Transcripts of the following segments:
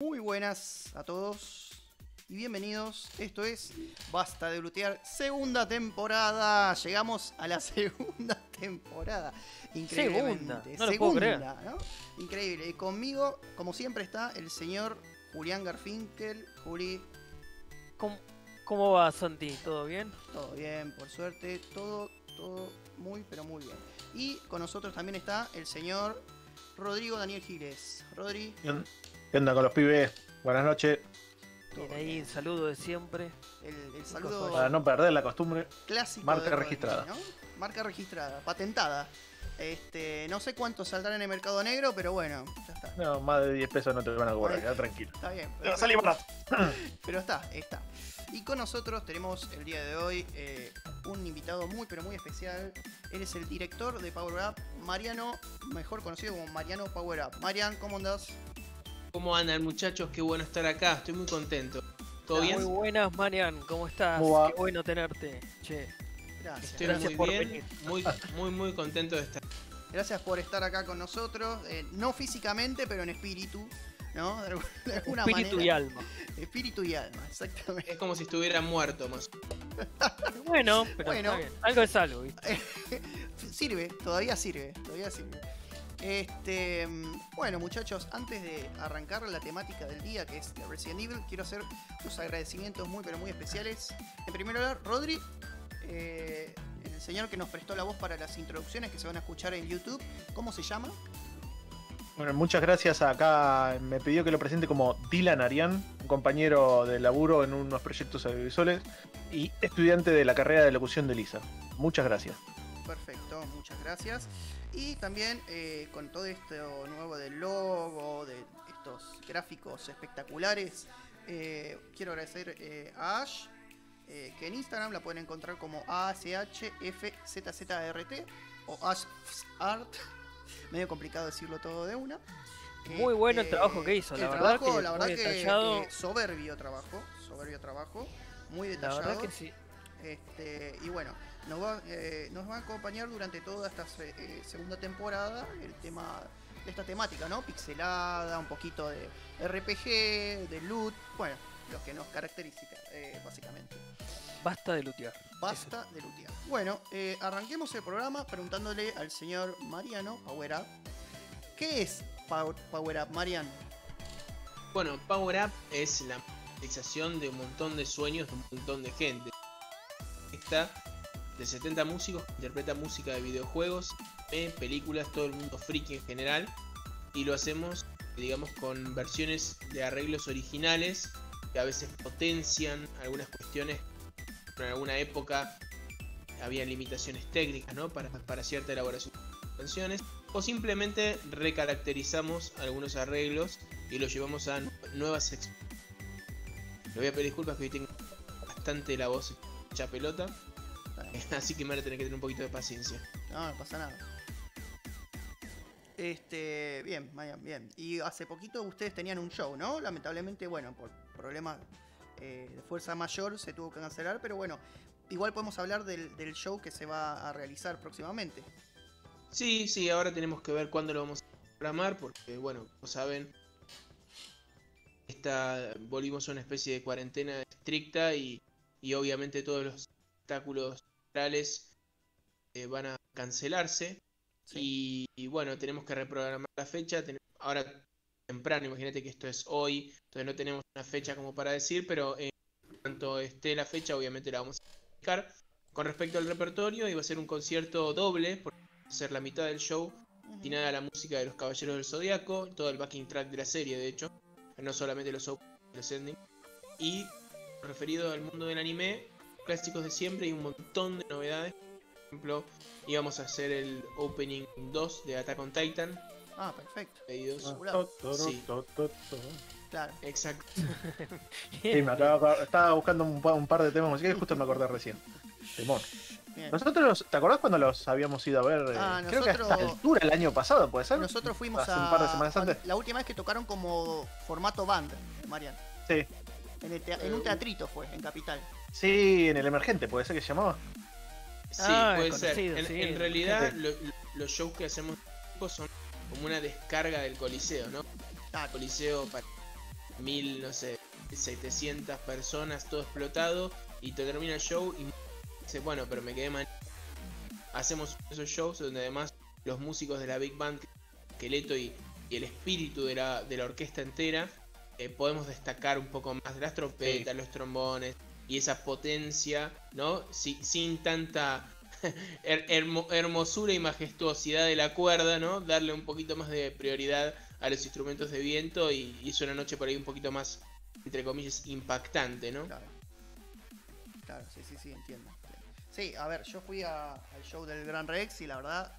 Muy buenas a todos y bienvenidos. Esto es Basta de Lutear, segunda temporada. Llegamos a la segunda temporada. Increíblemente. Segunda, no lo puedo creer. ¿no? Increíble. Y conmigo, como siempre, está el señor Julián Garfinkel. Juli, ¿Cómo, cómo va Santi? ¿Todo bien? todo bien, por suerte. Todo, todo muy, pero muy bien. Y con nosotros también está el señor Rodrigo Daniel Giles. Rodri, ¿Qué on- qué onda con los pibes? Buenas noches. Bien ahí, el saludo de siempre. el, el saludo Para no perder la costumbre, clásico. Marca registrada. ¿no? Marca registrada, patentada. Este, no sé cuánto saldrá en el mercado negro, pero bueno, ya está. no, más de 10 pesos no te van a cobrar, queda tranquilo. Está bien. Te va a salir barato. Pero está, está. Y con nosotros tenemos el día de hoy eh, un invitado muy pero muy especial. Él es el director de Power Up, Mariano, mejor conocido como Mariano Power Up. Marian, ¿cómo andás? ¿Cómo andan muchachos? Qué bueno estar acá, estoy muy contento. ¿Todo Muy bien? buenas, Marian, ¿cómo estás? Qué bueno tenerte. Che, Gracias. Estoy Gracias muy por bien, venir. muy, muy, muy contento de estar. Gracias por estar acá con nosotros. eh, no físicamente, pero en espíritu. ¿No? De, algu- de alguna espíritu y alma. Espíritu y alma, exactamente. Es como si estuviera muerto más. Bueno, pero Bueno. está bien. Algo es algo, ¿viste? Sirve, todavía sirve, todavía sirve. Este, bueno muchachos, antes de arrancar la temática del día que es de Resident Evil, quiero hacer unos agradecimientos muy pero muy especiales. En primer lugar, Rodri, eh, el señor que nos prestó la voz para las introducciones que se van a escuchar en YouTube. ¿Cómo se llama? Bueno, muchas gracias. Acá me pidió que lo presente como Dylan Arián, un compañero de laburo en unos proyectos audiovisuales y estudiante de la carrera de locución de Lisa. Muchas gracias. Perfecto, muchas gracias. Y también eh, con todo esto nuevo del logo, de estos gráficos espectaculares, eh, quiero agradecer eh, a Ash, que en Instagram la pueden encontrar como ASHFZZRT o AshArt. Medio complicado decirlo todo de una. Muy bueno el Este, trabajo que hizo, la verdad trabajo, que la muy verdad que, detallado. soberbio trabajo, soberbio trabajo, muy La detallado. verdad que sí. Este, y bueno, nos va, eh, nos va a acompañar durante toda esta se- eh, segunda temporada el tema de esta temática, ¿no? Pixelada, un poquito de RPG, de loot, bueno, lo que nos caracteriza eh, básicamente. Basta de lutear. Basta de lootear. Bueno, eh, arranquemos el programa preguntándole al señor Mariano Power Up. ¿Qué es Power, Power Up, Marian? Bueno, Power Up es la realización de un montón de sueños de un montón de gente. Está de 70 músicos que música de videojuegos, anime, películas, todo el mundo friki en general. Y lo hacemos, digamos, con versiones de arreglos originales que a veces potencian algunas cuestiones. En alguna época había limitaciones técnicas, ¿no? Para, para cierta elaboración de canciones. O simplemente recaracterizamos algunos arreglos y los llevamos a nu- nuevas ex- Le voy a pedir disculpas que hoy tengo bastante la voz hecha pelota. Así que me van a tener que tener un poquito de paciencia. No, no pasa nada. Este, bien, Marian, bien. Y hace poquito ustedes tenían un show, ¿no? Lamentablemente, bueno, por problemas eh, de fuerza mayor se tuvo que cancelar, pero bueno, igual podemos hablar del, del show que se va a realizar próximamente. Sí, sí, ahora tenemos que ver cuándo lo vamos a programar, porque bueno, como saben, esta, volvimos a una especie de cuarentena estricta y, y obviamente todos los espectáculos eh, van a cancelarse. Y, y bueno, tenemos que reprogramar la fecha. ten- ahora temprano, imagínate que esto es hoy, entonces no tenemos una fecha como para decir, pero en cuanto esté la fecha, obviamente la vamos a explicar. Con respecto al repertorio, iba a ser un concierto doble, porque va a ser la mitad del show destinada a la música de los Caballeros del Zodiaco, todo el backing track de la serie, de hecho, no solamente los openings, los endings. Y referido al mundo del anime, clásicos de siempre y un montón de novedades. Por ejemplo, íbamos a hacer el opening 2 de Attack on Titan, Ah, perfecto. pedidos. Espectacular. Sí. Claro. Exacto. Sí, me estaba buscando un, pa- un par de temas musicales y justo me acordé recién. Bien. Nosotros, ¿te acordás cuando los habíamos ido a ver? eh, Ah, Creo que a esta altura el año pasado, ¿puede ser? Nosotros fuimos Hace a. un par de semanas antes. La última vez que tocaron como formato band, Marian. Sí. En, el tea- en un teatrito fue, en Capital. Sí, en el emergente, puede ser que se llamaba. Sí, Ah, puede conocido, ser. En, sí, en el realidad, lo- lo- los shows que hacemos son como una descarga del Coliseo, ¿no? Ah, Coliseo para mil, no sé, 700 personas, todo explotado, y te termina el show y dice, bueno, pero me quedé mal. Hacemos esos shows donde además los músicos de la Big Band, esqueleto y, y el espíritu de la, de la orquesta entera, eh, podemos destacar un poco más de las trompetas, los trombones y esa potencia, ¿no? Si- sin tanta her- hermo- hermosura y majestuosidad de la cuerda, ¿no? Darle un poquito más de prioridad a los instrumentos de viento y hizo una noche por ahí un poquito más, entre comillas, impactante, ¿no? Claro. Claro, sí, sí, sí, entiendo. Sí, a ver, yo fui a- al show del Gran Rex y la verdad,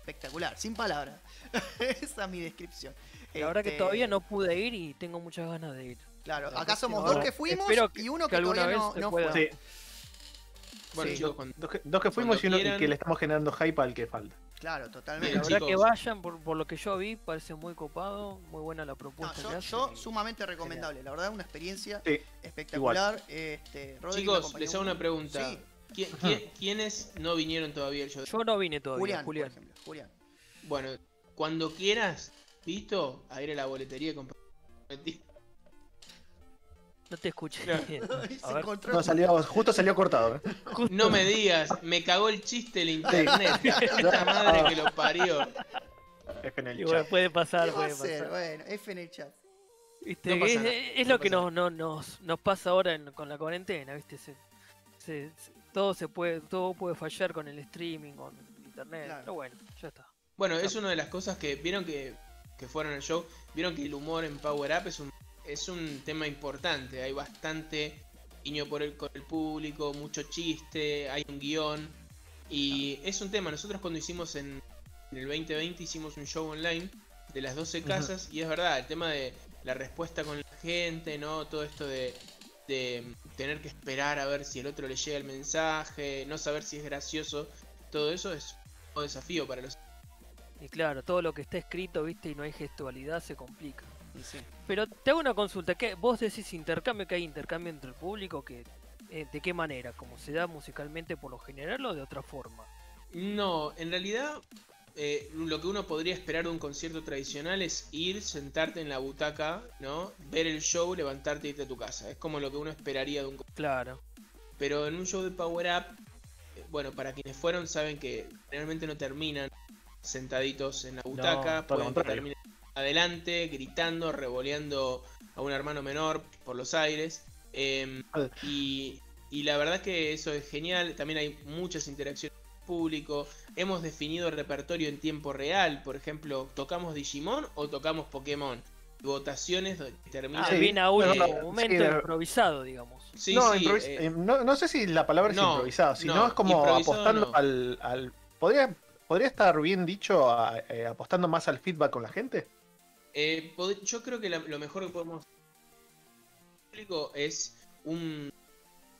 espectacular, sin palabras. Esa es mi descripción. La verdad que Este, todavía no pude ir y tengo muchas ganas de ir. Claro, la acá somos dos que fuimos que- y uno que que, alguna todavía vez no, no fue. Sí, Bueno, Sí. dos que, dos que fuimos y, uno, quieran. que le estamos generando hype al que falta. Claro, La totalmente. Bien, verdad que vayan, por, por lo que yo vi, parece muy copado, muy buena la No, propuesta que yo, hacen yo y- sumamente recomendable, la verdad, una experiencia Sí, espectacular. Este, chicos, les hago una pregunta. Sí, ¿Qui- qui- ¿Quiénes no vinieron todavía al show? Yo no vine todavía, Julián, Julián. por ejemplo. Julián. Bueno, cuando quieras, Vito, a ir a la boletería y comprar. No te escuché encontró no, salió, justo salió cortado. ¿eh? No me digas, me cagó el chiste el internet. Esta madre que lo parió. F en el Y bueno, chat. puede pasar, ¿Qué va a puede pasar. Bueno, F en el chat. Viste, No es, no lo que nos, no- nos, nos pasa ahora en- con la cuarentena, ¿viste? Se, se- se- todo se puede, todo puede fallar con el streaming, con internet. Claro. Pero bueno, ya está. Bueno, es una de las cosas que vieron que, que fueron al show. Vieron que el humor en Power Up es un, es un tema importante. Hay bastante guiño por el, con el público, mucho chiste, hay un guion. Y es un tema. Nosotros cuando hicimos en, en el 2020 hicimos un show online de las 12 Ujú. casas. Y es verdad, el tema de la respuesta con la gente, ¿no? Todo esto de, de tener que esperar a ver si el otro le llega el mensaje, no saber si es gracioso. Todo eso es un desafío para los Y claro, todo lo que está escrito, ¿viste? Y no hay gestualidad, se complica. Sí. Pero te hago una consulta, ¿qué, vos decís intercambio, que hay intercambio entre el público, que eh, ¿de qué manera? ¿Como se da musicalmente por lo general o de otra forma? No, en realidad eh, lo que uno podría esperar de un concierto tradicional es ir, sentarte en la butaca, ¿no? Ver el show, levantarte y irte a tu casa. Es como lo que uno esperaría de un concierto. Claro. Pero en un show de Power Up, eh, bueno, para quienes fueron saben que generalmente no terminan sentaditos en la butaca, lo pueden terminen adelante, gritando, revoleando a un hermano menor por los aires. Em, y, y la verdad que eso es genial. También hay muchas interacciones con el público. Hemos definido el repertorio en tiempo real. Por ejemplo, ¿tocamos Digimon o tocamos Pokémon? Votaciones donde termina. Ah, Sí, bien a eh, momento sí, improvisado, digamos. Sí, no, sí, improvis- eh, no, no sé si la palabra es no, improvisado, sino no, es como apostando no. al, al- ¿podría, ¿Podría estar bien dicho a- eh, apostando más al feedback con la gente? Eh, pod- yo creo que la- lo mejor que podemos público es un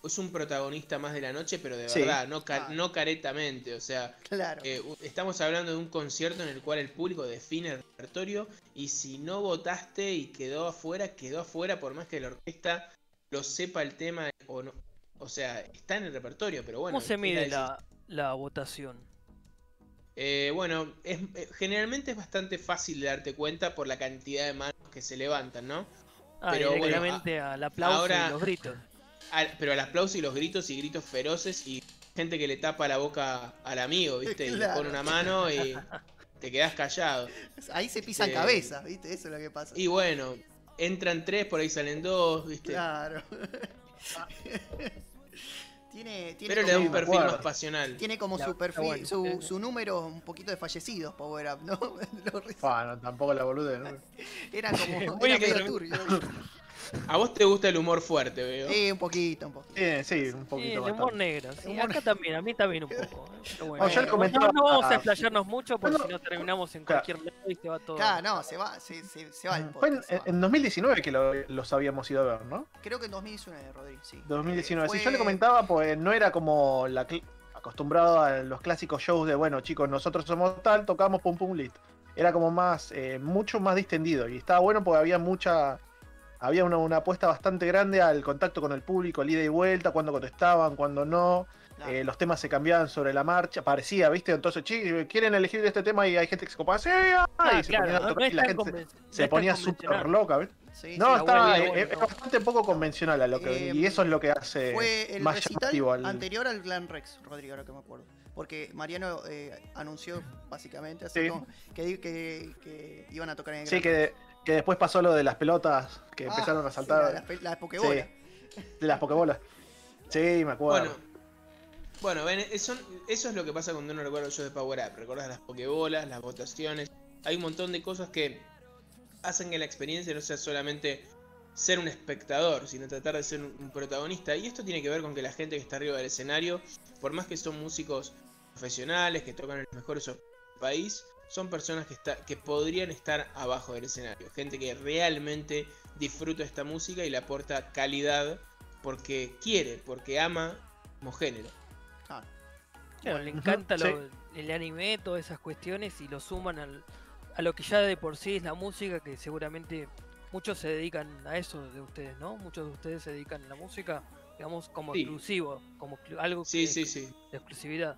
es un protagonista más de la noche, pero de Sí. verdad, no, ca- Ah. no caretamente. O sea, Claro. eh, estamos hablando de un concierto en el cual el público define el repertorio y si no votaste y quedó afuera, quedó afuera por más que la orquesta lo sepa el tema o no. O sea, está en el repertorio, pero bueno. ¿Cómo se mide la, la votación? Eh, bueno, es, eh, generalmente es bastante fácil de darte cuenta por la cantidad de manos que se levantan, ¿no? Ah, Pero bueno, directamente al aplauso ahora- y los gritos. Al- pero al aplauso y los gritos y gritos feroces y gente que le tapa la boca al amigo, ¿viste? Y le Claro. pone una mano y te quedas callado. Ahí se pisan eh, cabezas, ¿viste? Eso es lo que pasa. Y bueno, entran tres, por ahí salen dos, ¿viste? Claro. Tiene, tiene Pero le da como, un perfil más pasional. tiene como La- su perfil, bueno. su, Eh, su número un poquito de fallecidos, Power Up, ¿no? No, tampoco la bolude. ¿no? Era como era medio turbio. A vos te gusta el humor fuerte, veo. Sí, un poquito, un poquito. Sí, sí, un Sí, poquito el bastante. humor negro. sí, Humor acá también, a mí también un poco. ¿eh? Pero bueno, No, comentaba- vamos a explayarnos mucho porque No, no. si no terminamos en Claro. cualquier lado y se va todo. Claro, no, se va, se, se, se va el Fue en, podcast, se va. en 2019 que lo- los habíamos ido a ver, ¿no? Creo que en 2019, Rodri, sí. 2019. Eh, Si fue- yo le comentaba, pues no era como la cl- acostumbrado a los clásicos shows de, bueno, chicos, nosotros somos tal, tocamos pum pum lit. Era como más, eh, mucho más distendido. Y estaba bueno porque había mucha, había una, una apuesta bastante grande al contacto con el público, el ida y vuelta, cuando contestaban, cuando no. Claro. eh, los temas se cambiaban sobre la marcha, parecía, ¿viste? Entonces, che, quieren elegir este tema y hay gente que se copaba, sí, ah", y se claro, ponía a no, tocar no y la gente se- ponía súper loca, ¿ves? Sí, No, está, bueno, es, bueno. es bastante poco convencional a lo que Eh, y eso es lo que hace Fue el más llamativo al anterior al Glam Rex, Rodrigo, ahora que me acuerdo. Porque Mariano eh, anunció básicamente así Sí. como que, que, que iban a tocar en el Sí, que, que después pasó lo de las pelotas que Ah, empezaron a sí, saltar la, la, pe- la pokebola. de las pokebolas. Sí, me acuerdo. Bueno, bueno ven, eso, eso es lo que pasa cuando uno recuerda los shows de Power Up. Recordás las pokebolas, las votaciones. Hay un montón de cosas que hacen que la experiencia no sea solamente ser un espectador, sino tratar de ser un, protagonista. Y esto tiene que ver con que la gente que está arriba del escenario, por más que son músicos profesionales, que tocan en los mejores del país, son personas que, está, que podrían estar abajo del escenario. Gente que realmente disfruta esta música y le aporta calidad porque quiere, porque ama como género. Ah, Claro, le encanta sí. lo- el anime, todas esas cuestiones y lo suman al- a lo que ya de por sí es la música, que seguramente muchos se dedican a eso de ustedes, ¿no? Muchos de ustedes se dedican a la música, digamos, como Sí. exclusivo, como algo Sí, que- sí, sí. de exclusividad.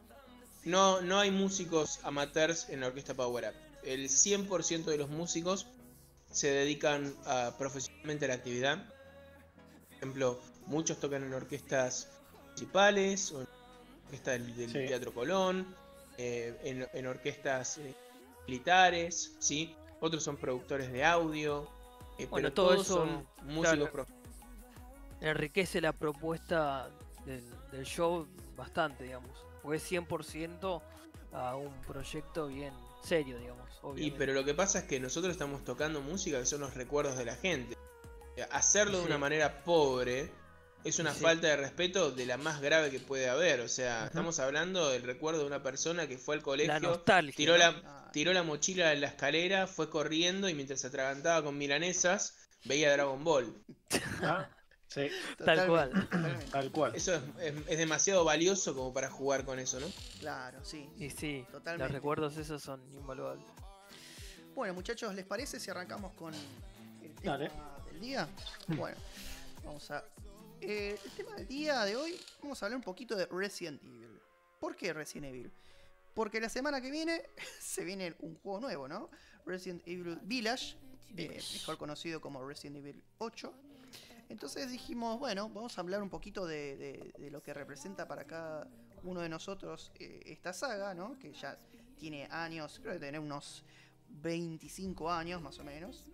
No, no hay músicos amateurs en la orquesta Power Up. El 100% de los músicos se dedican a, profesionalmente a la actividad. Por ejemplo, muchos tocan en orquestas principales, o en orquesta del, del Sí. Teatro Colón, eh, en, en orquestas eh, militares, ¿sí? Otros son productores de audio. eh, Bueno, pero todo todos eso, son músicos claro. profesionales. Enriquece la propuesta del, del show bastante, digamos, es 100% a un proyecto bien serio, digamos. Y Obviamente. pero lo que pasa es que nosotros estamos tocando música que son los recuerdos de la gente. Hacerlo de una manera pobre es una Sí. falta de respeto de la más grave que puede haber. O sea, estamos hablando del recuerdo de una persona que fue al colegio, tiró la, ah, tiró la mochila en la escalera, fue corriendo y mientras se atragantaba con milanesas, veía Dragon Ball. Ah, Sí, Tal cual. totalmente. tal cual. Eso es, es- es demasiado valioso como para jugar con eso, ¿no? Claro, sí. Y sí, Totalmente. los recuerdos esos son invaluables. Bueno, muchachos, ¿les parece si arrancamos con el tema Dale. del día? Bueno, vamos a. eh, el tema del día de hoy, vamos a hablar un poquito de Resident Evil. ¿Por qué Resident Evil? Porque la semana que viene se viene un juego nuevo, ¿no? Resident Evil Village, eh, Village. mejor conocido como Resident Evil 8. Entonces dijimos, bueno, vamos a hablar un poquito de, de- de lo que representa para cada uno de nosotros eh, esta saga, ¿no? Que ya tiene años, creo que tiene unos 25 años más o menos,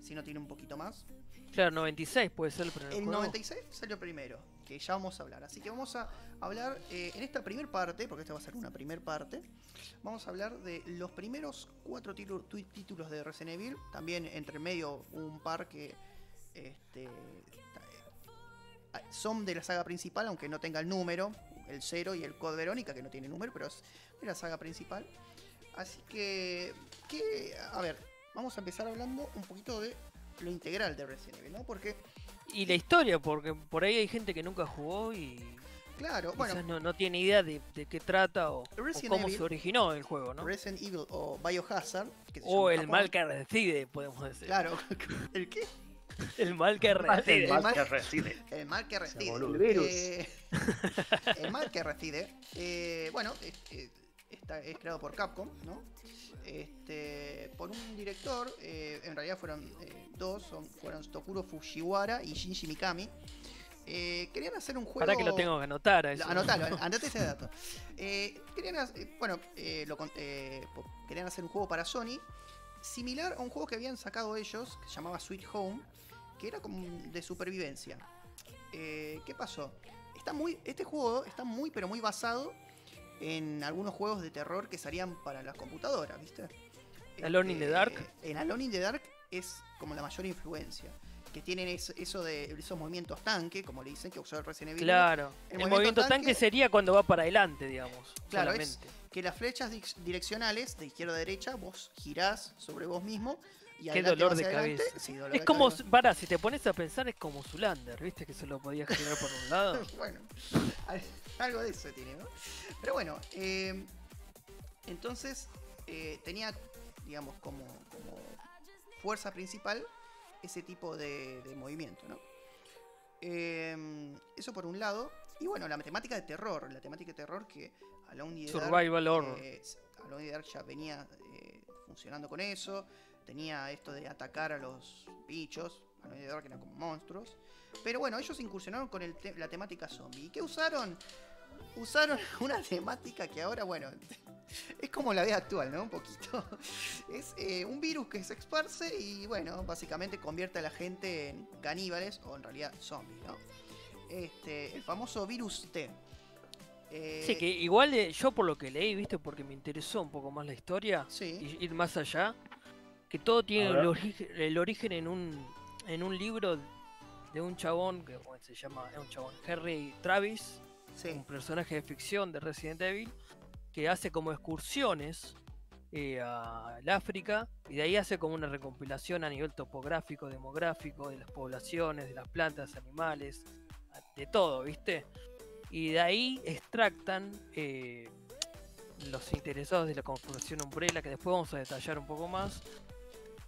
si no tiene un poquito más. Claro, 96 puede ser el primer El juego. 96 salió primero, que ya vamos a hablar. Así que vamos a hablar eh, en esta primer parte, porque esta va a ser una primer parte, vamos a hablar de los primeros cuatro títulos de Resident Evil. También entre medio un par que este, eh, son de la saga principal, aunque no tenga el número, el 0 y el Code Verónica, que no tiene número, pero es de la saga principal. Así que, que, a ver, vamos a empezar hablando un poquito de lo integral de Resident Evil, ¿no? Porque Y la historia, porque por ahí hay gente que nunca jugó y Claro, bueno, no, no tiene idea de, de qué trata o, cómo Evil- se originó el juego, ¿no? Resident Evil o Biohazard, que se O llama el Japón. mal que reside, podemos decir. Claro, ¿el qué? El mal que El reside. mal- mal que reside. El mal que reside. boludo. El virus. el mal que reside. eh, bueno, eh, eh, está, es creado por Capcom, ¿no? Este, por un director, eh, en realidad fueron eh, dos, son, fueron Tokuro Fujiwara y Shinji Mikami. Eh, querían hacer un juego. Para que lo tengo que anotar eso. Anotalo, andate ese dato. Eh, querían, eh, bueno, eh, lo eh, querían hacer un juego para Sony similar a un juego que habían sacado ellos, que se llamaba Sweet Home, que era como de supervivencia. Eh, ¿Qué pasó? Está muy, este juego está muy, pero muy basado en algunos juegos de terror que salían para las computadoras, ¿viste? Alone in the Dark. En Alone in the Dark es como la mayor influencia. Que tienen es- eso de esos movimientos tanque, como le dicen, que usó el Resident Evil. Claro. El El, movimiento movimiento tanque, tanque- sería cuando va para adelante, digamos. Claro, es solamente. que las flechas di- direccionales de izquierda a derecha vos girás sobre vos mismo y Qué dolor de adelante. cabeza. Sí, dolor Es de como, cabeza. para, si te pones a pensar, es como Zulander, ¿viste? Que se lo podía girar por un lado. bueno, al- algo de eso tiene, ¿no? Pero bueno, eh, entonces eh, tenía, digamos, como, como fuerza principal ese tipo de, de movimiento, ¿no? Eh, eso por un lado. Y bueno, la temática de terror, la temática de terror que in the Survival Dark, horror. eh, the Dark ya venía funcionando con eso, tenía esto de atacar a los bichos, the Dark eran como monstruos. Pero bueno, ellos incursionaron con el te- la temática zombie. ¿Y qué usaron? Usaron una temática que ahora, bueno, es como la vida actual, ¿no? Un poquito. Es eh, un virus que se esparce y, bueno, básicamente convierte a la gente en caníbales o en realidad zombies, ¿no? Este, el famoso virus T. Eh, Sí, que igual eh, yo por lo que leí, viste, porque me interesó un poco más la historia Sí, y ir más allá, que todo tiene el, origen, el origen en un en un libro de un chabón que se llama es un chabón Henry Travis, sí. un personaje de ficción de Resident Evil, que hace como excursiones eh, al África y de ahí hace como una recompilación a nivel topográfico, demográfico, de las poblaciones, de las plantas, animales, de todo, ¿viste? Y de ahí extractan eh, los interesados de la Corporación Umbrella, que después vamos a detallar un poco más,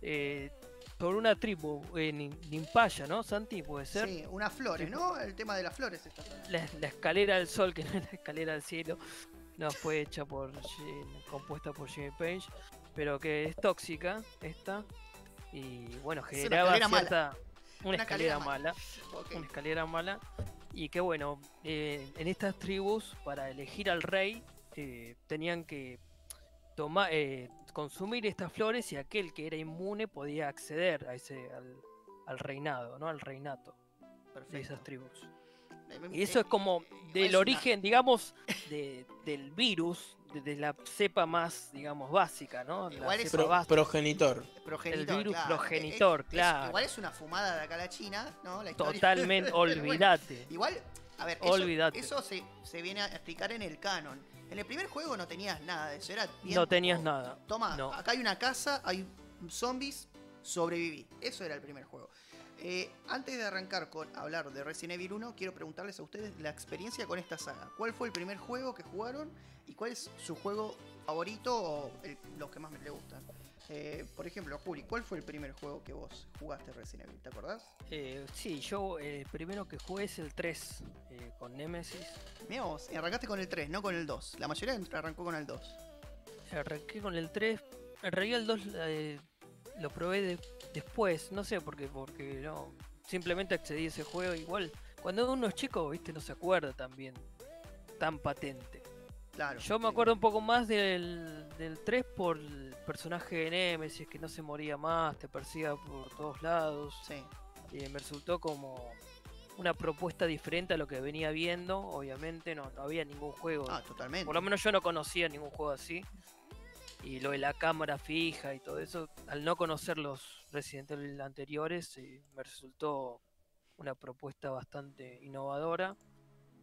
eh, por una tribu en Nimpaya, ¿no, Santi? ¿Puede ser? Sí, unas flores, ¿no? El tema de las flores está hablando. la, la escalera del sol, que no es la escalera al cielo, no fue hecha por compuesta por Jimmy Page, pero que es tóxica esta y bueno una generaba mala. cierta una, Una escalera mala, una escalera mala y que bueno eh, en estas tribus para elegir al rey eh, tenían que tomar consumir estas flores y aquel que era inmune podía acceder a ese al, al reinado, ¿no? Al reinato de esas tribus. Eh, Y eso es como igual del es una- origen, digamos, de, del virus, de, de la cepa más, digamos, básica, ¿no? La Igual es- cepa Pro- básica. progenitor. progenitor, el virus claro. progenitor, Es- es- claro. igual es una fumada de acá a la China, ¿no? La historia. Totalmente, bueno, olvídate. Igual, a ver, eso, Olvídate. eso se, se viene a explicar en el canon. En el primer juego no tenías nada de eso, era No tenías nada. Toma, no. acá hay una casa, hay zombies, sobreviví. Eso era el primer juego. Eh, antes de arrancar con hablar de Resident Evil 1, quiero preguntarles a ustedes la experiencia con esta saga. ¿Cuál fue el primer juego que jugaron y cuál es su juego favorito o el- los que más les gustan? Eh, por ejemplo, Juli, ¿cuál fue el primer juego que vos jugaste Resident Evil? ¿Te acordás? Eh, sí, yo eh, el primero que jugué es el 3 eh, con Nemesis. Mirá vos, arrancaste con el 3, no con el 2. La mayoría arrancó con el 2. Arranqué con el 3. En realidad el 2 eh, lo probé de- después, no sé por qué, porque no. Simplemente accedí a ese juego igual. Cuando uno es chico, viste, no se acuerda tan bien, tan patente. Claro. Yo me acuerdo un poco más del, del 3 por el personaje de Nemesis, que no se moría más, te persiga por todos lados. Sí. Y me resultó como una propuesta diferente a lo que venía viendo. Obviamente no, no había ningún juego. Ah, totalmente. Por lo menos yo no conocía ningún juego así. Y lo de la cámara fija y todo eso, al no conocer los Resident Evil anteriores, eh, me resultó una propuesta bastante innovadora.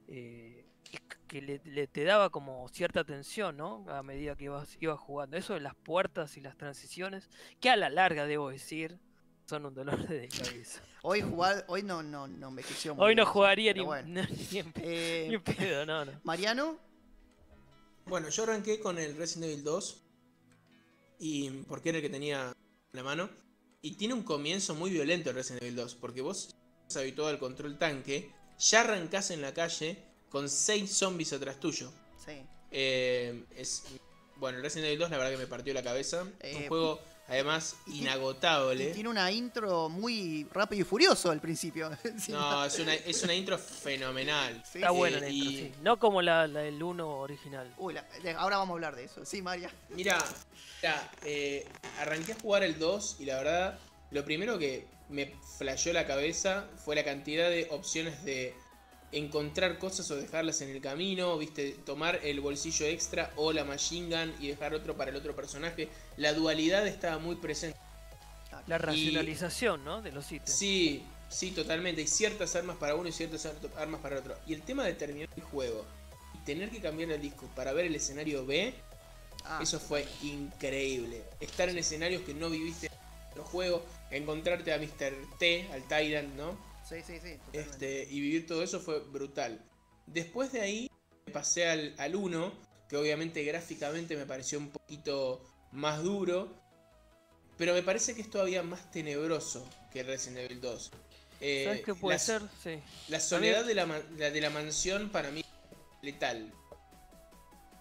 eh, que le, le- te daba como cierta tensión, ¿no? A medida que ibas, ibas jugando. Eso de las puertas y las transiciones, que a la larga, debo decir, son un dolor de cabeza. Hoy jugar, hoy no, no, no envejeció muy Hoy no jugaría ni, bueno. ni en, Eh, ni en pedo, no, no. Mariano, Bueno, yo arranqué con el Resident Evil 2. Y porque era el que tenía en la mano. Y tiene un comienzo muy violento el Resident Evil 2. Porque vos estás habituado al control tanque. Ya arrancás en la calle con 6 zombies atrás tuyo. sí. Eh, es, bueno, el Resident Evil 2 la verdad que me partió la cabeza. Eh, un juego además y inagotable. Tiene una intro muy rápido y furioso al principio. No, es una, es una intro fenomenal. Sí, Está sí. buena la intro, sí. No como la, la del 1 original. Uy, la- ahora vamos a hablar de eso. Sí, María. Mira, mira, eh, arranqué a jugar el 2 y la verdad, lo primero que me flasheó la cabeza fue la cantidad de opciones de encontrar cosas o dejarlas en el camino, viste, tomar el bolsillo extra o la machine gun y dejar otro para el otro personaje. La dualidad estaba muy presente. La racionalización, ¿no? De los ítems. Sí, sí, totalmente. Hay ciertas armas para uno y ciertas ar- armas para otro. Y el tema de terminar el juego y tener que cambiar el disco para ver el escenario B, Ah, eso fue increíble. Estar en escenarios que no viviste en otro juego, encontrarte a Mr. T, al Tyrant, ¿no? Sí, sí, sí. totalmente. Este, y vivir todo eso fue brutal. Después de ahí me pasé al, al 1, que obviamente gráficamente me pareció un poquito más duro, pero me parece que es todavía más tenebroso que el Resident Evil 2. Eh, ¿Sabes qué puede la, ser? Sí. La soledad de la de la mansión para mí es letal.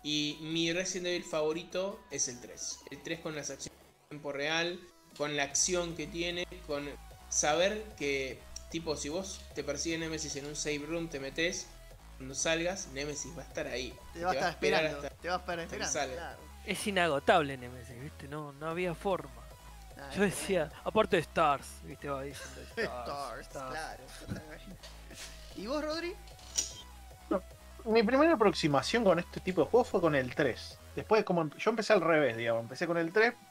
Y mi Resident Evil favorito es el 3. El 3 con las acciones en tiempo real, con la acción que tiene, con saber que, tipo, si vos te persigue Nemesis en un save room, te metes, cuando salgas, Nemesis va a estar ahí. Te va a estar esperando. hasta- Te va a esperar hasta que esperando. Claro. Es inagotable Nemesis, ¿viste? No, no había forma. Ah, Yo decía, aparte de Stars, ¿viste? Va diciendo. Stars. Stars, Stars. claro. ¿Y vos, Rodri? Mi primera aproximación con este tipo de juegos fue con el 3. Después, como em- yo empecé al revés, digamos, empecé con el 3, Ah, como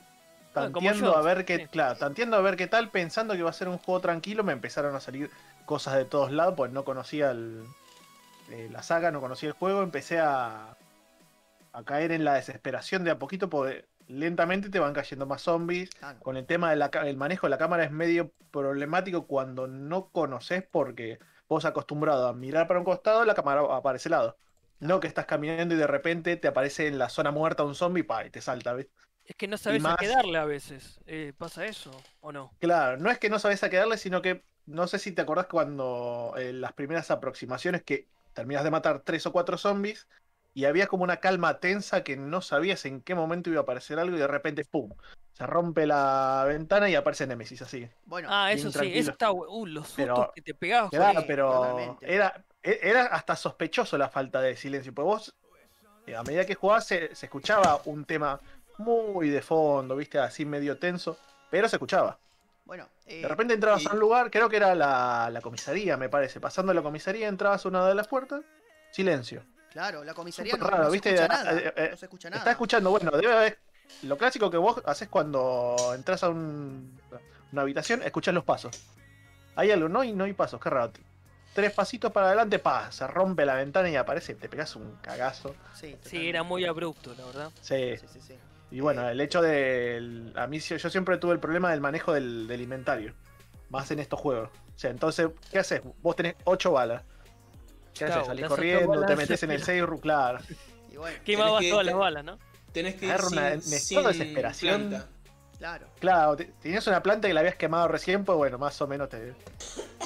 tanteando a ver qué, sí. claro, tanteando a ver qué tal, pensando que iba a ser un juego tranquilo, me empezaron a salir cosas de todos lados, pues no conocía el- eh, la saga, no conocía el juego, empecé a, a caer en la desesperación de a poquito, porque lentamente te van cayendo más zombies. Claro. Con el tema del manejo de la cámara es medio problemático cuando no conoces porque vos acostumbrado a mirar para un costado, la cámara aparece al lado. No que estás caminando y de repente te aparece en la zona muerta un zombie pa, y te salta, ¿ves? Es que no sabes más- a qué darle a veces. Eh, ¿Pasa eso o no? Claro, no es que no sabes a qué darle, sino que no sé si te acordás cuando eh, las primeras aproximaciones que terminas de matar tres o cuatro zombies y había como una calma tensa que no sabías en qué momento iba a aparecer algo y de repente ¡pum! Se rompe la ventana y aparece Nemesis así. Bueno, Ah, eso sí, eso está Uh, los sustos Pero- que te pegabas. Claro, pero era, e- era hasta sospechoso la falta de silencio. Pues vos, eh, a medida que jugabas, se, se escuchaba un tema muy de fondo, viste, así medio tenso, pero se escuchaba. bueno. eh, De repente entrabas y- a un lugar, creo que era la, la comisaría, me parece. Pasando la comisaría, entrabas a una de las puertas, silencio. Claro, la comisaría no, raro, no ¿viste? se escucha Eh, nada. eh, eh, no se escucha nada. Estás escuchando, bueno, debe haber. Lo clásico que vos haces cuando entras a un- una habitación, escuchas los pasos. Hay algo, no hay, no hay pasos, qué raro. Tres pasitos para adelante, pa, se rompe la ventana y aparece, te pegas un cagazo. Sí, Sí, era muy abrupto, la verdad. Sí. Sí, sí, sí. Y bueno, el hecho de. A mí yo siempre tuve el problema del manejo del, del inventario. Más en estos juegos. O sea, entonces, ¿qué haces? Vos tenés ocho balas. ¿Qué Claro, haces? Salís corriendo, te metes en el save room, claro. Y bueno, Quemabas que- todas las balas, ¿no? Tenés que ir una- sin, desesperación. planta. claro. Claro, te- tenías una planta que la habías quemado recién, pues bueno, más o menos te,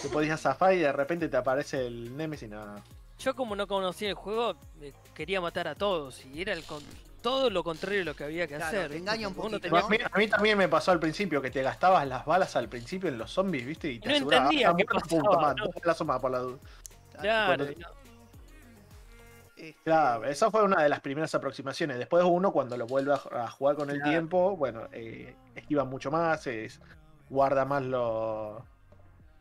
te podías zafar y de repente te aparece el Nemesis y nada. Yo como no conocía el juego, quería matar a todos y era el con- todo lo contrario de lo que había que Claro, hacer. te engaña un poquito, tenía- A mí, a mí también me pasó al principio que te gastabas las balas al principio en los zombies, ¿viste? Y te No entendía "Ah, qué pasaba, ¿no? dos balazos más por la duda. Claro, cuando- no- Este, Claro, esa fue una de las primeras aproximaciones. Después uno cuando lo vuelve a, a jugar con el Claro. tiempo, bueno, eh, esquiva mucho más, es- guarda más los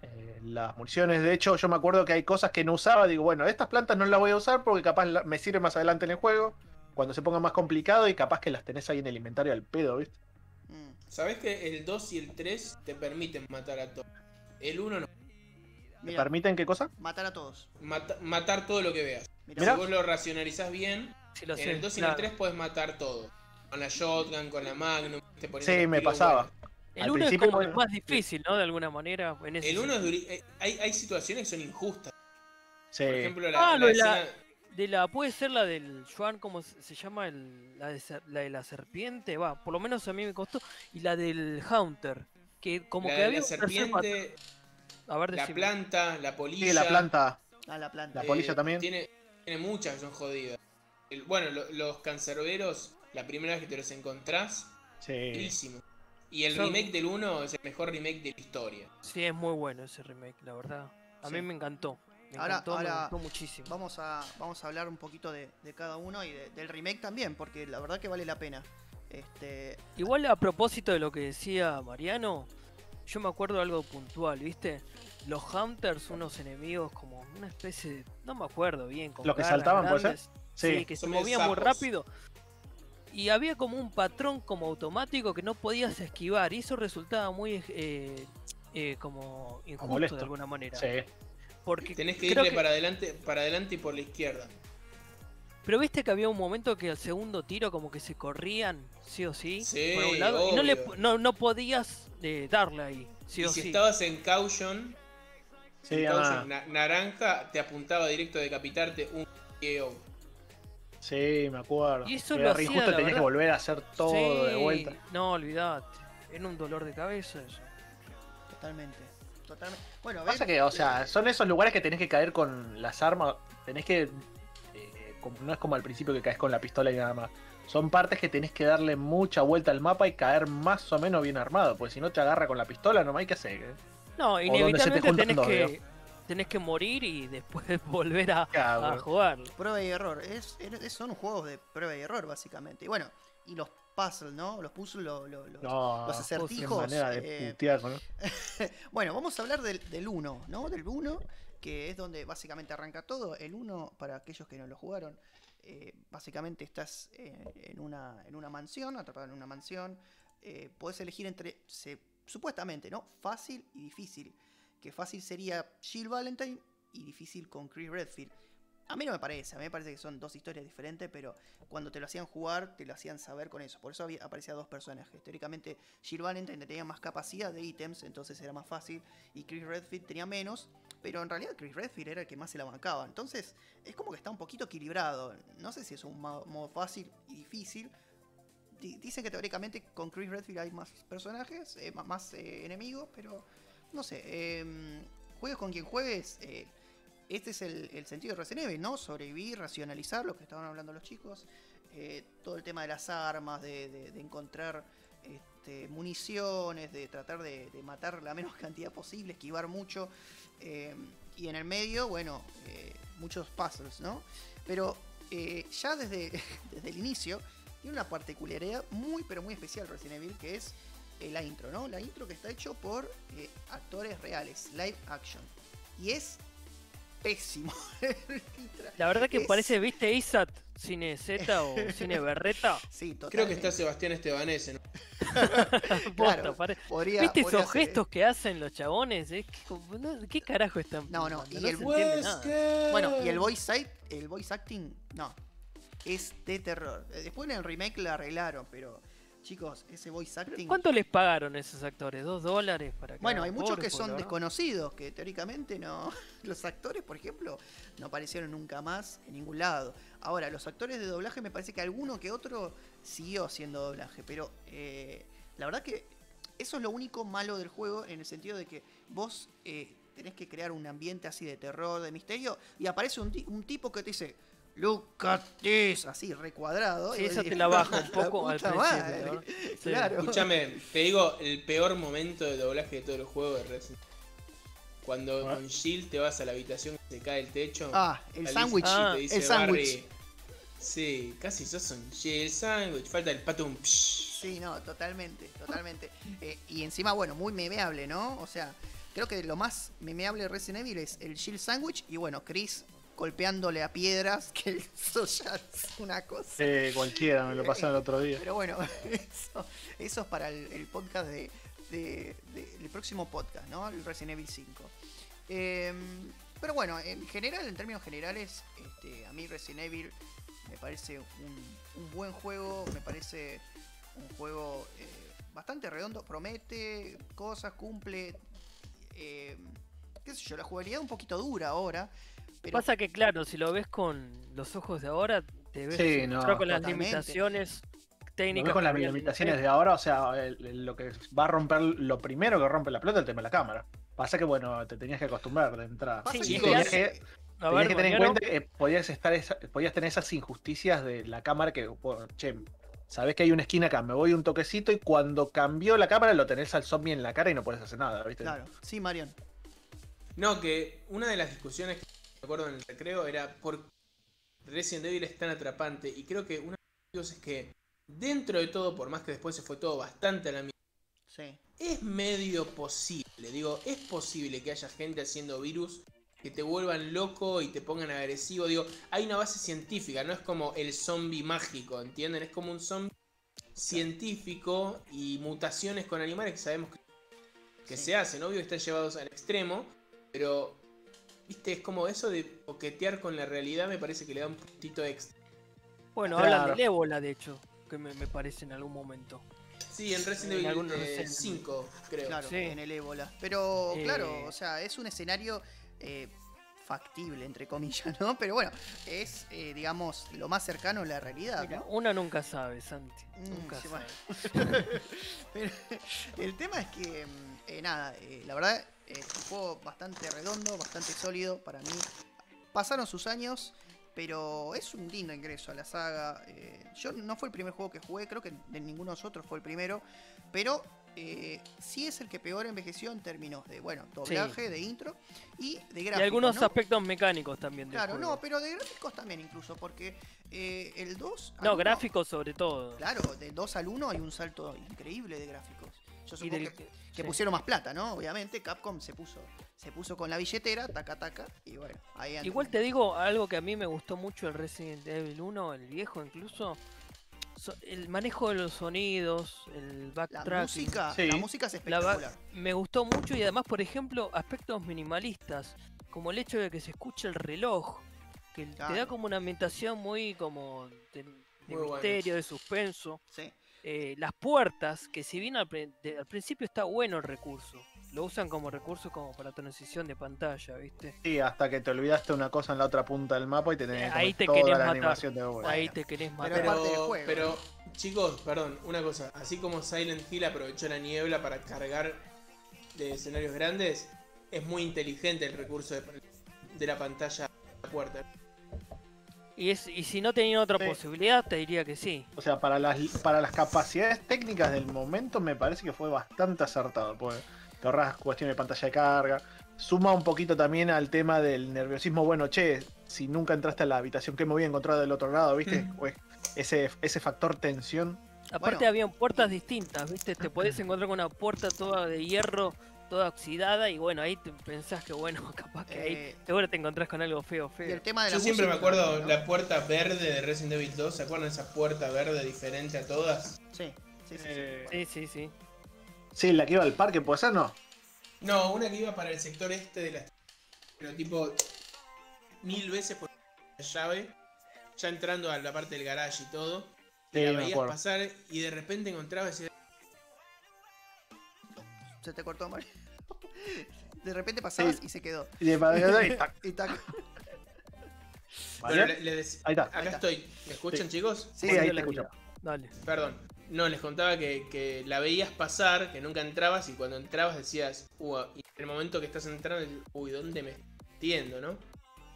eh, las municiones. De hecho, yo me acuerdo que hay cosas que no usaba. Digo, bueno, estas plantas no las voy a usar porque capaz la- me sirve más adelante en el juego. Cuando se ponga más complicado y capaz que las tenés ahí en el inventario al pedo, ¿viste? mm, ¿Sabés que el 2 y el 3 te permiten matar a todos? El 1 no. ¿Me mira, permiten qué cosa? matar a todos. Mata- matar todo lo que veas. Mirá. Si vos lo racionalizás bien, sí lo en sé, el 2 y en claro. el 3 puedes matar todo. Con la shotgun, con la magnum. te Sí, me pasaba. bueno. El Al 1 es como el bueno, más difícil, ¿no? De alguna manera. En ese El 1 es eh, hay, hay situaciones que son injustas. Sí. Por ejemplo, la, Ah, la la- escena- De la, puede ser la del Juan, ¿cómo se llama? El, la, de, la de la serpiente, va, por lo menos a mí me costó. Y la del Hunter, que como la que de había la serpiente, pat- A ver, la planta, la polilla. Sí, la planta. a la planta. La polilla también. Tiene, tiene muchas que son jodidas. El- bueno, lo- los cancerberos, la primera vez que te los encontrás, Sí. Y el Son- remake del 1 es el mejor remake de la historia. Sí, es muy bueno ese remake, la verdad. A Sí. mí me encantó. Me Ahora- encantó, me ahora gustó muchísimo. Vamos a, vamos a hablar un poquito de, de cada uno y de- del remake también, porque la verdad que vale la pena. Este, Igual a propósito de lo que decía Mariano, yo me acuerdo de algo puntual, ¿viste? Los Hunters, unos enemigos como una especie de... No me acuerdo bien. Con ¿Los que saltaban, puede ser? grandes. Sí. Sí, que se movían muy rápido. Y había como un patrón como automático que no podías esquivar. Y eso resultaba muy eh, eh, como injusto molesto. de alguna manera. Sí. Porque Tenés que irle para adelante, para adelante y por la izquierda. Pero viste que había un momento que al segundo tiro como que se corrían, sí o sí, Sí, por un lado, y no, le, no, no podías eh, darle ahí, sí y o si sí. estabas en caution, Sí, en caution na- naranja, te apuntaba directo a decapitarte un KO. sí, me acuerdo. Y eso Era lo hacía, injusto, la tenías que volver a hacer todo de vuelta. No, olvidate, era un dolor de cabeza eso. totalmente. Totalmente. Bueno, Pasa que, o sea, eh, son esos lugares que tenés que caer con las armas. Tenés que. eh, como- no es como al principio que caes con la pistola y nada más. Son partes que tenés que darle mucha vuelta al mapa y caer más o menos bien armado. Porque si no te agarra con la pistola, no hay que hacer. ¿eh? No, te inevitablemente tenés dos, que, tenés que morir y después volver a jugar. prueba y error. Es, es- son juegos de prueba y error, básicamente. Y bueno, y los puzzles, ¿no? Los puzzles, lo- lo- No, los acertijos. manera de eh, putear, ¿no? Bueno, vamos a hablar del, del 1, ¿no? Del 1, que es donde básicamente arranca todo. El 1, para aquellos que no lo jugaron, eh, básicamente estás eh, en, una, en una mansión, atrapado en una mansión. Eh, podés elegir entre, se- supuestamente, ¿no? Fácil y difícil. Que fácil sería Jill Valentine y difícil con Chris Redfield. A mí no me parece, a mí me parece que son dos historias diferentes, pero cuando te lo hacían jugar, te lo hacían saber con eso. Por eso había, aparecían dos personajes. Teóricamente, Jill Valentine tenía más capacidad de ítems, entonces era más fácil, y Chris Redfield tenía menos, pero en realidad Chris Redfield era el que más se la bancaba. Entonces, es como que está un poquito equilibrado. No sé si es un mo- modo fácil y difícil. Di- Dicen que teóricamente con Chris Redfield hay más personajes, eh, más eh, enemigos, pero no sé. eh, juegues con quien juegues. Este es el, sentido de Resident Evil, ¿no? Sobrevivir, racionalizar, lo que estaban hablando los chicos. eh, todo el tema de las armas, de, encontrar este, municiones, de tratar de, matar la menos cantidad posible, esquivar mucho. eh, y en el medio, bueno, eh, muchos puzzles, ¿no? Pero ya desde, desde el inicio tiene una particularidad muy, pero muy especial Resident Evil, que es la intro, ¿no? La intro que está hecho por actores reales, live action. Y es pésimo. La verdad que Es- parece, ¿viste ISAT? Cine Z o Cine Berreta. Sí, totalmente. Creo que está Sebastián Estebanese, ¿no? Posta, Claro, pare- podría- ¿Viste podría esos ser- gestos que hacen los chabones? No, ¿Qué carajo están No, no, y el- se entiende Pues nada. Bueno, y el voice, act- el voice acting, no. Es de terror. Después en el remake la arreglaron, pero chicos, ese voice acting. ¿Cuánto les pagaron esos actores? ¿Dos dólares para que Bueno, hay muchos que son desconocidos, que teóricamente no. Los actores, por ejemplo, no aparecieron nunca más en ningún lado. Ahora, los actores de doblaje me parece que alguno que otro siguió haciendo doblaje, pero eh, la verdad que eso es lo único malo del juego en el sentido de que vos eh, tenés que crear un ambiente así de terror, de misterio, y aparece un tipo que te dice. Look at this", así recuadrado. Sí, esa decís, te la baja un "La poco al principio, madre". ¿no? Sí. Claro. Escúchame, te digo el peor momento de doblaje de todos los juegos de Resident Evil. Cuando Ah. con Jill te vas a la habitación y se cae el techo. Ah, el sándwich. Ah, te dice, el sándwich. "Barry, Sí, casi sos un Jill sándwich. Falta el pato un psh. Sí, no, totalmente, totalmente. Eh, y encima, bueno, muy memeable, ¿no? O sea, creo que lo más memeable de Resident Evil es el Shield Sandwich y bueno, Chris golpeándole a piedras, que eso ya es una cosa. Cualquiera, me lo pasaron el otro día. Pero bueno, eso, eso es para el, el podcast de, de- de- el próximo podcast, ¿no? El Resident Evil 5. Eh, pero bueno, en general, en términos generales, este, a mí Resident Evil me parece un, un buen juego, me parece un juego eh, bastante redondo, promete cosas, cumple. eh, qué sé yo, la jugabilidad un poquito dura ahora. Pero Pasa que, claro, si lo ves con los ojos de ahora, te ves Sí, no, con las limitaciones Lo técnicas. ves con las limitaciones de ahora, o sea, el- el- lo que va a romper, lo primero que rompe la pelota es el tema de la cámara. Pasa que, bueno, te tenías que acostumbrar de entrada. Sí, que- y tenías hace- que, A tenías ver, que tener en cuenta que podías, estar esa- podías tener esas injusticias de la cámara que, bueno, che, sabés que hay una esquina acá, me voy un toquecito y cuando cambió la cámara lo tenés al zombie en la cara y no puedes hacer nada, ¿viste? Claro, sí, Marion. No, que una de las discusiones acuerdo en el recreo era por qué Resident Evil es tan atrapante. Y creo que uno de los motivos es que, dentro de todo, por más que después se fue todo bastante a la mierda, Sí. es medio posible. Digo, es posible que haya gente haciendo virus que te vuelvan loco y te pongan agresivo. Digo, hay una base científica, no es como el zombie mágico, ¿entienden? Es como un zombie científico y mutaciones con animales que sabemos que, que Sí. se hacen. Obvio que están llevados al extremo, pero, viste, es como eso de coquetear con la realidad, me parece que le da un puntito extra. Bueno, Claro. hablan del ébola, de hecho, que me, me parece en algún momento. Sí, en Resident En Evil algunos eh, Resident 5, creo. Claro, Sí. en el ébola. Pero Eh, claro, o sea, es un escenario eh, factible, entre comillas, ¿no? Pero bueno, es, eh, digamos, lo más cercano a la realidad, Mira, ¿no? una nunca sabe, Santi. Mm, Nunca sí, sabe. Pero el tema es que, mm, eh, nada, eh, la verdad, Es un juego bastante redondo, bastante sólido para mí. Pasaron sus años, pero es un lindo ingreso a la saga. Eh, yo no fue el primer juego que jugué, creo que de ninguno de nosotros fue el primero, pero eh, sí es el que peor envejeció en términos de, bueno, doblaje, de intro y de gráficos. Y algunos ¿no? aspectos mecánicos también. del Claro, juego. no, pero de gráficos también incluso, porque eh, el 2... al No, gráficos sobre todo. Claro, del 2 al 1 hay un salto increíble de gráficos. Yo Y supongo del- que, que sí. pusieron más plata, ¿no? Obviamente, Capcom se puso se puso con la billetera, taca taca, y bueno, ahí andan. Igual te digo algo que a mí me gustó mucho el Resident Evil 1, el viejo incluso. so- el manejo de los sonidos, el La backtracking. música, Sí. la música es la espectacular. me gustó mucho y además, por ejemplo, aspectos minimalistas, como el hecho de que se escuche el reloj, que te da como una ambientación muy como de, de Muy buenos. misterio, de suspenso. Sí. Eh, las puertas, que si bien al, pri- de- al principio está bueno el recurso, lo usan como recurso como para transición de pantalla, ¿viste? Sí, hasta que te olvidaste una cosa en la otra punta del mapa y te tenías que Ahí te toda querés la matar. animación de vuelta. Ahí Bueno, te querés pero matar. Pero, juego. chicos, perdón, una cosa. Así como Silent Hill aprovechó la niebla para cargar de escenarios grandes, es muy inteligente el recurso de, de la pantalla a la puerta. Y, es, y si no tenía otra Sí. posibilidad, te diría que sí. O sea, para las, para las capacidades técnicas del momento me parece que fue bastante acertado. Porque te ahorras cuestiones de pantalla de carga. Suma un poquito también al tema del nerviosismo. Bueno, che, si nunca entraste a la habitación, ¿qué me voy a encontrar del otro lado? ¿Viste? Mm. Pues ese, ese factor tensión. Aparte Bueno. habían puertas distintas, ¿viste? Te podés encontrar con una puerta toda de hierro, toda oxidada, y bueno, ahí te pensás que bueno, capaz que ahí Eh, seguro te encontrás con algo feo, y el feo. tema de la Yo siempre me acuerdo ¿no? la puerta verde de Resident Evil 2. ¿Se acuerdan esa puerta verde diferente a todas? Sí, sí, sí, sí. Eh, Sí, sí, sí. sí, la que iba al parque, ¿puede ser? No. No, una que iba para el sector este de la. Pero tipo. Mil veces por la llave. Ya entrando a la parte del garage y todo. Y Sí, la veías pasar y de repente encontrabas ese. Se te cortó, Mario. De repente pasabas Sí. y se quedó. Y de y tac, Y tac. ¿vale? Bueno, le- le dec- Ahí está. Acá Ahí está. estoy. ¿Me escuchan, Sí. chicos? Sí, ahí te escuchamos. Dale. Perdón. No, les contaba que, que la veías pasar, que nunca entrabas y cuando entrabas decías, "Uh", y en el momento que estás entrando, uy, ¿dónde me estoy metiendo, no?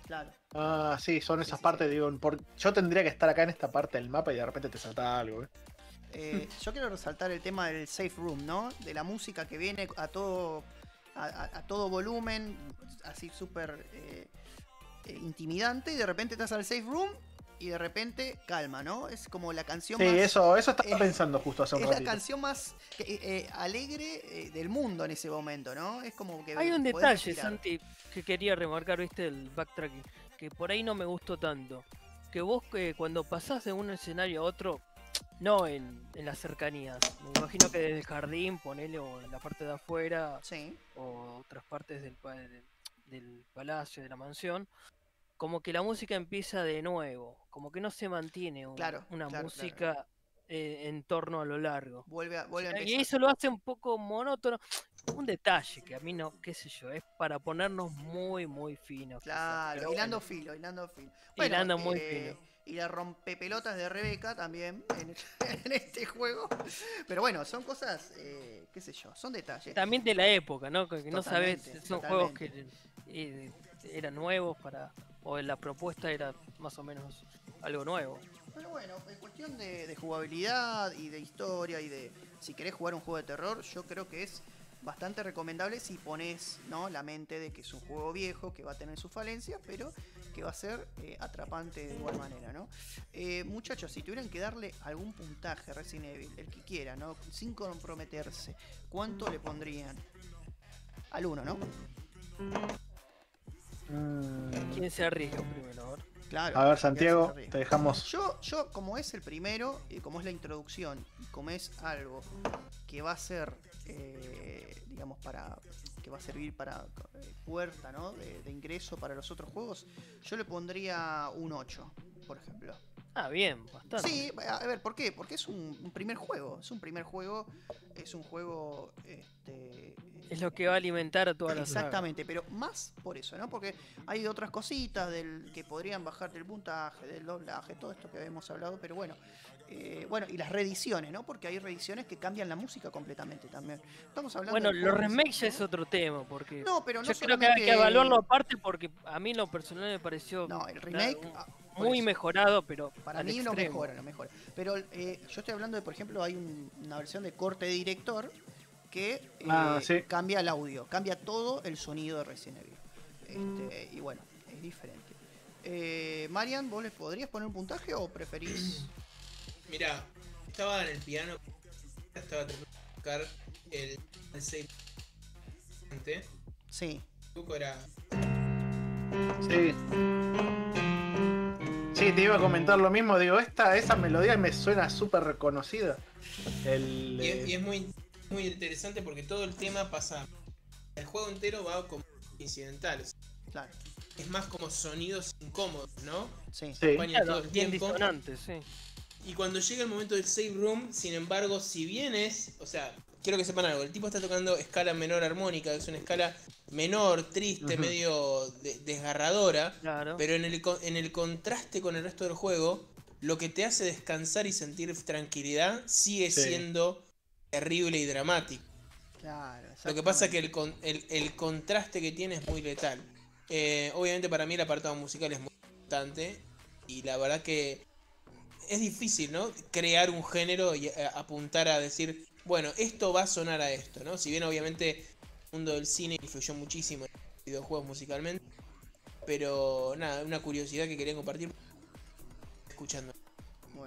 Claro. Ah, sí, son Sí, esas sí, partes, digo, por- yo tendría que estar acá en esta parte del mapa y de repente te salta algo, ¿eh? Eh, yo quiero resaltar el tema del safe room, ¿no? De la música que viene a todo a, todo volumen, así súper eh, eh, intimidante, y de repente estás al safe room y de repente calma, ¿no? Es como la canción Sí, más... eso, eso estaba eh, pensando justo hace un Es la ratito. canción más eh, eh, alegre eh, del mundo en ese momento, ¿no? Es como que... Hay un detalle, respirar. Santi, que quería remarcar, viste, el backtracking, que por ahí no me gustó tanto. Que vos eh, cuando pasás de un escenario a otro, no en, en las cercanías, me imagino que desde el jardín, ponele, o en la parte de afuera, Sí, o otras partes del, del, del palacio, de la mansión, como que la música empieza de nuevo, como que no se mantiene un- Claro, una claro, música eh, en torno a lo largo. vuelve a, vuelve a Y eso lo hace un poco monótono. Un detalle que a mí no, qué sé yo, es para ponernos muy, muy finos. Claro, hilando bueno. filo, hilando filo. Hilando muy eh, fino. Y la rompepelotas de Rebeca también en, en este juego. Pero bueno, son cosas, eh, qué sé yo, son detalles. También de la época, ¿no? Que no sabes, Totalmente, son juegos que eh, eran nuevos para, o la propuesta era más o menos algo nuevo. Pero bueno, en cuestión de, de jugabilidad y de historia y de si querés jugar un juego de terror, yo creo que es bastante recomendable si pones ¿no? la mente de que es un juego viejo, que va a tener sus falencias, pero que va a ser eh, atrapante de igual manera, ¿no? Eh, muchachos, si tuvieran que darle algún puntaje a Resident Evil, el que quiera, ¿no? Sin comprometerse, ¿cuánto le pondrían? Al uno, ¿no? Mm, ¿Quién se arriesga primero? Claro. a ver, Santiago, te dejamos. Yo, yo, como es el primero, y como es la introducción, y como es algo que va a ser, eh, digamos, para. que va a servir para eh, puerta, ¿no? De, de ingreso para los otros juegos, yo le pondría un 8, por ejemplo. Ah, bien, bastante. Sí, a ver, ¿por qué? Porque es un, un primer juego. Es un primer juego. Es un juego este, Es lo que va a alimentar a todas las Exactamente, pero más por eso, ¿no? Porque hay otras cositas del que podrían bajarte el puntaje, del doblaje, todo esto que habíamos hablado, pero bueno. eh, bueno, y las reediciones, ¿no? Porque hay reediciones que cambian la música completamente también. Estamos hablando Bueno, los remakes ya es otro tema, porque No, pero no yo creo que hay que evaluarlo aparte porque a mí lo personal me pareció No, el remake. un- ah, muy mejorado, pero Para mí no extremo. mejora, no mejora. Pero eh, yo estoy hablando de, por ejemplo, hay un- una versión de corte de director que eh, Ah, sí. cambia el audio, cambia todo el sonido de Resident Evil. Este, y bueno, es diferente. Eh, Marian, ¿vos les podrías poner un puntaje o preferís? Mira, estaba en el piano, estaba tratando de buscar el, el save. antes. Sí, El truco era Sí. Sí, te iba a comentar lo mismo. Digo, esta, esa melodía me suena súper reconocida. El, Y, es- y eh, es muy, muy interesante porque todo el tema pasa. El juego entero va como incidentales. claro. Es más como sonidos incómodos, ¿no? Sí. sí. Acompañan Claro, todo el bien tiempo. disonante, sí. Y cuando llega el momento del save room, sin embargo, si bien es. O sea, quiero que sepan algo. El tipo está tocando escala menor armónica. Es una escala menor, triste, medio de- desgarradora. Claro. Pero en el, en el contraste con el resto del juego, lo que te hace descansar y sentir tranquilidad sigue Sí. siendo terrible y dramático. Claro, Lo que pasa es que el, con- el- el contraste que tiene es muy letal. Eh, obviamente para mí el apartado musical es muy importante y la verdad que es difícil, ¿no? Crear un género y eh, apuntar a decir, bueno, esto va a sonar a esto, ¿no? Si bien obviamente el mundo del cine influyó muchísimo en los videojuegos musicalmente, pero nada, una curiosidad que quería compartir escuchando.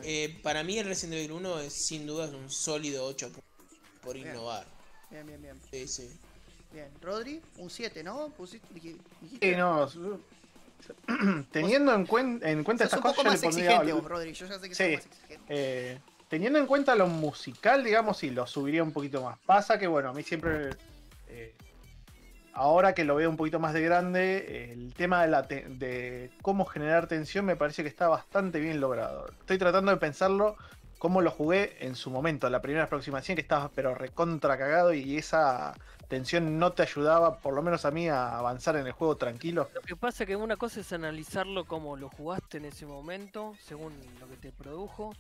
Eh, para mí el Resident Evil 1 es sin duda un sólido 8 puntos por Bien. innovar. Bien, bien, bien. Sí, sí. Bien. Rodri, un 7, ¿no? Pusiste, dij- dijiste- Sí, no. Teniendo en, cuen- en cuenta estas cosas, yo más le pondría. exigente vos, Rodri. Yo ya sé que Sí. más exigente. eh, teniendo en cuenta lo musical, digamos, sí, lo subiría un poquito más. Pasa que, bueno, a mí siempre. eh, ahora que lo veo un poquito más de grande, el tema de, la de cómo generar tensión me parece que está bastante bien logrado. Estoy tratando de pensarlo cómo lo jugué en su momento, la primera aproximación que estaba pero recontra cagado y esa tensión no te ayudaba, por lo menos a mí, a avanzar en el juego tranquilo. Lo que pasa es que una cosa es analizarlo como lo jugaste en ese momento, según lo que te produjo,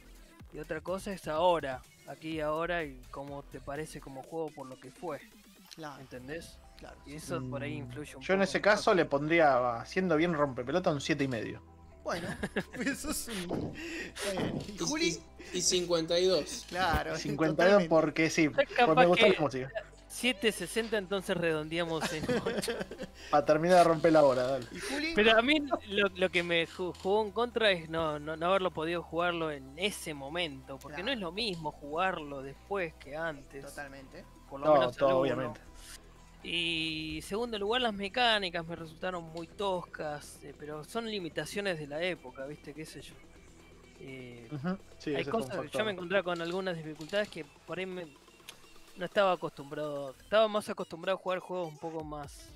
y otra cosa es ahora, aquí y ahora, y cómo te parece como juego por lo que fue, Claro, ¿entendés? claro. Y eso por ahí Mm, influye un Yo en poco. ese caso le pondría, haciendo bien rompepelota, un 7 y medio. Bueno, eso es un. ¿Y Juli? Y, y 52. Claro. 52 totalmente. porque sí, porque me gusta que- la música. 7.60 entonces redondeamos en 8. Para terminar de romper la hora, dale. Pero a mí lo, lo que me ju- jugó en contra es no, no, no haberlo podido jugarlo en ese momento, porque no es lo mismo jugarlo después que antes. Totalmente. Por lo No, menos el todo, obviamente. Y segundo lugar, las mecánicas me resultaron muy toscas, eh, pero son limitaciones de la época, ¿viste? ¿Qué sé yo? Eh, Ujú, Sí, hay cosas, yo me encontraba con algunas dificultades que por ahí me- no estaba acostumbrado, estaba más acostumbrado a jugar juegos un poco más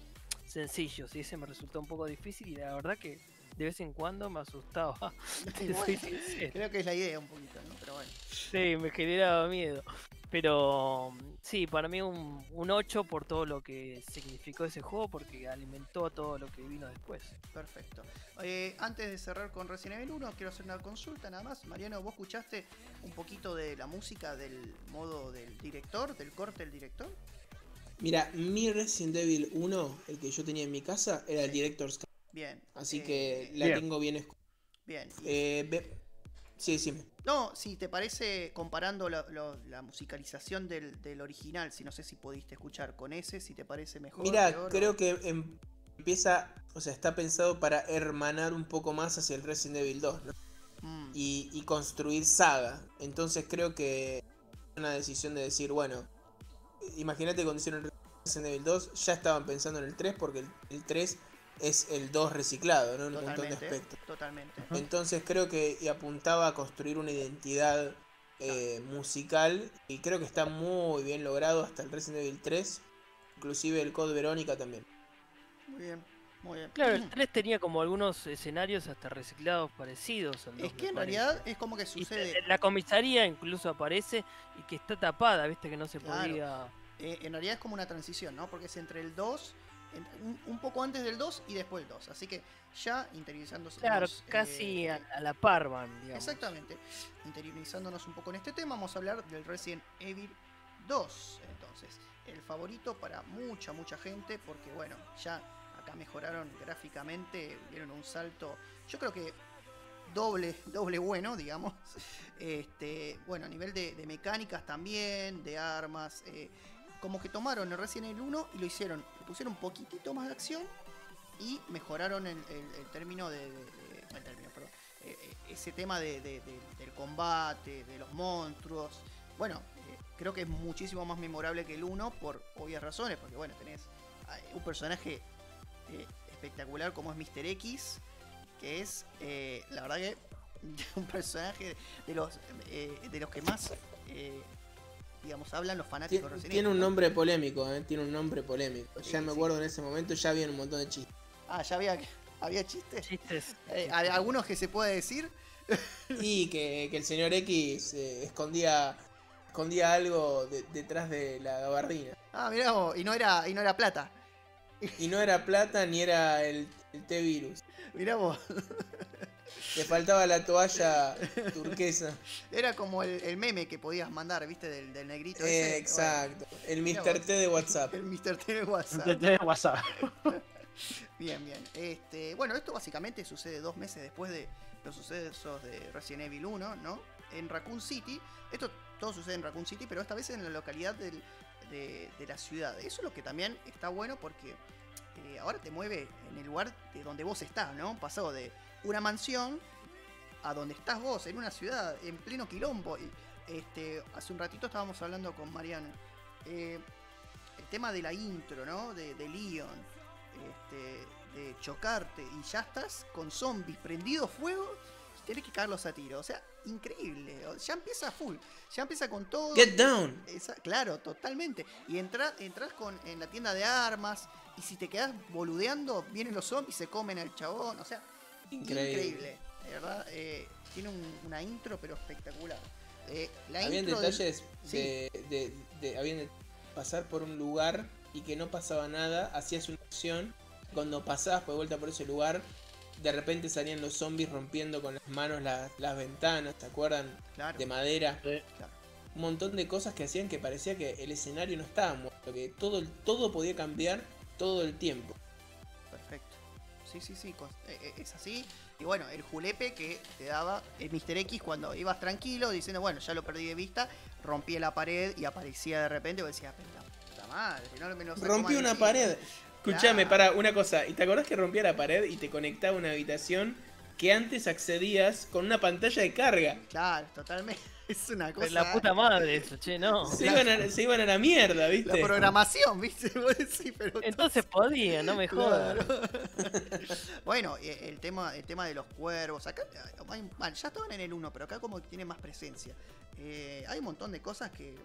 sencillos y ese me resultó un poco difícil y la verdad que de vez en cuando me asustaba. te soy Bueno, sincero. creo que es la idea un poquito, ¿no? Pero bueno. Sí, me generaba miedo. Pero sí, para mí un, un 8 por todo lo que significó ese juego, porque alimentó a todo lo que vino después. Perfecto. Eh, antes de cerrar con Resident Evil 1, quiero hacer una consulta nada más. Mariano, ¿vos escuchaste un poquito de la música del modo del director, del corte del director? Mira, mi Resident Evil 1, el que yo tenía en mi casa, era el Director's. Bien. Así eh, que la Bien. tengo bien Bien. Eh, Sí, sí. No, si te parece, comparando la, lo- la musicalización del, del original, si no sé si pudiste escuchar con ese, si te parece mejor. Mira, creo que em- empieza, o sea, está pensado para hermanar un poco más hacia el Resident Evil 2, ¿no? Mm, y, y construir saga. Entonces creo que es una decisión de decir, bueno, imagínate cuando hicieron Resident Evil 2, ya estaban pensando en el 3 porque el, el 3 es el 2 reciclado, ¿no? En un montón de totalmente. aspectos. Totalmente. Entonces creo que y apuntaba a construir una identidad eh, musical y creo que está muy bien logrado hasta el Resident Evil 3, inclusive el Code Verónica también. Muy bien. Muy bien. Claro, el 3 tenía como algunos escenarios hasta reciclados parecidos al 2, Es que en parece. realidad es como que Y sucede. la comisaría incluso aparece y que está tapada, viste que no se Claro. podía. Eh, en realidad es como una transición, ¿no? Porque es entre el 2, en- un, un poco antes del 2 y después el 2. Así que ya interiorizándonos. Claro, eh, casi a, a la par van, digamos. Exactamente. Interiorizándonos un poco en este tema, vamos a hablar del Resident Evil 2. Entonces, el favorito para mucha, mucha gente, porque bueno, ya acá mejoraron gráficamente, dieron un salto, yo creo que doble, doble bueno, digamos. Este, bueno, a nivel de, de mecánicas también, de armas. eh, como que tomaron el Resident Evil 1 y lo hicieron, pusieron un poquitito más de acción y mejoraron el, término de, el término, perdón, eh, eh, ese tema de- de- de- del combate, de los monstruos. Bueno, eh, creo que es muchísimo más memorable que el 1 por obvias razones, porque bueno, tenés un personaje espectacular como es Mr. X, que es, la verdad que, un personaje de los, de los que más, digamos, hablan los Tien- fanáticos Resident Tiene un nombre polémico, ¿eh? Tiene un nombre polémico. Sí, Ya me sí. acuerdo en ese momento, ya había un montón de chistes. Ah, ya había, había chistes. Chistes. Eh, ¿hay algunos que se puede decir. Y que, que el señor X eh, escondía escondía algo de- detrás de la gabardina. Ah, mirá, vos, y no era, y no era plata. Y no era plata ni era el, el T-Virus. Mirá vos, Le faltaba la toalla turquesa. era como el, el meme que podías mandar, ¿viste? Del, del negrito Eh, ese. exacto. El Mr. T de WhatsApp. El Mr. T de WhatsApp. De WhatsApp. Bien, bien. Este, bueno, esto básicamente sucede dos meses después de los sucesos de Resident Evil 1, ¿no? En Raccoon City. Esto todo sucede en Raccoon City, pero esta vez en la localidad del- de, de la ciudad. Eso es lo que también está bueno porque eh, ahora te mueve en el lugar de donde vos estás, ¿no? Pasado de una mansión a donde estás vos, en una ciudad, en pleno quilombo. Y, este, hace un ratito estábamos hablando con Mariano. Eh, el tema de la intro, ¿no? De, de Leon este, de chocarte y ya estás con zombies prendidos fuego y tenés que caerlos a tiro. O sea, increíble. Ya empieza full. Ya empieza con todo. Get down. Esa- claro, totalmente. Y entra, entras con, en la tienda de armas y si te quedas boludeando, vienen los zombies y se comen al chabón. O sea, Increíble. increíble. De verdad, eh, tiene un- una intro pero espectacular. Eh, la Habían intro detalles Sí. de, de- de- Habían de pasar por un lugar y que no pasaba nada. Hacías una acción. Cuando pasabas por vuelta por ese lugar, de repente salían los zombies rompiendo con las manos las, las ventanas. ¿Te acuerdan? Claro, De madera. claro. Un montón de cosas que hacían que parecía que el escenario no estaba muerto. Que todo, el- todo podía cambiar todo el tiempo. Sí, sí, sí, eh, eh, es así. Y bueno, el julepe que te daba el Mr. X cuando ibas tranquilo diciendo, bueno, ya lo perdí de vista, rompía la pared y aparecía de repente y vos decías, pero la puta madre, no me lo Rompí una encima". pared. Escuchame, para una cosa. ¿Y te acordás que rompía la pared y te conectaba a una habitación que antes accedías con una pantalla de carga? Claro, totalmente. Es una cosa. La puta madre eso, che, no. Se iban, a, se iban a la mierda, La ¿viste? programación, ¿viste? Pero Entonces podía, no me jodas. Claro. bueno, eh, el tema, el tema de los cuervos. Acá eh, hay- bueno, ya estaban en el 1, pero acá como que tiene más presencia. Eh, hay un montón de cosas que,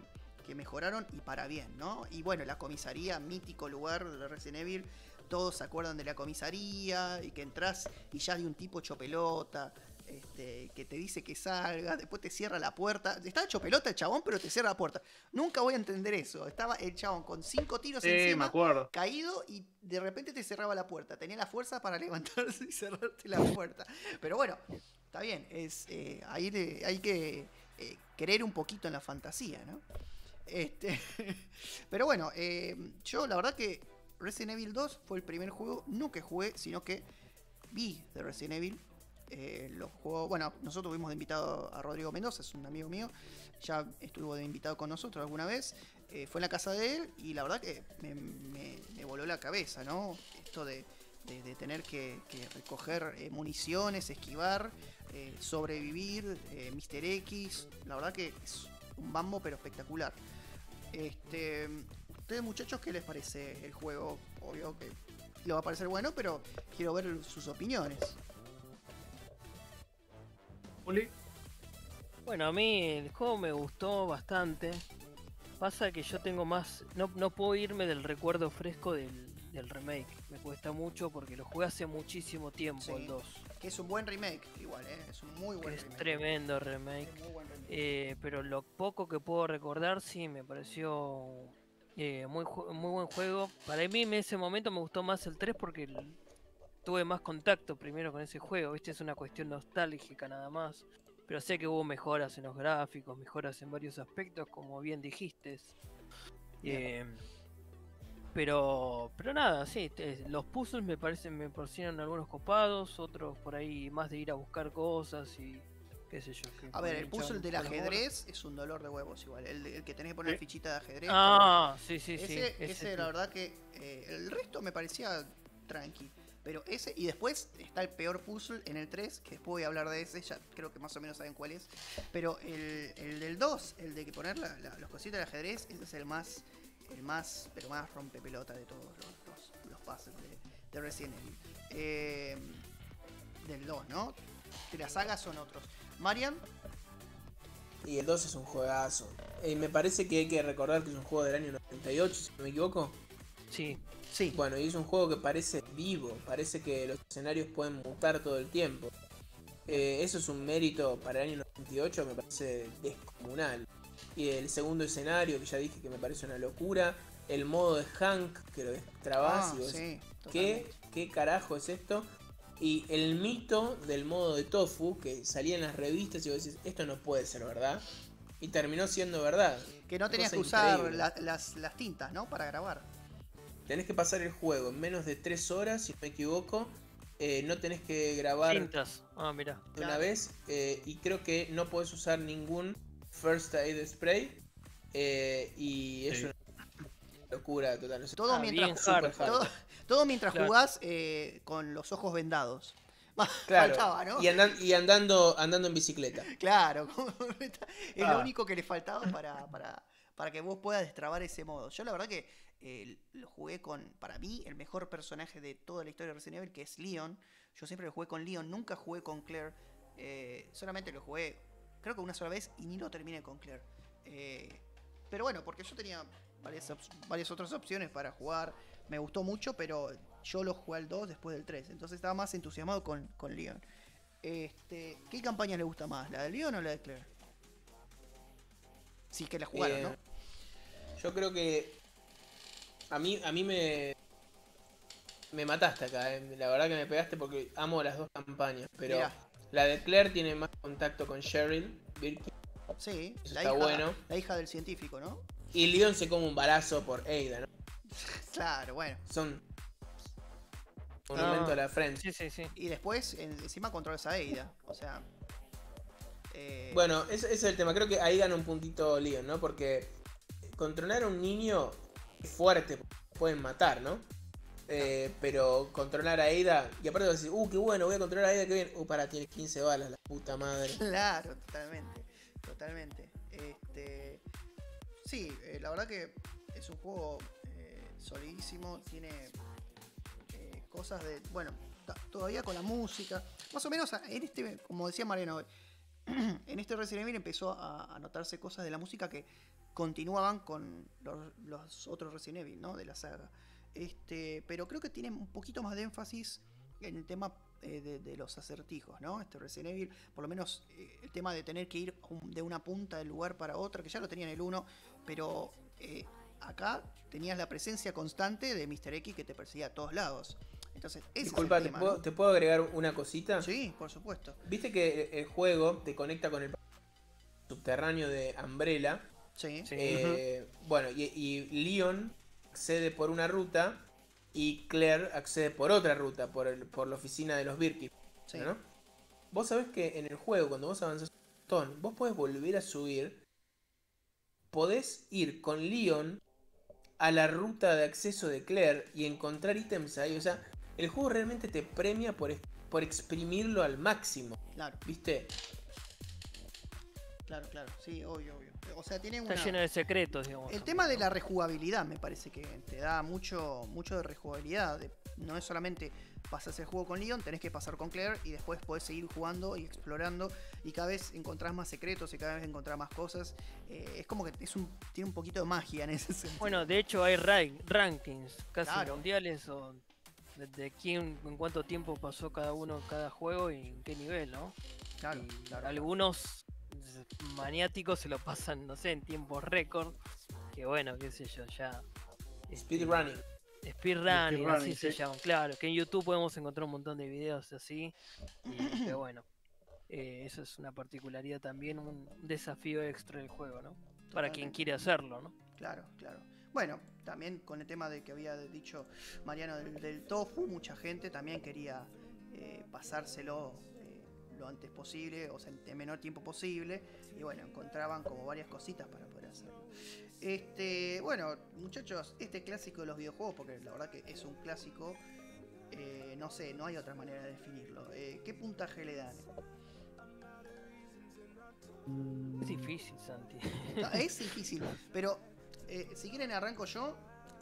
que mejoraron y para bien, ¿no? Y bueno, la comisaría, mítico lugar de Resident Evil. Todos se acuerdan de la comisaría y que entras y ya hay un tipo hecho pelota. Este, que te dice que salga, después te cierra la puerta. Está hecho pelota el chabón, pero te cierra la puerta. Nunca voy a entender eso. Estaba el chabón con cinco tiros Sí, me encima acuerdo. caído y de repente te cerraba la puerta. Tenía la fuerza para levantarse y cerrarte la puerta. Pero bueno, está bien. Es, eh, ahí hay que eh, creer un poquito en la fantasía, ¿no? Este, pero bueno, eh, yo la verdad que Resident Evil 2 fue el primer juego, no que jugué, sino que vi de Resident Evil. Eh, los juegos, bueno, nosotros tuvimos de invitado a Rodrigo Mendoza, es un amigo mío, ya estuvo de invitado con nosotros alguna vez, eh, fue en la casa de él y la verdad que me, voló la cabeza, ¿no? Esto de, de- tener que, recoger eh, municiones, esquivar, sobrevivir, Mr. X, la verdad que es un bambo pero espectacular. Este, ustedes muchachos, ¿qué les parece el juego? Obvio que le va a parecer bueno, pero quiero ver sus opiniones. Juli. Bueno, a mí el juego me gustó bastante. Pasa que yo tengo más. No, no puedo irme del recuerdo fresco del, del remake. Me cuesta mucho porque lo jugué hace muchísimo tiempo, Sí. el 2. Que es un buen remake, igual, ¿eh? Es un muy Que buen es remake. tremendo remake. Es muy buen remake. Eh, pero lo poco que puedo recordar, sí, me pareció Eh, muy, muy buen juego. Para mí en ese momento me gustó más el 3 porque tuve más contacto primero con ese juego. Este es una cuestión nostálgica nada más. Pero sé que hubo mejoras en los gráficos, mejoras en varios aspectos, como bien dijiste. Eh, pero, pero nada, sí, los puzzles me parecen, me parecieron algunos copados, otros por ahí más de ir a buscar cosas y qué sé yo. a ver, el puzzle del ajedrez es un dolor de huevos igual, el, que tenés que poner fichita de ajedrez. Ah, sí, sí, sí. Ese, la verdad que eh, el resto me parecía tranqui. Pero ese, y después está el peor puzzle en el 3, que después voy a hablar de ese, ya creo que más o menos saben cuál es. Pero el, el del 2, el de que poner los cositas de ajedrez, ese es el más, el más, pero más rompe pelota de todos los, los, puzzles de, Resident Evil. Eh, del 2, ¿no? De la saga son otros. Marian. Y el 2 es un juegazo. Y me parece que hay que recordar que es un juego del año 98, si no me equivoco. Sí. Sí. Bueno, y es un juego que parece vivo, parece que los escenarios pueden mutar todo el tiempo. Eh, eso es un mérito para el año 98, me parece descomunal. Y el segundo escenario, que ya dije que me parece una locura. El modo de Hank, que lo destrabas ah, sí, ¿qué, ¿qué carajo es esto? Y el mito del modo de Tofu, que salía en las revistas y vos decís, esto no puede ser verdad. Y terminó siendo verdad. Que no tenías que usar las, las tintas, ¿no? Para grabar. Tenés que pasar el juego en menos de 3 horas, si no me equivoco. Eh, no tenés que grabar Cintas. Ah, mira. una vez. Eh, y creo que no podés usar ningún First Aid Spray. Eh, y es una locura total. Todo, ah, mientras, todo, mientras jugás con los ojos vendados. Claro. ¿no? y, y, andando, andando en bicicleta. Claro, es lo ah. único que le faltaba para, para, para que vos puedas destrabar ese modo. Yo la verdad que eh, lo jugué con, para mí, el mejor personaje de toda la historia de Resident Evil, que es Leon. Yo siempre lo jugué con Leon, nunca jugué con Claire. Eh, solamente lo jugué, creo que una sola vez y ni lo terminé con Claire. Eh, pero bueno, porque yo tenía varias, varias otras opciones para jugar. Me gustó mucho, pero yo lo jugué al 2 después del 3. Entonces estaba más entusiasmado con, con Leon. Este, ¿Qué campaña le gusta más? ¿La de Leon o la de Claire? Sí, que la jugaron, ¿no? Yo creo que a mí, a mí me. Me mataste acá, eh. la verdad que me pegaste porque amo las dos campañas. Pero la de Claire tiene más contacto con Cheryl Birkin. Sí, la está hija, bueno. La hija del científico, ¿no? Y Leon se come un balazo por Ada, ¿no? claro, bueno. Son. Monumento a la frente. Sí, sí, sí. Y después, encima controlas a Ada. O sea. Eh... Bueno, ese, es el tema. Creo que ahí gana un puntito Leon, ¿no? Porque controlar a un niño fuerte, pueden matar, ¿no? Eh, pero controlar a Ada, y aparte vas a decir, uh, qué bueno, voy a controlar a Ada, qué bien. Uh, para, tiene 15 balas, la puta madre. Claro, totalmente, totalmente. Este, sí, eh, la verdad que es un juego eh, solidísimo, tiene cosas de, bueno, todavía con la música, más o menos en este, como decía Mariano, en este Resident Evil empezó a notarse cosas de la música que continuaban con los, otros Resident Evil, ¿no? De la saga. Este, pero creo que tiene un poquito más de énfasis en el tema eh, de, los acertijos, ¿no? Este Resident Evil, por lo menos eh, el tema de tener que ir de una punta del lugar para otra, que ya lo tenía en el 1, pero eh, acá tenías la presencia constante de Mr. X que te perseguía a todos lados. Entonces, Disculpa, ¿te, puedo, agregar una cosita? Sí, por supuesto. Viste que el juego te conecta con el subterráneo de Umbrella Sí. Eh, bueno, y, Leon accede por una ruta y Claire accede por otra ruta, por, el, por la oficina de los Birkin. ¿no? Vos sabés que en el juego, cuando vos avanzás un montón, vos podés volver a subir. Podés ir con Leon a la ruta de acceso de Claire y encontrar ítems ahí. O sea, el juego realmente te premia por, por exprimirlo al máximo. Claro. ¿Viste? Claro, claro. Sí, obvio, obvio. O sea, tiene Está lleno de secretos, digamos. El tema de la rejugabilidad me parece que te da mucho, mucho de rejugabilidad. no es solamente pasas el juego con Leon, tenés que pasar con Claire y después podés seguir jugando y explorando y cada vez encontrás más secretos y cada vez encontrás más cosas. Eh, es como que es un, tiene un poquito de magia en ese sentido. Bueno, de hecho hay rankings casi mundiales o de, quién, en cuánto tiempo pasó cada uno, cada juego y en qué nivel, ¿no? Claro, Algunos maniáticos se lo pasan, no sé, en tiempos récord. que bueno, qué sé yo, ya. este, Speedrunning. Speedrunning, así Speedrunning, se sí. llaman, claro, que en YouTube podemos encontrar un montón de videos así, y, pero bueno, eh, eso es una particularidad también, un desafío extra del juego, ¿no? Para quien quiere hacerlo, ¿no? Claro, claro. Bueno, también con el tema de que había dicho Mariano del, del tofu, mucha gente también quería eh, pasárselo lo antes posible, o sea, en el menor tiempo posible, y bueno, encontraban como varias cositas para poder hacerlo. Este, bueno, muchachos, este clásico de los videojuegos, porque la verdad que es un clásico, eh, no sé, no hay otra manera de definirlo. Eh, ¿Qué puntaje le dan? Mm, Es difícil, Santi. No, es difícil, pero eh, si quieren arranco yo.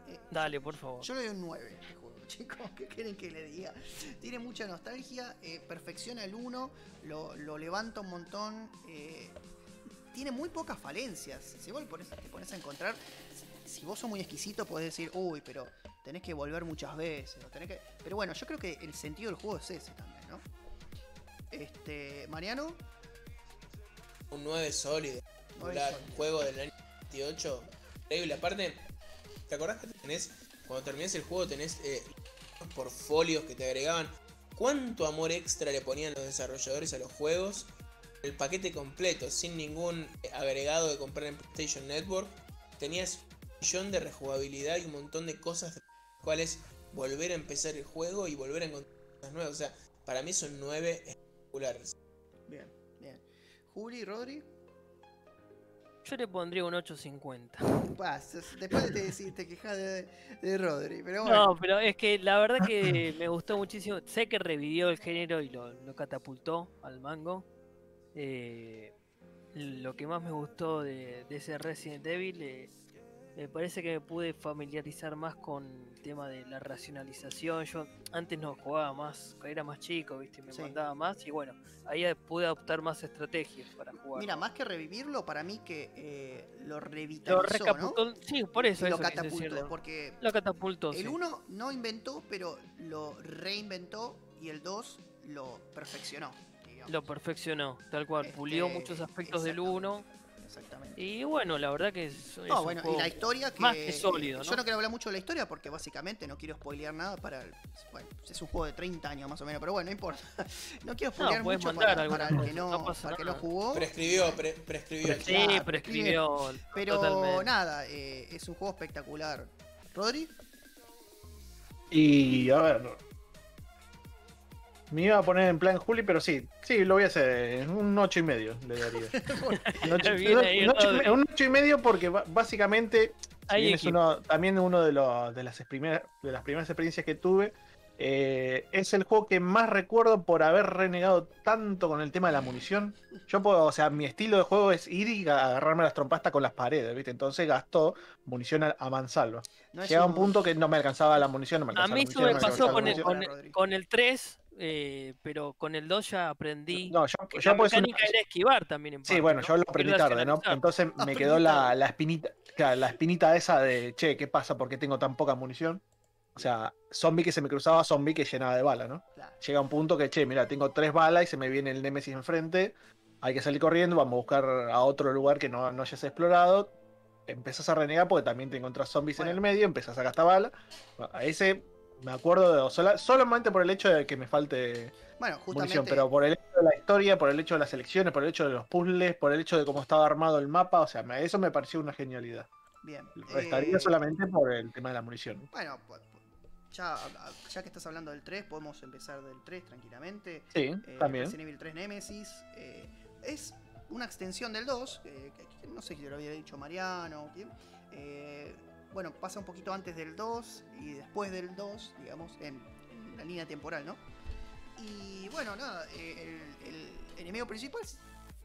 eh, Dale, por favor. Yo le doy un 9 a este juego, chicos. ¿Qué quieren que le diga? Tiene mucha nostalgia, eh, perfecciona el 1, lo, lo levanta un montón. eh, tiene muy pocas falencias. Si vos pones- te pones a encontrar, si vos sos muy exquisito, podés decir, uy, pero tenés que volver muchas veces. o tenés que... Pero bueno, yo creo que el sentido del juego es ese también, ¿no? Este, Mariano, Un 9 sólido. Nueve Popular, sólido. un juego del año 28. Increíble. Aparte, ¿te acordás que tenés, cuando terminás el juego, tenés eh, portfolios que te agregaban? ¿Cuánto amor extra le ponían los desarrolladores a los juegos? El paquete completo, sin ningún eh, agregado de comprar en PlayStation Network. Tenías un millón de rejugabilidad y un montón de cosas de las cuales volver a empezar el juego y volver a encontrar cosas nuevas. O sea, para mí son 9 espectaculares. bien, bien. Juli, Rodri. Yo le pondría un 850. Bah, se- después te, decís- te quejas de, de Rodri, pero bueno. No, pero es que la verdad que me gustó muchísimo. Sé que revivió el género y lo, lo catapultó al mango. Eh, lo que más me gustó de, de ese Resident Evil, eh, me parece que me pude familiarizar más con el tema de la racionalización. Yo antes no jugaba más, era más chico, ¿viste? Me Sí. mandaba más y bueno, ahí pude adoptar más estrategias para jugar. Mira, más que revivirlo, para mí que eh, lo revitalizó, lo ¿no? Sí, por eso. Lo eso catapultó, porque Lo catapultó, el sí. 1 no inventó, pero lo reinventó y el 2 lo perfeccionó. digamos. Lo perfeccionó, tal cual. Pulió Este, muchos aspectos del exactamente, 1. Exactamente. Y bueno, la verdad que es, es No, un bueno, y juego la historia que. más que sólido, eh, Yo ¿no? no quiero hablar mucho de la historia porque básicamente no quiero spoilear nada para. el- Bueno, es un juego de 30 años más o menos, pero bueno, no importa. No quiero spoilear puedes mucho mandar para, para el que no, no para el que no jugó. Prescribió, pre- prescribió. Sí, Claro, prescribió. Pero totalmente. nada, eh, es un juego espectacular. ¿Rodri? Y a ver. Me iba a poner en plan Juli, pero sí, sí, lo voy a hacer. Un 8 y medio le daría. un, ocho, Viene ahí un ocho y un medio porque básicamente si es uno, también uno de, los, de, las primeras, de las primeras experiencias que tuve. eh, es el juego que más recuerdo por haber renegado tanto con el tema de la munición. Yo puedo, o sea, mi estilo de juego es ir y agarrarme las trompastas con las paredes, ¿viste? Entonces gastó munición a, a mansalva. No Llegaba un punto que no me alcanzaba la munición, no me A alcanzaba mí la eso munición, me pasó el, con el 3, eh, pero con el 2 ya aprendí. No, yo, que yo la pues, mecánica era esquivar también en Sí, parte, bueno, ¿no? yo lo aprendí tarde, ¿no? Entonces me quedó la, la espinita, claro, la espinita esa de, che, ¿qué pasa? ¿Por qué tengo tan poca munición? O sea, zombie que se me cruzaba, zombie que llenaba de bala, ¿no? Claro. Llega un punto que, che, mira, tengo tres balas y se me viene el Nemesis enfrente, hay que salir corriendo, vamos a buscar a otro lugar que no, no hayas explorado. Empezás a renegar porque también te encontrás zombies en el medio, empezás a gastar bala. Bueno, a ese me acuerdo de, sola- solamente por el hecho de que me falte Bueno, munición, pero por el hecho de la historia, por el hecho de las elecciones, por el hecho de los puzzles, por el hecho de cómo estaba armado el mapa, o sea, me- eso me pareció una genialidad. Bien. Restaría eh, solamente por el tema de la munición. Bueno, pu- pu- ya, ya que estás hablando del 3, podemos empezar del 3 tranquilamente. Sí, Eh, también. Resident Evil 3 Nemesis. eh, es una extensión del 2. eh, que- que no sé si lo había dicho Mariano. quién, eh, bueno, pasa un poquito antes del 2 y después del 2, digamos, en, en la línea temporal, ¿no? Y bueno, nada, eh, el, el enemigo principal es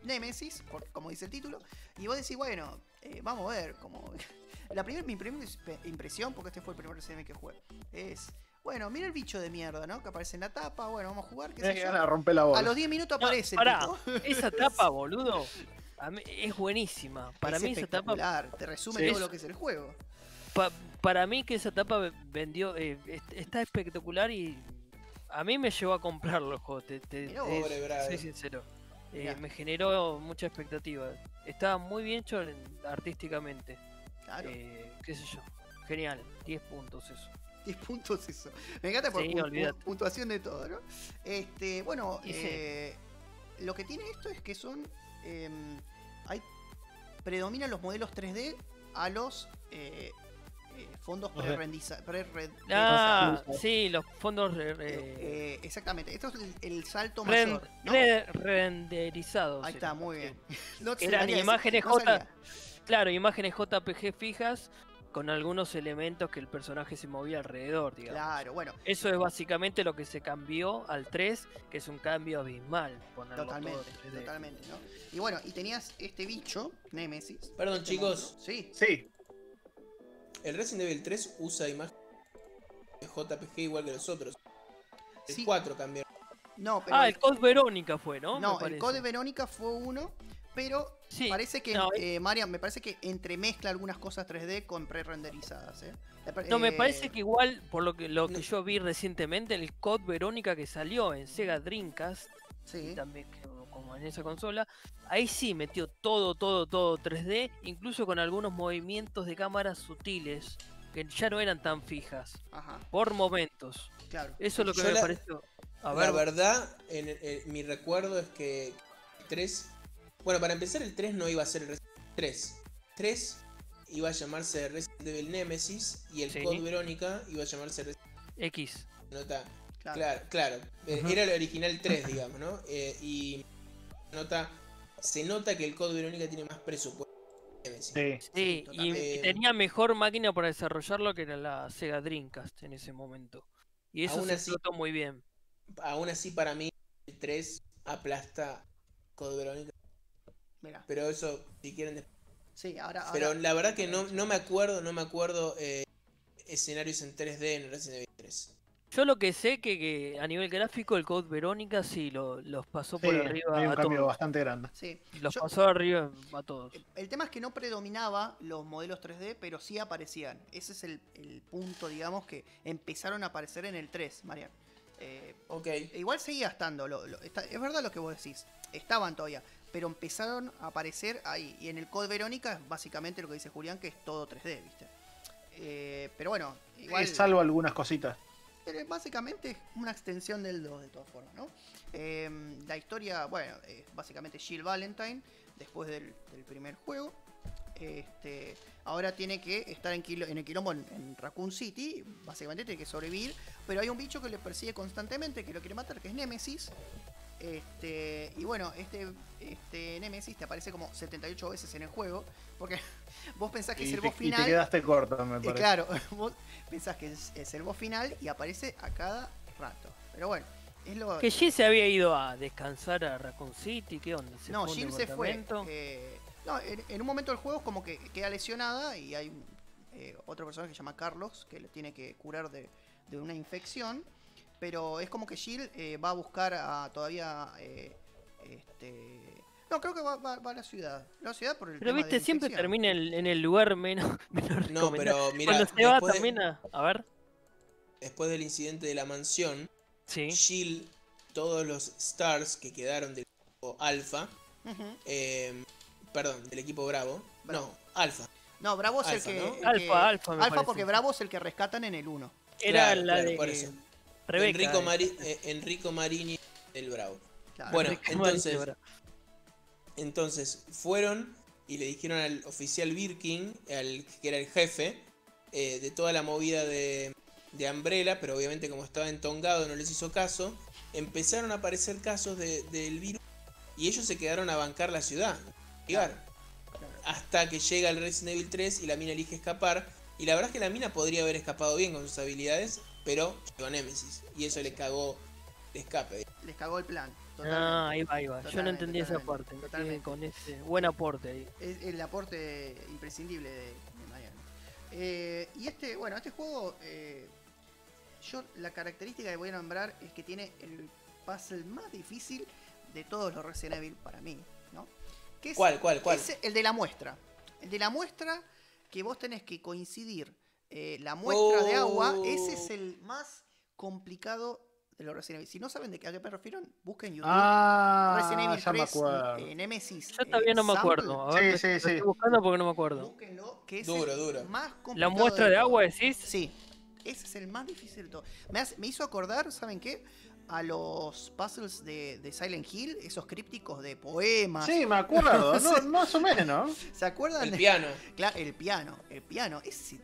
Nemesis, como dice el título. Y vos decís, bueno, eh, vamos a ver, como. La primer, mi primera impresión, porque este fue el primer Evil que jugué, es. Bueno, mira el bicho de mierda, ¿no? Que aparece en la tapa, bueno, vamos a jugar, qué sé yo. rompe la bola. A los 10 minutos No, aparece el pará, tipo. esa tapa, boludo, a mí- es buenísima. Para Es mí esa espectacular, te resume Sí. todo lo que es el juego. Pa- para mí que esa etapa ve- vendió eh, est- está espectacular y a mí me llevó a comprarlo el juego, te, te- Mirá te-. Pobre Brave. soy sincero. Eh, me generó mucha expectativa. Estaba muy bien hecho en- artísticamente. Claro. Eh, qué sé yo. Genial, 10 puntos eso. 10 puntos eso. Me encanta por Sí, puntuación de todo, ¿no? Este, bueno, sí. eh, lo que tiene esto es que son. em, hay, predominan los modelos 3D a los eh, eh, fondos Los de- pre-rendiza- pre-red- Ah, sí, los fondos re- eh, re- exactamente, esto es el, el salto ren- mayor. ¿no? re- renderizados. Ahí está, eran, muy bien. No te Eran imágenes no J. Claro, imágenes JPG fijas con algunos elementos que el personaje se movía alrededor, digamos. Claro, bueno, Eso es básicamente lo que se cambió al 3, que es un cambio abismal. Totalmente, todo en 3D. totalmente, ¿no? Y bueno, y tenías este bicho, Nemesis. Perdón, este chicos. monstruo. Sí, Sí, El Resident Evil 3 usa imágenes de JPG igual que los otros. El Sí. 4 cambió. no, pero Ah, el Code Verónica fue, ¿no? No, el. Code Verónica fue uno, pero Sí, parece que, no, eh, Marian, me parece que entremezcla algunas cosas 3D con pre-renderizadas. ¿eh? No, me eh, parece que igual, por lo que, lo que no. yo vi recientemente, el Code Verónica que salió en Sega Dreamcast, y Sí, también que- como en esa consola, ahí sí metió todo, todo, todo 3D, incluso con algunos movimientos de cámara sutiles, que ya no eran tan fijas, ajá, por momentos. claro. Eso es lo que Yo me la- pareció. A La ver, verdad, en, en- mi recuerdo es que el 3. Bueno, para empezar, el 3 no iba a ser el Resident Evil 3. 3 iba a llamarse Resident Evil Nemesis y el Sí. Code Verónica iba a llamarse Resident X. Nota. claro. Claro, claro. Eh, Ujú. Era el original 3, digamos, ¿no? Eh, y nota. Se nota que el Code Verónica tiene más presupuesto. sí. Sí, y, y tenía mejor máquina para desarrollarlo que era la Sega Dreamcast en ese momento. Y eso Aún se así- explotó muy bien. Aún así, para mí, el 3 aplasta Code Verónica. Mira, Pero eso, si quieren, después sí, ahora. Pero ahora- la verdad que no, no me acuerdo, no me acuerdo eh, escenarios en 3D en Resident Evil 3. Yo lo que sé que, que a nivel gráfico el Code Verónica sí lo- los pasó Sí, por arriba hay un a cambio todos. bastante grande. Sí. Los Yo- pasó arriba a todos. El tema es que no predominaba los modelos 3D, pero sí aparecían. Ese es el, el punto, digamos, que empezaron a aparecer en el 3, Marian. Eh, Ok. igual seguía estando, lo- lo- está- es verdad lo que vos decís, estaban todavía, pero empezaron a aparecer ahí. Y en el Code Verónica es básicamente lo que dice Julián, que es todo 3D, ¿viste? Eh, pero bueno, igual... Salvo algunas cositas. Eh, Básicamente es una extensión del 2 de todas formas, ¿no? Eh, la historia, bueno, básicamente Jill Valentine, después del, primer juego. Este, ahora tiene que estar en, en el quilombo en, en Raccoon City, básicamente tiene que sobrevivir, pero hay un bicho que le persigue constantemente, que lo quiere matar, que es Nemesis. Este, y bueno, este, este Nemesis te aparece como 78 veces en el juego, porque vos pensás que es el te, boss y te final. quedaste corto, me parece. claro, vos pensás que es, es el boss final y aparece a cada rato. Pero bueno, es lo. Que Jill se había ido a descansar a Raccoon City, ¿qué onda? ¿Se no, Jill se fue. eh, no, en, en un momento del juego es como que queda lesionada y hay un, eh, otro personaje que se llama Carlos que le tiene que curar de, de una infección. Pero es como que Jill eh, va a buscar a todavía. eh, este. No, creo que va, va- va a la ciudad. La ciudad por el Pero tema viste, siempre termina en, en el lugar menos, menos No, pero mira, Cuando se va después, de- termina... A ver, después del incidente de la mansión, sí. Jill, todos los stars que quedaron del equipo Alpha, Ujú. eh, perdón, del equipo Bravo, Bravo. no, Alpha. No, Bravo es Alfa, el que. ¿no? el Alfa, que- Alfa, me Alfa parece. porque Bravo es el que rescatan en el 1. Era Claro, la claro, de por eso. Rebeca. Enrico, eh. Mari- eh, Enrico Marini del Bravo. Claro. Bueno, entonces- Entonces fueron y le dijeron al oficial Birkin, al, que era el jefe, eh, de toda la movida de, de Umbrella, pero obviamente como estaba entongado no les hizo caso, empezaron a aparecer casos de- del virus y ellos se quedaron a bancar la ciudad. Claro. Hasta que llega el Resident Evil 3 y la mina elige escapar. Y la verdad es que la mina podría haber escapado bien con sus habilidades, pero llegó a Nemesis. Y eso le cagó el escape. Les cagó el plan. Ah, Totalmente. ahí va, ahí va. Yo no entendí esa parte. totalmente. Con ese buen aporte ahí. Es el aporte imprescindible de, de Miami. Eh, y este, bueno, este juego, eh, yo la característica que voy a nombrar es que tiene el puzzle más difícil de todos los Resident Evil para mí, ¿no? Que es, ¿Cuál, cuál, cuál? es el de la muestra. El de la muestra que vos tenés que coincidir eh, la muestra de agua, Oh. ese es el más complicado de los Resident Evil. Si no saben de qué, a qué me refiero, busquen YouTube. Ah, Resident Evil ya me 3 acuerdo. eh, Nemesis. Yo todavía eh, no me acuerdo. A ver, Sí, me- sí, lo sí. Estoy buscando porque no me acuerdo. Búsquenlo, que es el duro. más ¿La muestra de agua decís? Sí, ese es el más difícil de todo. Me, hace- me hizo acordar, ¿saben qué? A los puzzles de, de Silent Hill, esos crípticos de poemas. Sí, me acuerdo. No, más o menos. ¿Se acuerdan? El piano. Claro, el piano, el piano, ese,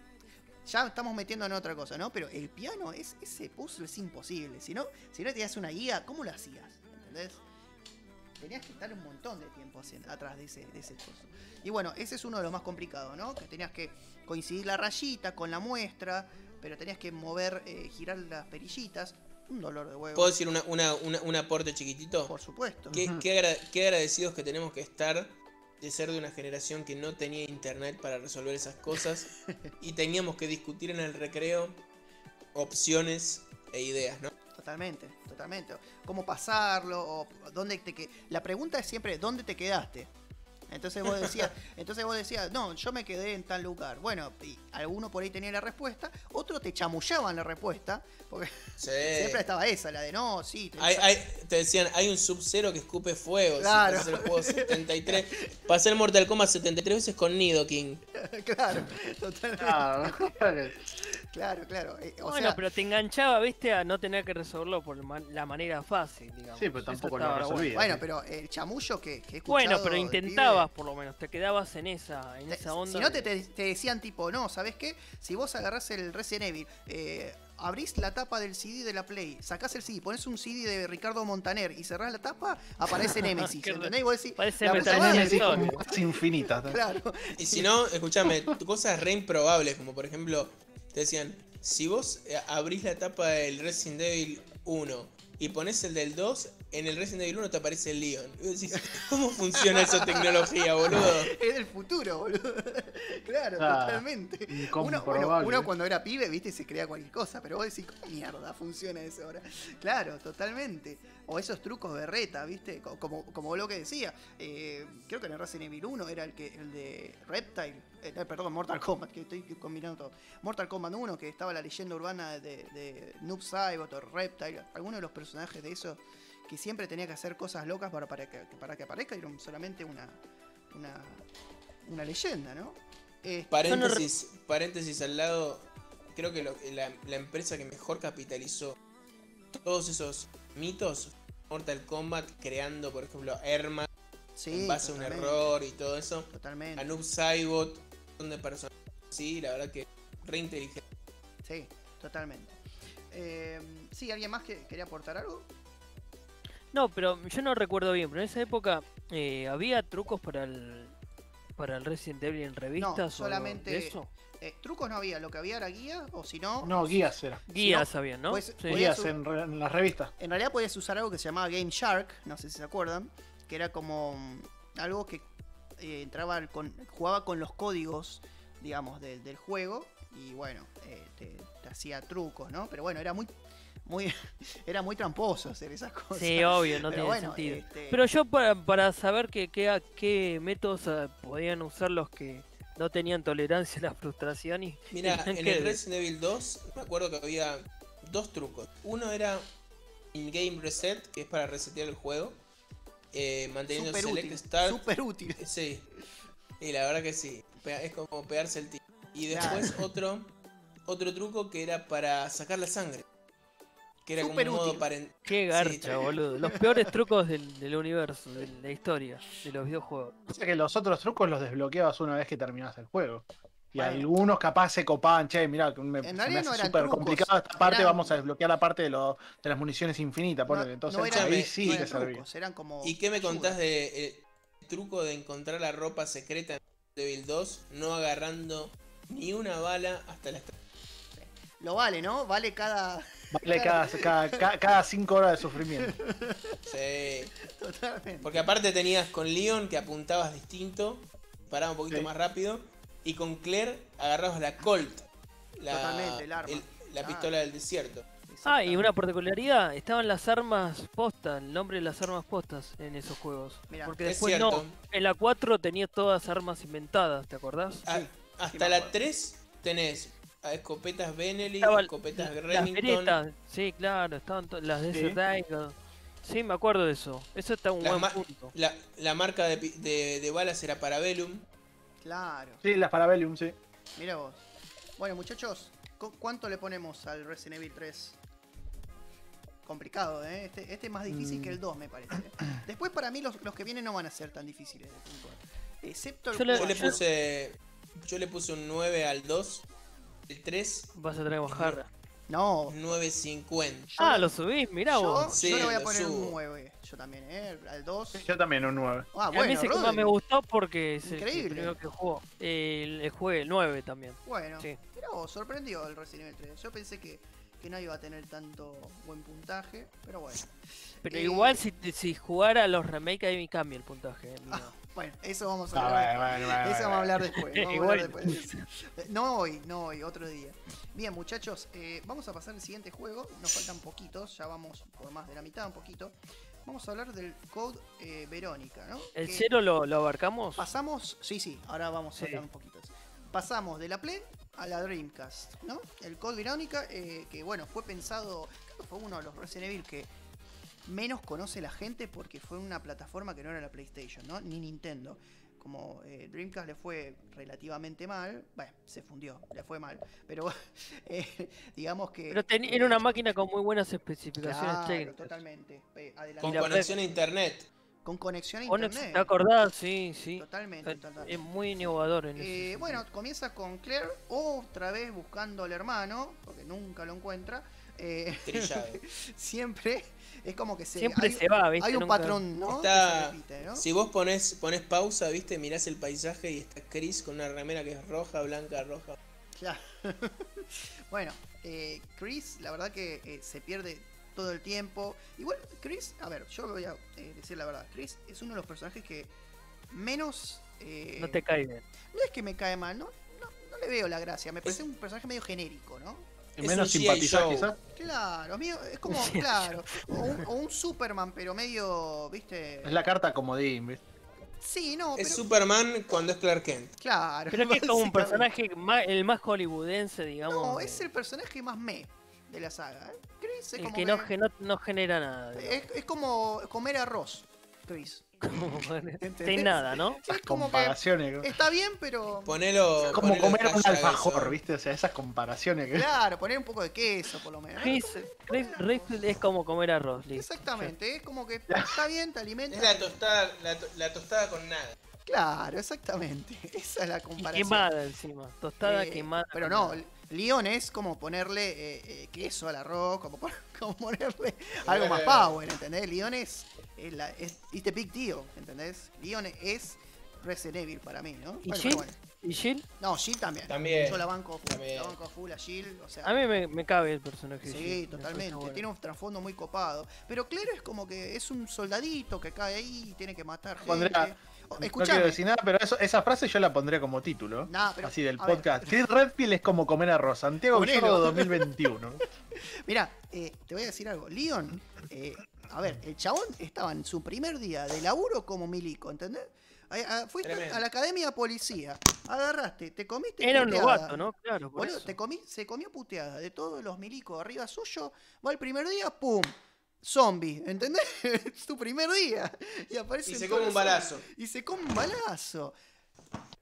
ya estamos metiendo en otra cosa, ¿no? Pero el piano, es, ese puzzle es imposible. Si no, si no tenías una guía, ¿cómo lo hacías? ¿Entendés? Tenías que estar un montón de tiempo haciendo- atrás de ese, de ese coso. Y bueno, ese es uno de los más complicados, ¿no? Que tenías que coincidir la rayita con la muestra, pero tenías que mover, eh, girar las perillitas. Un dolor de huevo. ¿Puedo decir una, una- una- un aporte chiquitito? Por supuesto. Qué, Ujú. qué agra- qué agradecidos que tenemos que estar de ser de una generación que no tenía internet para resolver esas cosas y teníamos que discutir en el recreo opciones e ideas, ¿no? Totalmente, totalmente. ¿Cómo pasarlo? O dónde te que... La pregunta es siempre, ¿dónde te quedaste? Entonces vos decías, entonces vos decías, no, yo me quedé en tal lugar. Bueno, y alguno por ahí tenía la respuesta, otro te chamullaban la respuesta, porque Sí. siempre estaba esa, la de no, sí, te- Hay- hay- te decían, hay un sub-zero que escupe fuego. Claro. Si el juego 73. Pasé el Mortal Kombat 73 veces con Nido King. claro, totalmente. Claro. Claro, claro. eh, o bueno, sea, pero te enganchaba, viste, a no tener que resolverlo por la manera fácil, digamos. Sí, pero tampoco lo resolvía. bueno, pero el chamullo que, que he escuchado Bueno, pero del por lo menos, te quedabas en esa, en Te- esa onda. Si no te, de- te- te decían tipo, no, ¿sabes qué? Si vos agarrás el Resident Evil, eh, abrís la tapa del CD de la Play, sacás el CD, pones un CD de Ricardo Montaner y cerrás la tapa, aparece Nemesis, ¿entendés? Y vos decís, Parece la Metal puta. Y si no, escúchame, cosas re improbables, como por ejemplo, te decían, si vos eh, abrís la tapa del Resident Evil 1 y pones el del 2, en el Resident Evil 1 te aparece el Leon. Y vos decís, ¿cómo funciona esa tecnología, boludo? Es del futuro, boludo. Claro, Ah, totalmente. Uno, incomprobable. bueno, uno cuando era pibe, viste, se crea cualquier cosa, pero vos decís, ¿cómo mierda funciona eso ahora? Claro, totalmente. O esos trucos de reta, viste, Co- como, como lo que decía. eh, creo que en el Resident Evil 1 era el que el de Reptile, eh, perdón, Mortal Kombat, que estoy combinando todo. Mortal Kombat 1, que estaba la leyenda urbana de, de Noob Saibot o Reptile, alguno de los personajes de eso que siempre tenía que hacer cosas locas para, para, que, para que aparezca, y era solamente una, una, una leyenda, ¿no? Eh, Paréntesis, paréntesis al lado, creo que lo- la, la empresa que mejor capitalizó todos esos mitos, Mortal Kombat, creando, por ejemplo, Herman sí, en base a un error y todo eso, Totalmente. a Noob Saibot, un montón de personas sí, la verdad que re inteligente. Sí, totalmente. Eh, sí, ¿alguien más que quería aportar algo? No, pero yo no recuerdo bien, pero en esa época eh, había trucos para el para el Resident Evil en revistas o solamente- de eso. Eh, trucos no había, lo que había era guía, o si no, No, guías era. Guías habían, ¿no? pues, Sí. Guías en, re- en las revistas. en realidad podías usar algo que se llamaba Game Shark, no sé si se acuerdan, que era como mm, algo que eh, entraba al- con, jugaba con los códigos, digamos, del- del juego y bueno, eh, te, te hacía trucos, ¿no? Pero bueno, era muy, muy, era muy tramposo hacer esas cosas. Sí, obvio, no Pero tiene bueno, sentido. este, Pero yo para, para saber que, que- qué métodos eh, podían usar los que no tenían tolerancia a la frustración y Mira, en que- el Resident Evil 2 me acuerdo que había dos trucos. Uno era in-game reset, que es para resetear el juego, eh, manteniendo súper select útil, start. súper útil. Sí, y la verdad que sí, es como pegarse el tiro. Y Claro. después otro, otro truco que era para sacar la sangre. Que era Súper como un modo útil. paren- qué Sí, garcha, está- boludo. Los peores trucos del, del universo, de la historia, de los videojuegos. O sea que los otros trucos los desbloqueabas una vez que terminabas el juego. Y Bueno. algunos capaz se copaban, che, mirá, que me, En se me no hace súper complicada esta parte, eran- vamos a desbloquear la parte de, lo- de las municiones infinitas. ponele. Entonces eran- ahí sí no te eran servía. trucos, eran como ¿Y qué me ayuda. contás de eh, el truco de encontrar la ropa secreta en Devil 2 no agarrando ni una bala hasta la? Lo vale, ¿no? Vale cada. Vale cada, cada, cada- cinco horas de sufrimiento. Sí. Totalmente. Porque aparte tenías con Leon que apuntabas distinto, paraba un poquito Sí. más rápido, y con Claire agarrabas la Colt, la, Totalmente, el arma. la Ah. pistola del desierto. Ah, y una particularidad, estaban las armas postas, el nombre de las armas postas en esos juegos. Mirá. Porque Es después no, en la 4 tenía todas armas inventadas, ¿te acordás? A- Sí, hasta la acuerdo. 3 tenés a escopetas Benelli, Estaba escopetas Las Remington. Beretas, sí, claro, estaban las de Sí. Desert Eagle. Sí, me acuerdo de eso. Eso está un Las buen punto. La, la marca de, pi- de, de balas era Parabellum. Claro, Sí, las Parabellum, sí. mira vos. Bueno, muchachos, ¿cu- ¿cuánto le ponemos al Resident Evil 3? Complicado, ¿eh? Este, este es más difícil Mm. que el 2, me parece. Después, para mí, los, los que vienen no van a ser tan difíciles. Excepto el Yo le- Yo le cuatro. puse. Yo le puse un 9 al 2. El 3, Vas a tener que bajar. No, 9.50. Ah, lo subís, mirá yo, vos. Sí, yo le voy a poner un subo. 9. Yo también, ¿eh? Al 2. Yo también, un 9. Ah, a mí bueno, es el que más Rodri. me gustó porque es el Increíble. primero que jugó. El, el juego, el 9 también. Bueno, Sí. mirá vos, sorprendió el Resident Evil 3. Yo pensé que, que no iba a tener tanto buen puntaje, pero bueno. Pero Eh, igual si, si jugara a los remakes ahí me cambia el puntaje. el. Ah, Bueno, eso vamos a Ah, hablar. bueno, bueno, bueno, Eso vamos a hablar después. vamos a Igual. hablar después. No hoy, no hoy, otro día. Bien, muchachos, eh, vamos a pasar al siguiente juego. Nos faltan poquitos, ya vamos por más de la mitad, un poquito. Vamos a hablar del Code eh, Verónica, ¿no? ¿El Que cero lo, lo abarcamos? Pasamos, sí, sí, ahora vamos a Sí. hablar un poquito. Pasamos de la Play a la Dreamcast, ¿no? El Code Verónica, eh, que bueno, fue pensado, creo que fue uno de los Resident Evil que menos conoce la gente porque fue una plataforma que no era la PlayStation, ¿no? Ni Nintendo. Como eh, Dreamcast le fue relativamente mal, bueno, se fundió, le fue mal, pero eh, digamos que... Pero teni- era una máquina con muy buenas especificaciones Claro, técnicas. totalmente. eh, adelante. Con conexión a internet. Con conexión a internet. ¿Te acordás? Sí, sí. Totalmente, Eh, totalmente. Es muy innovador en Eh, ese bueno, comienza con Claire, otra vez buscando al hermano, porque nunca lo encuentra. Eh, Trillado. siempre es como que se, Siempre hay, se va, ¿viste? hay un Nunca- patrón, ¿no? Está- Que se repite, ¿no? Si vos pones, pones pausa, viste, mirás el paisaje y está Chris con una remera que es roja, blanca, roja. Claro. bueno, eh, Chris, la verdad que eh, se pierde todo el tiempo. Igual, Chris, a ver, yo voy a eh, decir la verdad. Chris es uno de los personajes que menos. eh, No te cae bien. no es que me cae mal, no, no, no le veo la gracia. Me parece un personaje medio genérico, ¿no? Es menos simpatizar, quizás. Claro, mío, es como, Sí, claro, o un, o un Superman, pero medio, viste. Es la carta comodín, ¿viste? Sí, no, Es pero. Superman cuando es Clark Kent. Claro. Pero es que es como un personaje más, el más hollywoodense, digamos. No, es el personaje más me de la saga. ¿eh? Chris es el como. que no, ge- no, no genera nada. es, es como comer arroz, Como-. Sin nada, ¿no? Es como que comparaciones. está bien, pero. Ponelo. como ponelo comer un alfajor, eso. ¿viste? O sea, esas comparaciones que. Claro, poner un poco de queso, por lo menos. Chris Redfield es como comer arroz, listo. Exactamente, es como que está bien, te alimenta. Es la tostada, la, to- la tostada con nada. Claro, exactamente. Esa es la Y comparación. quemada encima. Tostada Eh, quemada. Pero no. León es como ponerle eh, eh, queso al arroz, como, como ponerle algo más Eh. power, ¿entendés? León es, es, la, es it's the big deal, ¿entendés? León es Resident Evil para mí, ¿no? ¿Y Bueno, Jill? pero bueno. ¿Y Jill? No, Jill también. También. Yo la banco full, También. la banco full a Jill, o sea... A mí me, me cabe el personaje. Sí, Jill, totalmente. bueno. Tiene un trasfondo muy copado. Pero Claire es como que es un soldadito que cae ahí y tiene que matar gente. Pondría- Oh, No quiero Escuchame. decir nada, pero eso- esa frase yo la pondré como título. Pero, así del a ver, podcast. Chris Redfield es como comer arroz. Santiago. Villoro 2021. Mira, eh, te voy a decir algo. Leon, eh, a ver, el chabón estaba en su primer día de laburo como milico, ¿entendés? A- a- fuiste Tremendo. a la academia de policía, agarraste, te comiste Era un novato, ¿no? Claro, por Boludo, eso. te comí, se comió puteada de todos los milicos arriba suyo, va el primer día, ¡pum! Zombie, ¿entendés? es tu primer día. Y aparece Y se come un balazo. zombies. Y se come un balazo.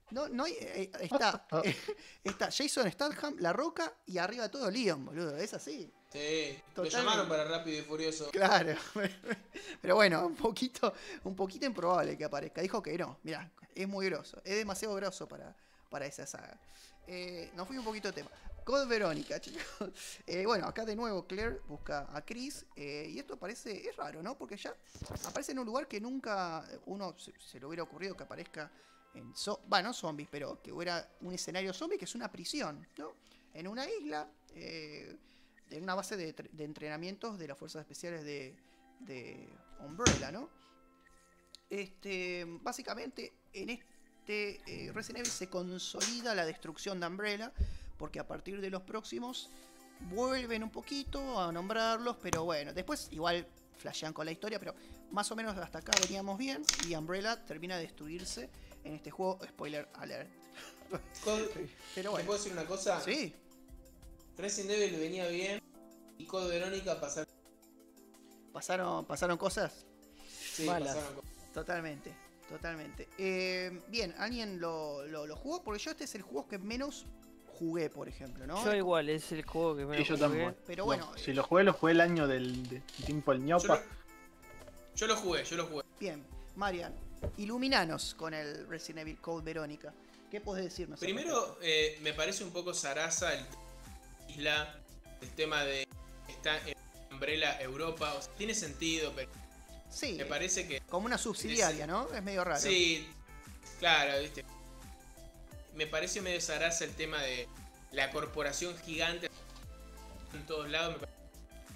No, no hay, eh, eh, está, está Jason Statham, La Roca y arriba todo Leon, boludo. Es así. Sí. Lo llamaron para Rápido y Furioso. Claro. Pero bueno, un poquito, un poquito improbable que aparezca. Dijo que no. Mirá, es muy grosso. Es demasiado grosso para, para esa saga. Eh, nos fui un poquito de tema. Code Verónica, chicos. Eh, bueno, acá de nuevo Claire busca a Chris. eh, y esto parece, es raro, ¿no? Porque ya aparece en un lugar que nunca uno se, le hubiera ocurrido que aparezca en... no zombies, pero que hubiera un escenario zombie que es una prisión, ¿no? En una isla, en una base de entrenamientos de las fuerzas especiales de, de Umbrella, ¿no? Este, básicamente, en este eh, Resident Evil se consolida la destrucción de Umbrella, porque a partir de los próximos vuelven un poquito a nombrarlos, pero bueno, después igual flashean con la historia, pero más o menos hasta acá veníamos bien y Umbrella termina de destruirse en este juego, spoiler alert. Pero ¿Te bueno, puedo decir una cosa? sí, Resident Evil venía bien y Code Verónica pasaron. ¿Pasaron, pasaron cosas? Sí, Malas. pasaron cosas. Totalmente, totalmente. Eh, bien, ¿alguien lo, lo- lo jugó? Porque yo este es el juego que menos jugué, por ejemplo, ¿no? Yo igual, es el juego que me Sí, yo jugué. también. Pero No, bueno, si lo jugué, lo jugué el año del, del tiempo del Yo lo, yo lo jugué, yo lo jugué. bien, Marian, iluminanos con el Resident Evil Code Verónica. ¿Qué podés decirnos? Primero, eh, me parece un poco zaraza el isla, el tema de está en Umbrella Europa. O sea, tiene sentido, pero? Sí, me parece que como una subsidiaria, ¿no? Es medio raro. Sí, claro, viste. Me parece medio zaraza el tema de la corporación gigante en todos lados. Me parece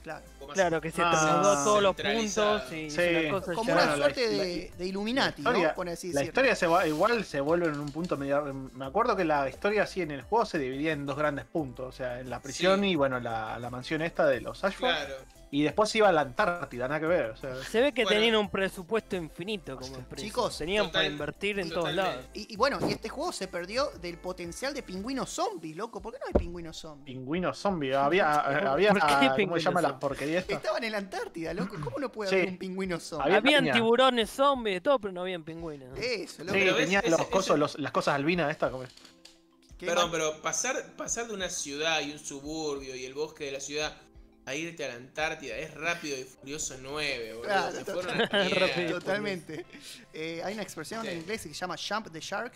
Claro. Claro, que se Ah, trasladó todos los puntos y Sí. una cosa Como ya- una suerte la- de, de Illuminati, la historia- ¿no? Por así La historia se va, igual se vuelve en un punto medio. Me acuerdo que la historia así en el juego se dividía en dos grandes puntos. O sea, en la prisión Sí. y bueno, la, la mansión esta de los Ashford. Claro. Y después iba a la Antártida, nada que ver. O sea, Se ve que Bueno. tenían un presupuesto infinito como empresa. Chicos, tenían total- para invertir en todos totalmente. lados. Y, y bueno, y este juego se perdió del potencial de pingüinos zombies, loco. ¿Por qué no hay pingüinos zombies? pingüino zombie. Había, había ¿Por qué ¿cómo se llama la porquería esta? Estaban en la Antártida, loco. ¿Cómo no puede Sí. haber un pingüino zombie? Había Habían tiburones zombies y todo, pero no habían pingüinos. Eso, loco. Sí, los ese- cosos, los- las cosas albinas esta. como- Perdón, mal. pero pasar, pasar de una ciudad y un suburbio y el bosque de la ciudad a irte a la Antártida es rápido y furioso 9, boludo. Claro, Se total- fueron a la mierda. Rápido. Totalmente. Eh, hay una expresión en inglés que se llama Jump the Shark.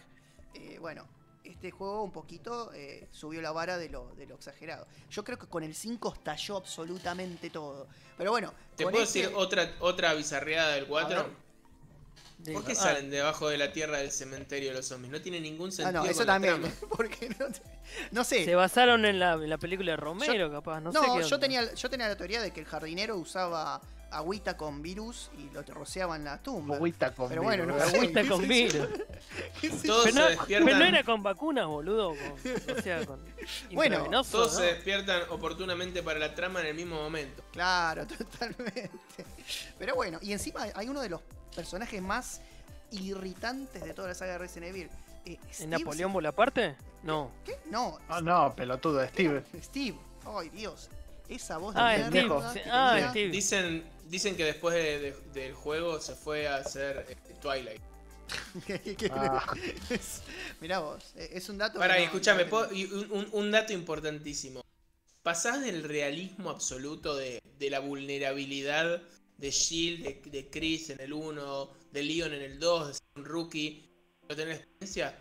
Eh, bueno, este juego un poquito eh, subió la vara de lo, de lo exagerado. Yo creo que con el 5 estalló absolutamente todo. Pero bueno, ¿Te con puedo este- decir otra, otra bizarreada del A 4? ver. ¿Por qué Ah, salen debajo de la tierra del cementerio los zombies? No tiene ningún Ah, sentido. no, eso también. Porque no, no sé. Se basaron en la, en la película de Romero, capaz. No, No, sé qué yo onda. tenía, yo tenía la teoría de que el jardinero usaba agüita con virus y lo rociaba en la tumba. Agüita con Pero bueno, no. Agüita con virus. ¿Qué sé Todos Pero se no, despiertan. pero no era con vacunas, boludo. con- o sea, con. Bueno, Todos ¿no? se despiertan oportunamente para la trama en el mismo momento. Claro, totalmente. Pero bueno, y encima hay uno de los personajes más irritantes de toda la saga de Resident Evil. Eh, ¿En Steve Napoleón se- Bonaparte? No. ¿Qué? No, Ah, no, pelotudo Steve. Steve. Ay, Dios. Esa voz de Ah, mierda Steve. Ah, Steve. Dicen, dicen que después de- de- del juego se fue a hacer eh, Twilight. Ah. es- Mirá vos, eh, es un dato. Y no- escúchame, no ¿puedo- tenía. y un, un- un dato importantísimo. Pasás del realismo absoluto de, de la vulnerabilidad de Shield, de, de Chris en el 1, de Leon en el 2, de ser un rookie, no tener experiencia,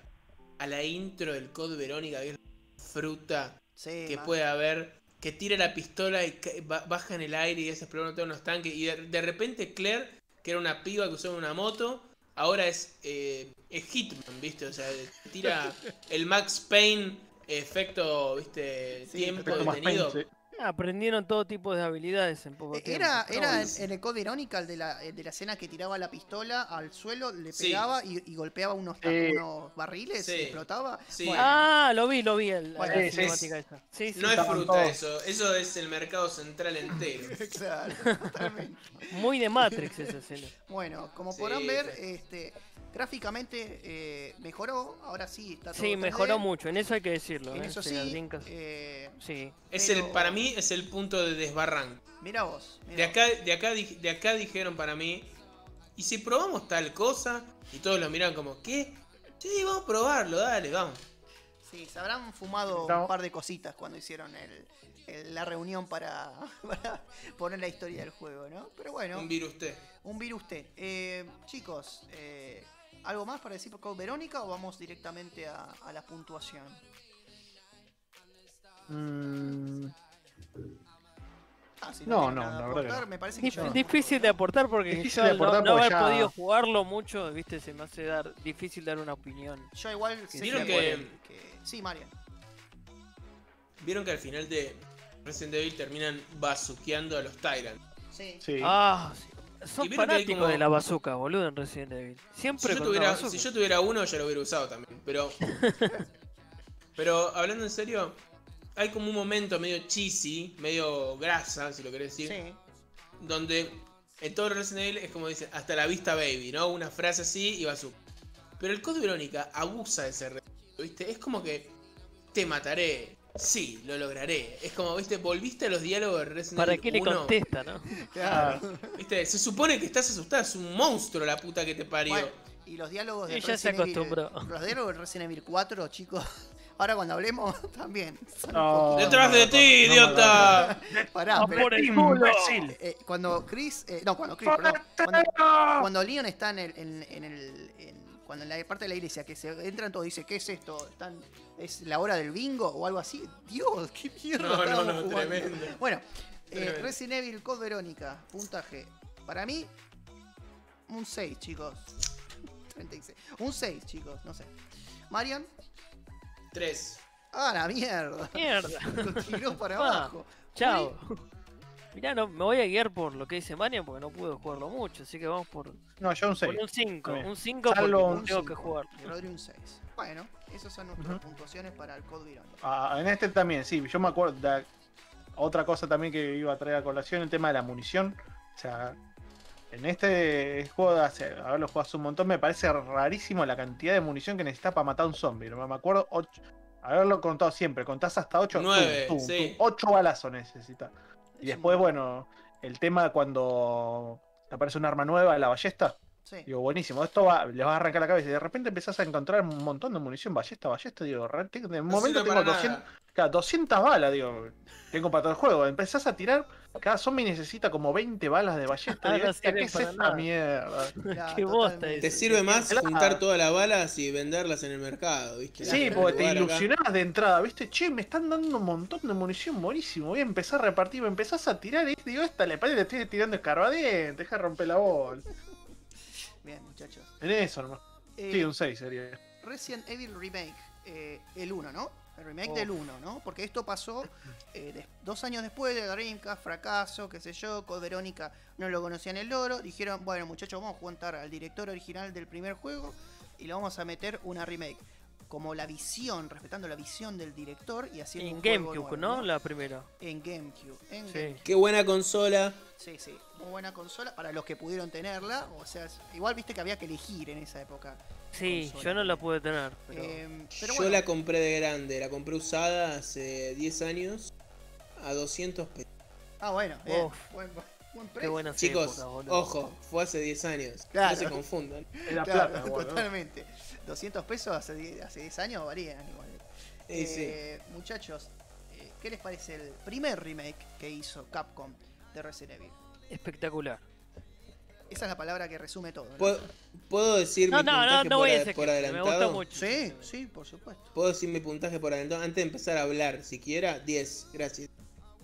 a la intro del Code Verónica, que es la fruta Sí, que man. puede haber, que tira la pistola y baja en el aire y hace explotar todos unos tanques. Y de, de repente Claire, que era una piba que usaba una moto, ahora es, eh, es Hitman, ¿viste? O sea, tira el Max Payne efecto, ¿viste? Sí, tiempo detenido. Pain, sí. Aprendieron todo tipo de habilidades en poco Eh, tiempo. Era, en, el Code Verónica el de la, el de la escena que tiraba la pistola al suelo, le Sí. pegaba y, y golpeaba unos, unos barriles Sí. y explotaba. Sí. Bueno, Ah, lo vi, lo vi. El, Bueno, esa. Sí, sí. No es fruta todos. eso, eso es el mercado central entero. claro, totalmente. Muy de Matrix esa escena. Bueno, como Sí, podrán ver, sí. este, gráficamente eh, mejoró, ahora sí está todo Sí, 3D. mejoró mucho, en eso hay que decirlo. En ¿eh? eso Sí, sí. eh, Sí. Es Pero- el, para mí es el punto de desbarranco. mira vos. mirá De vos. acá, de, acá, de acá dijeron para mí, ¿y si probamos tal cosa? Y todos lo miran como, ¿qué? Sí, vamos a probarlo, dale, vamos. Sí, se habrán fumado No. un par de cositas cuando hicieron el, el- la reunión para, para poner la historia del juego, ¿no? Pero bueno, Un virus T. un virus T. Eh, chicos, eh, ¿algo más para decir por Code Verónica o vamos directamente a, a la puntuación? Mm, Ah, si No, no, la verdad que no. me parece que Dif- yo... Difícil de aportar porque Difícil yo de no- aportar no, porque haber ya- podido jugarlo mucho, viste, se me hace dar difícil dar una opinión. Yo igual sé ¿Vieron que- Sí, Marian. ¿Vieron que al final de Resident Evil terminan bazuqueando a los Tyrants? Sí. sí. Ah, sí. Son fanáticos como- de la bazooka, boludo, en Resident Evil. Si Siempre yo, con tuviera, si yo tuviera uno ya lo hubiera usado también. Pero. pero hablando en serio, hay como un momento medio cheesy, medio grasa, si lo querés decir. Sí. donde en todo Resident Evil es como dicen, hasta la vista baby, ¿no? Una frase así y bazooka. Pero el Code Verónica abusa de ese ¿viste? Es como que te mataré, Sí, lo lograré. Es como, viste, volviste a los diálogos de Resident ¿Para Evil qué le 1. contesta, no? Claro. Viste, se supone que estás asustada, es un monstruo la puta que te parió. Bueno, y los diálogos de Y ya se Resident Evil- acostumbró. los diálogos de Resident Evil 4, chicos. Ahora cuando hablemos también. son un No, Detrás de no, ti, no, no, idiota. Pará, pero- por el culo. imbécil. eh, cuando Chris. eh, no, cuando Chris, perdón. Cuando, cuando Leon está en el. En, en el en- cuando en la parte de la iglesia que se entran todos y dice, ¿qué es esto? ¿Están, ¿Es la hora del bingo o algo así? Dios, qué mierda. No, no, no, jugando. tremendo. Bueno, eh, Tremendo. Resident Evil Code Verónica, puntaje. Para mí, un 6, chicos. 36. Un 6, chicos, no sé. Marian, Tres. ah, la mierda. Mierda. Lo tiró para Ah. abajo. Chao. Mirá, no, me voy a guiar por lo que dice Marian porque no pude jugarlo mucho, así que vamos por, No, yo un 6. por un 5. Está bien. Un 5 porque no tengo cinco. que jugar. Rodri un 6. Bueno, esas son nuestras puntuaciones para el Code Verónica. Ah, en este también, sí. Yo me acuerdo. de- otra cosa también que iba a traer a colación, el tema de la munición. O sea, en este juego, haberlo jugado hace un montón, me parece rarísimo la cantidad de munición que necesitas para matar a un zombie. No me acuerdo, ocho- haberlo contado siempre. Contás hasta 8. Nueve, sí. 8 balazos necesitas. Y Es después, bueno, el tema cuando aparece un arma nueva, la ballesta. Sí. Digo, buenísimo, esto va, le vas a arrancar la cabeza y de repente empezás a encontrar un montón de munición, ballesta, ballesta, digo, de No momento tengo para 200, nada. claro, 200 balas, digo, tengo para todo el juego. Empezás a tirar, cada zombie necesita como 20 balas de ballesta. Ah, digo, no "Hostia, sirve ¿qué es esta nada". mierda? Qué bosta. Te sirve más Claro. juntar todas las balas y venderlas en el mercado, ¿viste? Sí, porque te lugar acá. ilusionabas de entrada, ¿viste? Che, me están dando un montón de munición, buenísimo. Voy a empezar a repartir, me empezás a tirar y digo, esta le parece que le estoy tirando escarbadiente, deja de romper la bola. Bien, muchachos. En eso nomás. Eh, Sí, un 6 sería. Resident Evil Remake, eh, el 1, ¿no? El remake Oh. del 1, ¿no? Porque esto pasó eh, de- dos años después de Dreamcast, fracaso, qué sé yo, Code Verónica no lo conocían el loro. Dijeron, bueno, muchachos, vamos a juntar al director original del primer juego y le vamos a meter una remake. Como la visión, respetando la visión del director y haciendo En un juego GameCube, nuevo, ¿no? La primera. En GameCube. En Sí. GameCube. Qué buena consola. Sí, sí, muy buena consola para los que pudieron tenerla. O sea, igual viste que había que elegir en esa época. Sí, consola. yo no la pude tener. Pero... Eh, pero Yo bueno, la compré de grande, la compré usada hace 10 años a 200 pesos. Ah, bueno, Uf. buen, buen Qué precio. buenas Chicos, épocas, boludo. ojo, fue hace 10 años. Claro. No se confundan. Era Claro, plata, ¿no? Totalmente. 200 pesos hace 10, hace 10 años varían igual. Sí, sí. Eh, Muchachos, eh, ¿qué les parece el primer remake que hizo Capcom de Resident Evil? Espectacular. Esa es la palabra que resume todo. ¿no? ¿Puedo, puedo decir No, mi no, puntaje no por, voy a por que me adelantado? gusta mucho. Sí, sí, por supuesto. ¿Puedo decir mi puntaje por adelantado? Antes de empezar a hablar, siquiera, 10. Gracias.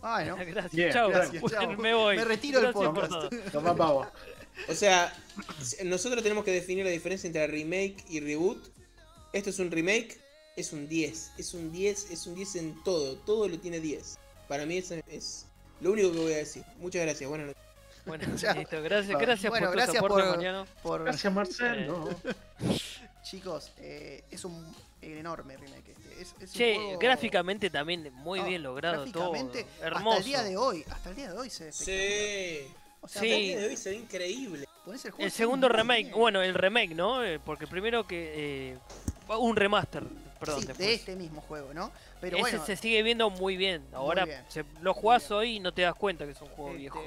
Ah, ¿no? Gracias, Bien, chau. gracias, Bueno, chau. me voy. Me retiro del podcast. todo. Tomá pavo. O sea, nosotros tenemos que definir la diferencia entre remake y reboot. Esto es un remake, es un 10. Es un 10, es un 10 en todo. Todo lo tiene 10. Para mí eso es lo único que voy a decir. Muchas gracias. Buenas noches. Bueno, listo. Gracias, Bueno, gracias bueno, por tu gracias soporte, por- Mariano. Por, Gracias, Marcelo. chicos, eh, es un enorme remake este. Es, es un Che, juego- gráficamente también muy No, bien logrado todo. gráficamente, Hermoso. Hasta el día de hoy, hasta el día de hoy se ve. Sí. O sea, Sí. De hoy se ve increíble. ponés el segundo remake, bien. bueno, el remake, ¿no? Eh, Porque primero que. eh, un remaster, perdón. Sí, de este mismo juego, ¿no? Pero Ese bueno, se sigue viendo muy bien. Ahora bien. se- lo jugás hoy y no te das cuenta que es un juego este, viejo.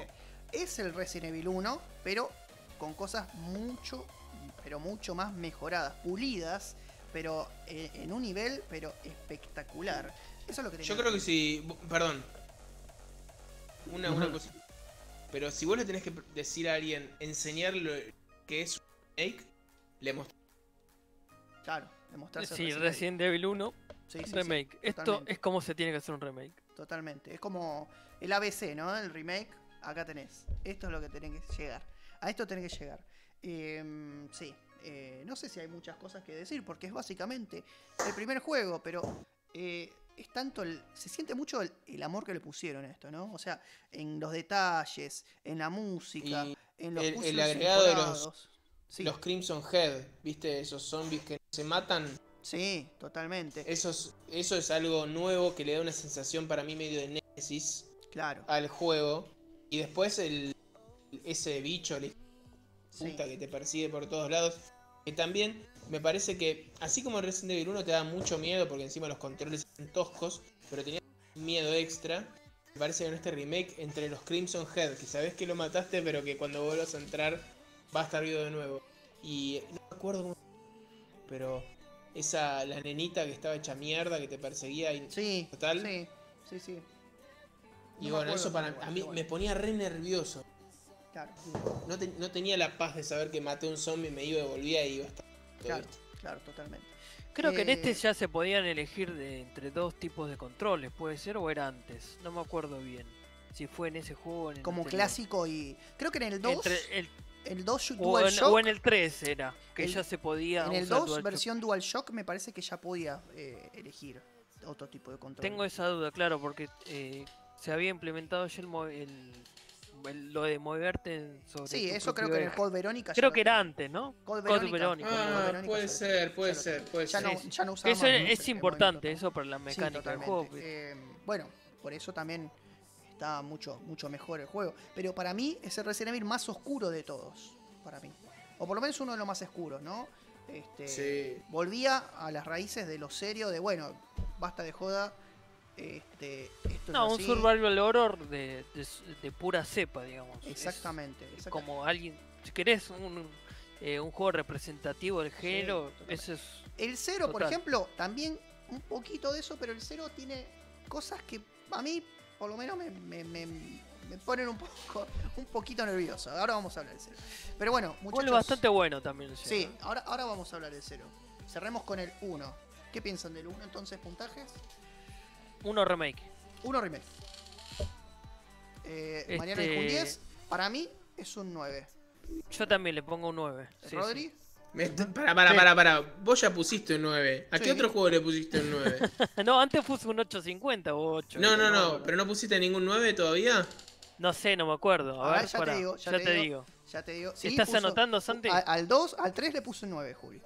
es el Resident Evil 1, pero con cosas mucho, pero mucho más mejoradas, pulidas, pero eh, en un nivel, pero espectacular. Eso es lo que Yo creo que si. Perdón. Una, una Ujú. Pero si vos le tenés que decir a alguien, enseñarle que es un remake, le mostrás. Claro, demostrarse Sí, Resident Evil 1, Sí, sí, sí, remake. Esto totalmente. es como se tiene que hacer un remake. Totalmente. Es como el ABC, ¿no? El remake. Acá tenés. Esto es lo que tenés que llegar. A esto tenés que llegar. Eh, sí. eh, no sé si hay muchas cosas que decir, porque es básicamente el primer juego, pero eh, es tanto el. Se siente mucho el, el amor que le pusieron a esto, ¿no? O sea, en los detalles, en la música, Y en los el- el agregado de los- incorporados. Sí, Los Crimson Head, ¿viste? Esos zombies que se matan. sí, totalmente. Eso es, eso es algo nuevo que le da una sensación para mí medio de Nemesis Claro. al juego. Y después el ese bicho, Sí. puta que te persigue por todos lados. Que también me parece que, así como en Resident Evil 1 te da mucho miedo porque encima los controles son toscos, pero tenía miedo extra. Me parece que en este remake, entre los Crimson Head, que sabes que lo mataste, pero que cuando vuelvas a entrar va a estar vivo de nuevo. Y no me acuerdo cómo. Pero esa, la nenita que estaba hecha mierda, que te perseguía. Y, Sí, Total. sí, sí, sí. y No bueno, eso para a mí me ponía re nervioso. Claro, No, te- no tenía la paz de saber que maté a un zombie, me iba y volvía y iba a estar. claro, esto. claro, totalmente. Creo que en este Eh, ya se podían elegir de, entre dos tipos de controles, puede ser, o era antes. No me acuerdo bien. Si fue en ese juego o en el Como anterior. clásico y. Creo que en el 2. Entre el- El 2 o, Dual en, Shock. o en el 3 era, que El- ya se podía en el usar 2, DualShock. versión Dual Shock, me parece que ya podía eh, elegir otro tipo de control. Tengo esa duda, claro, porque eh, se había implementado ya el, el- el- lo de moverte sobre Sí, tu eso creo que en el. Code Verónica. ya Creo que era antes, ¿no? Code Code Verónica. Ah, Verónica puede ya ser, puede ya ser, puede Ya ser. no, Sí, ya no usaba Eso más es, el- es el importante, eso para la Sí, mecánica del juego. Eh, bueno, por eso también está mucho, mucho mejor el juego. Pero para mí es el Resident Evil más oscuro de todos. Para mí. O por lo menos uno de los más oscuros, ¿no? Este, Sí. Volvía a las raíces de lo serio, de bueno, basta de joda. Este, esto No, es un survival horror de, de, de pura cepa, digamos. Es Exactamente. como alguien, si querés, un, eh, un juego representativo del género, eso es... El cero, por ejemplo, también un poquito de eso, pero el cero tiene cosas que a mí, por lo menos, me, me- me- me ponen un poco, un poquito nervioso. Ahora vamos a hablar del cero. Pero bueno, muchachos. bastante bueno también el Sí, cero. ahora, ahora vamos a hablar del cero. Cerremos con el 1. ¿Qué piensan del 1 entonces, puntajes? Uno remake. 1 remake. Eh, Mariano dijo un Este- 10. Para mí es un 9. Yo también le pongo un 9. sí, Rodri, Me- para, para, Sí. para, para. Vos ya pusiste un 9. ¿A Sí. qué otro juego le pusiste un 9? sí. No, antes puse un 850 o 8. No, no, no. ¿Pero no pusiste ningún 9 todavía? No sé, no me acuerdo. A, A ver, ver, ya te pará, digo, ya ya te te digo. digo. ya te digo. ¿Estás puso- anotando, Santi? al 2, al 3 le puse un 9, Juli.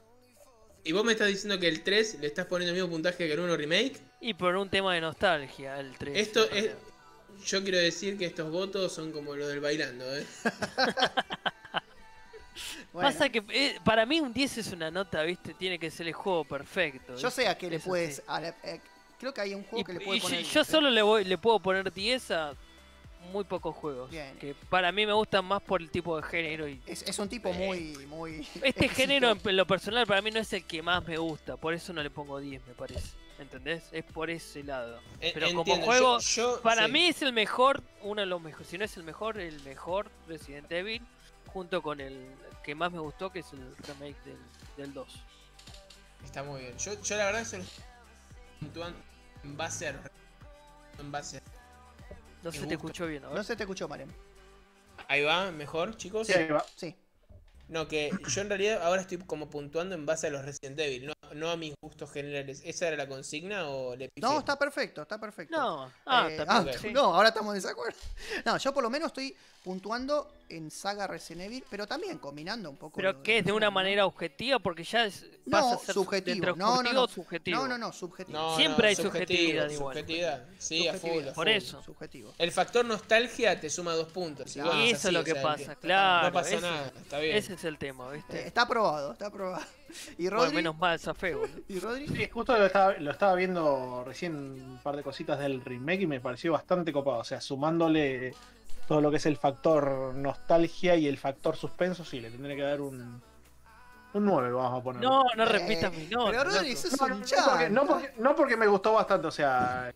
¿Y vos me estás diciendo que el 3 le estás poniendo el mismo puntaje que el 1 Remake? Y por un tema de nostalgia, el 3. Esto es. Yo quiero decir que estos votos son como los del bailando, ¿eh? Bueno, Pasa que eh, para mí un 10 es una nota, ¿viste? Tiene que ser el juego perfecto. yo sé a qué le puedes. a la- eh, creo que hay un juego Y, que le y puede yo- poner. yo ¿eh? solo le voy le puedo poner 10 a muy pocos juegos. Bien. Que para mí me gustan más por el tipo de género. y Es, es un tipo muy. muy Este género en en lo personal para mí no es el que más me gusta. Por eso no le pongo 10, me parece. ¿Entendés? Es por ese lado. En- Pero como juego, yo- yo- Para sí. mí es el mejor, uno de los mejores, si no es el mejor, el mejor Resident Evil, junto con el que más me gustó, que es el remake del, del 2. Está muy bien. Yo, yo la verdad puntuando en base a. En base a- No se te escuchó bien. No se te escuchó, Marian. Ahí va, mejor, chicos. Sí, ahí va. Sí. No, que yo en realidad ahora estoy como puntuando en base a los Resident Evil, no, no a mis gustos generales. ¿Esa era la consigna o le pifié? No, está perfecto, está perfecto. No, ah, Eh, también, ok. sí. no, ahora estamos en desacuerdo. No, yo por lo menos estoy puntuando en saga Resident Evil, pero también combinando un poco. Pero que es de una manera objetiva, porque ya es, No, pasa a ser subjetivo. entre No, no, no. o subjetivo. No, no, no, subjetivo. No, Siempre no, hay subjetividad igual. Subjetividad, sí, a full, Por full. eso. Subjetivo. El factor nostalgia te suma dos puntos. y Claro. bueno, Y eso es lo o que sea, pasa, que- claro. No pasa ese, nada, está bien. ese es el tema, ¿viste? Eh, está aprobado, está aprobado. ¿Y Bueno, Rodri? menos mal, boludo. ¿Y Rodri? Sí, justo lo estaba, lo estaba viendo recién un par de cositas del remake y me pareció bastante copado. O sea, sumándole todo lo que es el factor nostalgia y el factor suspenso, sí, le tendré que dar un, un 9, vamos a poner. No, no Eh, repitas mi nota. Pero Rodri, sos No, un no, no, porque, no, porque, no porque me gustó bastante, o sea,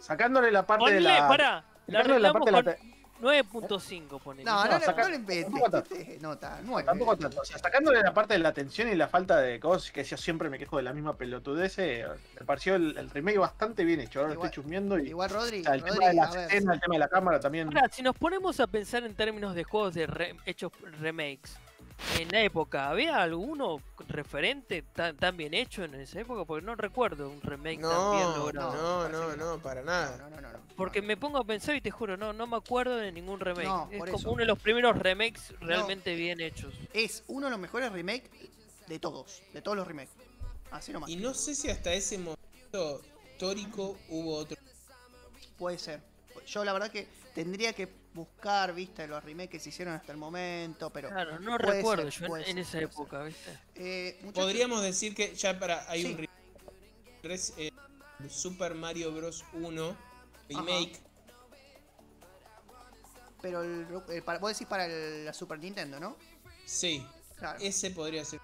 sacándole la parte de Ponle, la. pará, la sacándole la parte de la. Arreglamos con 9.5, ponele. No, no, No, no, saca- no le inventes. este, Nota, nueve. Tampoco tanto, o sea, sacándole la parte de la tensión y la falta de cosas, que yo siempre me quejo de la misma pelotudez, eh, me pareció el, el remake bastante bien hecho. Ahora lo estoy chusmeando y Igual Rodri, o sea, el Rodri, tema de a las ver. escenas, el tema de la cámara también. Ahora, si nos ponemos a pensar en términos de juegos de re- hechos remakes, en la época, ¿había alguno referente tan, tan bien hecho en esa época? Porque no recuerdo un remake tan bien No, logrado. no, no, que no, para No, nada. no, no, no, no. Porque me pongo a pensar y te juro, no, no me acuerdo de ningún remake. No, es como eso. uno de los primeros remakes realmente bien hechos. Es uno de los mejores remakes de todos. De todos los remakes. Así nomás. Y no sé si hasta ese momento histórico hubo otro. Puede ser. Yo la verdad que tendría que buscar, viste, los remakes que se hicieron hasta el momento, pero Claro, no recuerdo ser, yo en- esa época, ¿viste? eh, muchachos, Podríamos decir que ya para hay Sí. un re- res- eh, Super Mario Bros 1 remake. pero el, el- para, vos decís para el- la Super Nintendo, ¿no? Sí, Claro, ese podría ser.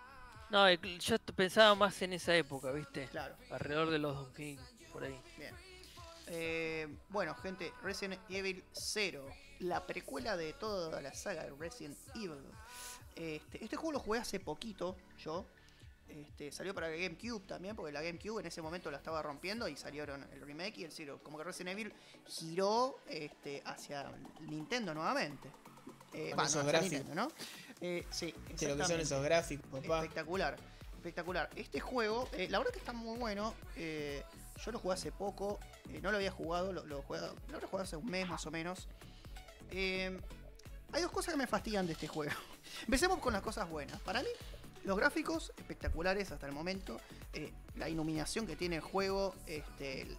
No, yo pensaba más en esa época, ¿viste? claro. Alrededor de los 2000, por ahí. Bien. Eh, bueno, gente, Resident Evil 0, la precuela de toda la saga de Resident Evil. Este, este juego lo jugué hace poquito, yo. Este, salió para GameCube también, porque la GameCube en ese momento la estaba rompiendo y salieron el remake y el Zero. Como que Resident Evil giró este, hacia Nintendo nuevamente. Eh, esos gráficos. Nintendo, ¿no? Eh, sí, lo que son esos gráficos, papá. Espectacular, espectacular. Este juego, eh, la verdad que está muy bueno. Yo lo jugué hace poco, eh, no lo había jugado, lo, lo, jugué- lo habré jugado hace un mes más o menos. Eh, hay dos cosas que me fastidian de este juego. Empecemos con las cosas buenas. Para mí, los gráficos espectaculares hasta el momento. eh, la iluminación que tiene el juego. Este, el-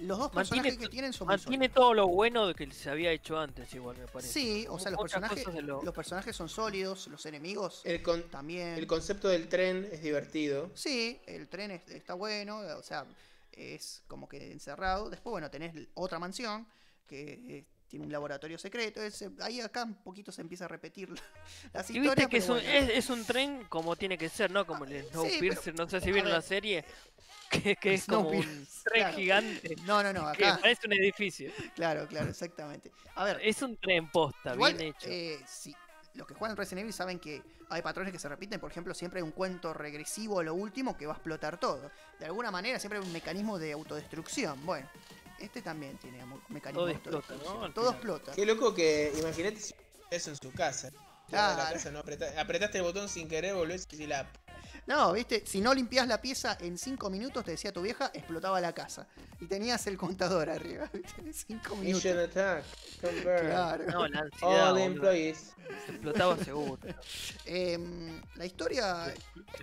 los dos Mantiene personajes que tienen son muy Mantiene todo lo bueno de que se había hecho antes, igual me parece. Sí, o sea, los personajes, lo- los personajes son sólidos, los enemigos El, con- también. el concepto del tren es divertido. Sí, el tren es- está bueno, o sea, es como que encerrado. Después, bueno, tenés otra mansión que eh, tiene un laboratorio secreto. es, eh, ahí acá un poquito se empieza a repetir la- las Y historias. viste que es un, bueno. es, es un tren como tiene que ser, ¿no? Como el Snowpiercer, no sé si vieron la serie, que, que es como un tren claro. gigante No, no, no, que acá. parece un edificio. Claro, claro, exactamente. A ver, Es un tren posta, igual, bien hecho. eh, si los que juegan Resident Evil saben que hay patrones que se repiten. Por ejemplo, siempre hay un cuento regresivo a lo último que va a explotar todo. De alguna manera, siempre hay un mecanismo de autodestrucción. Bueno, este también tiene un mecanismo Todo de explota, autodestrucción. ¿no? Todo final. explota. Qué loco que, imagínate si eso en su casa. De la Claro. casa no apretá- apretaste el botón sin querer, volvés y la. No, viste, si no limpias la pieza en 5 minutos, te decía tu vieja, explotaba la casa. Y tenías el contador arriba, ¿viste? En 5 minutos. Mission attack. Confirm. Claro. No, la ansiedad, All employees. se explotaba seguro. Em, la historia está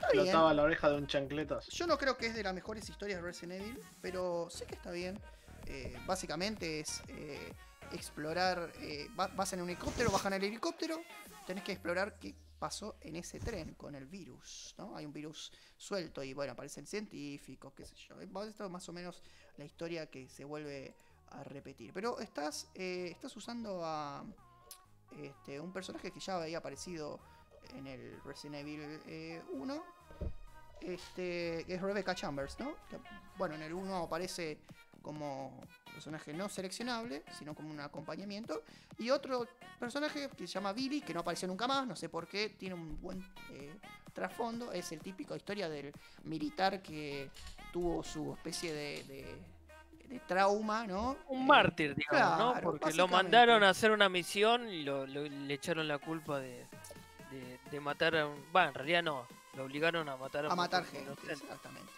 Explotaba bien. la oreja de un chancletas. Yo no creo que es de las mejores historias de Resident Evil, pero sé que está bien. Eh, básicamente es eh, explorar. eh, va- vas en un helicóptero, bajan el helicóptero, tenés que explorar qué pasó en ese tren con el virus. ¿no? Hay un virus suelto y bueno, aparecen científicos, qué sé yo. Eh, Esto es más o menos la historia que se vuelve a repetir. Pero estás, eh, estás usando a este, un personaje que ya había aparecido en el Resident Evil eh, 1 este, que es Rebecca Chambers, ¿no? Bueno, en el 1 aparece como personaje no seleccionable, sino como un acompañamiento. Y otro personaje que se llama Billy, que no apareció nunca más, no sé por qué, tiene un buen eh, trasfondo. Es el típico historia del militar que tuvo su especie de, de- de trauma, ¿no? Un Eh, mártir, digamos, ¿no? Porque lo mandaron a hacer una misión y lo, lo- le echaron la culpa de, de, matar a un... Va, en realidad no, lo obligaron a matar a, a un matar gente, exactamente.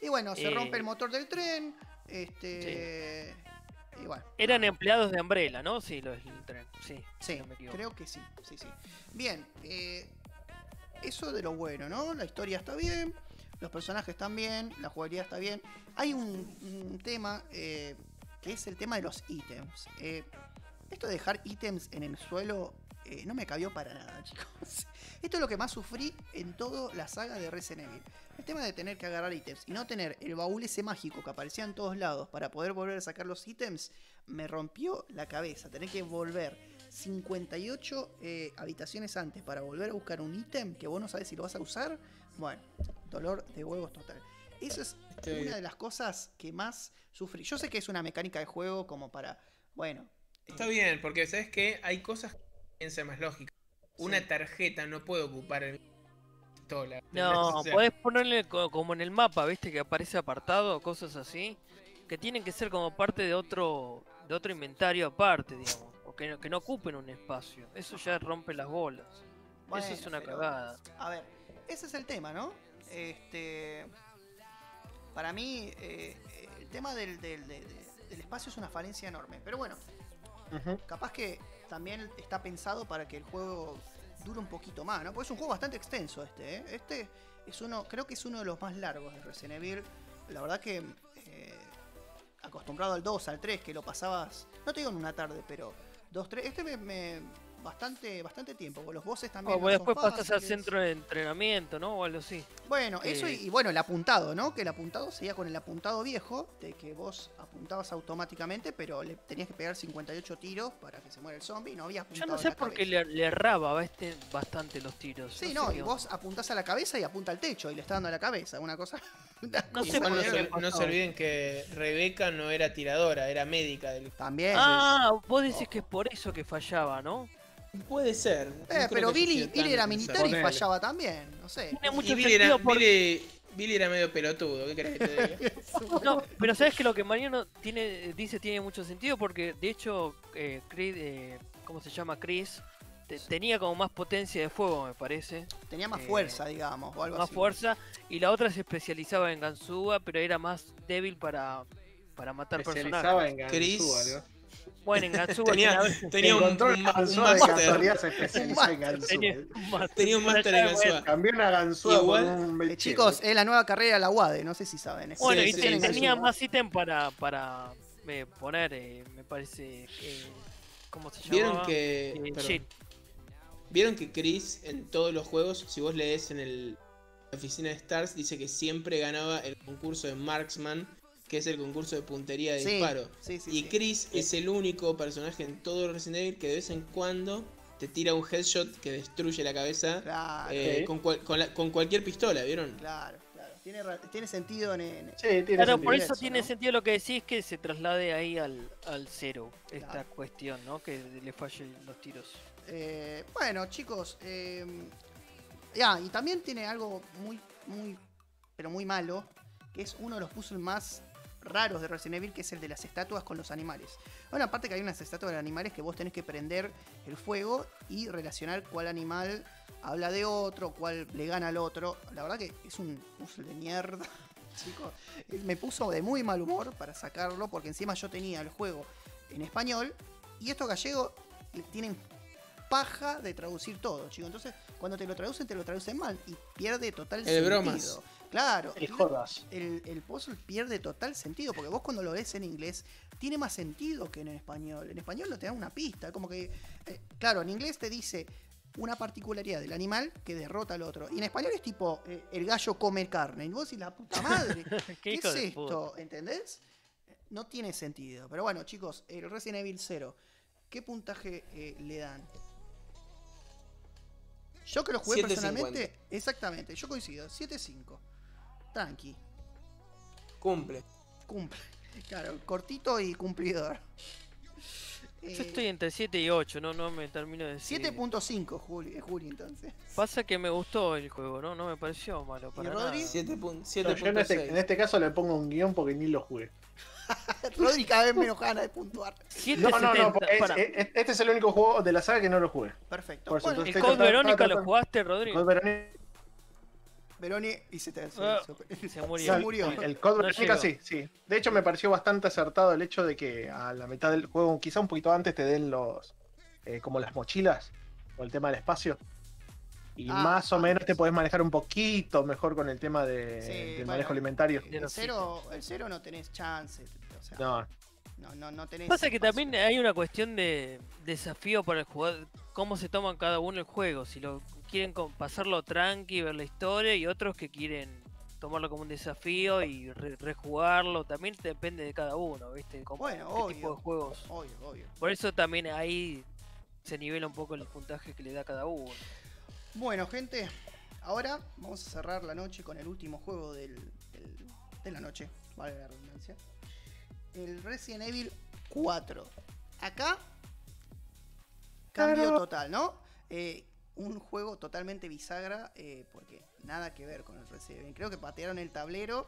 Y bueno, se Eh, rompe el motor del tren, este... Y bueno. Eran empleados de Umbrella, ¿no? Sí, los del tren, sí. Sí, no me equivoco. creo que sí, sí, sí. Bien, eh, eso de lo bueno, ¿no? La historia está bien, los personajes están bien, la jugabilidad está bien. Hay un, un tema eh, que es el tema de los ítems. Eh, esto de dejar ítems en el suelo eh, no me cabió para nada, chicos. Esto es lo que más sufrí en toda la saga de Resident Evil. El tema de tener que agarrar ítems y no tener el baúl ese mágico que aparecía en todos lados para poder volver a sacar los ítems, me rompió la cabeza. Tener que volver 58 eh, habitaciones antes para volver a buscar un ítem que vos no sabes si lo vas a usar. Bueno, dolor de huevos total. Eso es Estoy- una de las cosas que más sufrí. Yo sé que es una mecánica de juego como para, bueno. eh, Está bien, porque sabes que hay cosas ser más lógicas. Una Sí. tarjeta no puede ocupar el pistola. No, O sea, podés ponerle co- como en el mapa, ¿viste? Que aparece apartado, cosas así. Que tienen que ser como parte de otro de otro inventario aparte, digamos. O que no, que no ocupen un espacio. Eso ya rompe las bolas. Eso es bueno, una pero- cagada. A ver, ese es el tema, ¿no? Este. Para mí, eh, el tema del, del- de- de- del espacio es una falencia enorme. Pero bueno, Capaz que también está pensado para que el juego dure un poquito más, ¿no? Porque es un juego bastante extenso este, ¿eh? Este es uno, creo que es uno de los más largos de Resident Evil. La verdad que eh, acostumbrado al 2, al 3, que lo pasabas, no te digo en una tarde, pero dos, tres. Este me, me- bastante, bastante tiempo. porque Los bosses también. O no son después pasas al centro de entrenamiento, ¿no? O algo así. Bueno, eso y, Eh. y bueno, el apuntado, ¿no? Que el apuntado seguía con el apuntado viejo, de que vos apuntabas automáticamente, pero le tenías que pegar 58 tiros para que se muera el zombie, no había Yo no sé por qué le, le erraba este bastante los tiros. Sí, no, y vos apuntás a la cabeza y apunta al techo y le está dando a la cabeza, una cosa. No sé no, se, no olviden que Rebeca no era tiradora, era médica del. También. Ah, vos decís que es por eso que fallaba, ¿no? Puede ser. Eh, pero Billy, Billy era militar y fallaba también, no sé. Tiene mucho Y Billy era, sentido porque... Billy, Billy era medio pelotudo, ¿qué querés que te diga? No, pero sabes que lo que Mariano tiene, dice tiene mucho sentido porque de hecho eh, Creed, eh, ¿cómo se llama? Chris te- tenía como más potencia de fuego me parece, Tenía más Eh, fuerza, digamos, o algo más así. fuerza y la otra se especializaba en Gansuba pero era más débil para, para matar Especializaba personajes. en Chris- ganzúa, ¿no? Bueno, en Gansuba Tenía, tenía, tenía un, un, de máster. casualidad, se especializó en ganzúa. tenía un máster. Tenía un máster en Ganzúa. Cambió una ganzúa Igual- un Eh, chicos, es la nueva carrera de la UADE, no sé si saben. Bueno, Sí, y sí, te- sí, tenía sí. más ítem para, para eh, poner, eh, me parece, eh, ¿cómo se llama? Vieron que. Eh. Vieron que Chris en todos los juegos, si vos lees en el, la oficina de Stars, dice que siempre ganaba el concurso de Marksman, que es el concurso de puntería de Sí, disparo. sí, sí, y sí. Chris es el único personaje en todo Resident Evil que de vez en cuando te tira un headshot que destruye la cabeza Claro, eh, con, cual- con la- con cualquier pistola, ¿vieron? claro, claro. Tiene, tiene sentido en, en- Sí, tiene Claro, sentido. por eso eso, tiene ¿no? sentido lo que decís que se traslade ahí al, al cero, esta Claro. cuestión, ¿no? Que le fallen los tiros. Eh, bueno, chicos, eh, ya, y también tiene algo muy, muy, pero muy malo, que es uno de los puzzles más raros de Resident Evil, que es el de las estatuas con los animales. Bueno, aparte que hay unas estatuas de animales que vos tenés que prender el fuego y relacionar cuál animal habla de otro, cuál le gana al otro. La verdad que es un puzzle de mierda, chicos. Eh, Me puso de muy mal humor para sacarlo, porque encima yo tenía el juego en español y estos gallegos tienen paja de traducir todo, chicos. Entonces, cuando te lo traducen, te lo traducen mal y pierde total El sentido. bromas. Claro. El jodas. El, el puzzle pierde total sentido, porque vos cuando lo ves en inglés tiene más sentido que en español. En español no te da una pista, como que, eh, claro, en inglés te dice una particularidad del animal que derrota al otro. Y en español es tipo, eh, el gallo come carne. Y vos decís, la puta madre, ¿Qué, ¿qué hijo es esto? ¿Entendés? No tiene sentido. Pero bueno, chicos, el Resident Evil 0, ¿qué puntaje eh, le dan? Yo que lo jugué 7.50. personalmente, exactamente, yo coincido, 7.5. Tranqui, Cumple. cumple. Claro, cortito y cumplidor. Yo Eh, estoy entre 7 y 8, no, no me termino de decir. 7.5 Juli, Juli entonces. Pasa que me gustó el juego, ¿no? No me pareció malo para nada. Rodri? 7.6. No, yo en este, en este caso le pongo un guion porque ni lo jugué. Rodri cada vez menos gana de puntuar. 7.70. No, no, no, porque es- este es el único juego de la saga que no lo jugué. Perfecto. Por eso, Bueno, ¿El Code Verónica lo jugaste, Rodri? Code Verónica- Veroni y se te se- Ah, se- Se murió. Se murió. El, el Code No sí, sí. De hecho me pareció bastante acertado el hecho de que a la mitad del juego, quizá un poquito antes, te den los eh, como las mochilas o el tema del espacio. Y Ah, más o menos antes. te podés manejar un poquito mejor con el tema de, Sí, del bueno, manejo alimentario. El cero, el cero no tenés chance. O sea, No, no, no, no tenés. Pasa que espacio. también hay una cuestión de desafío para el jugador, cómo se toman cada uno el juego, si lo quieren pasarlo tranqui, ver la historia y otros que quieren tomarlo como un desafío y re- rejugarlo, también depende de cada uno, ¿viste? Como Bueno, qué obvio. tipo de juegos. Obvio, obvio. Por eso también ahí se nivela un poco el puntaje que le da cada uno. Bueno, gente, ahora vamos a cerrar la noche con el último juego del, del- de la noche, vale la redundancia. El Resident Evil 4. Acá, cambio total, ¿no? Eh, un juego totalmente bisagra, eh, porque nada que ver con el Resident Evil. Creo que patearon el tablero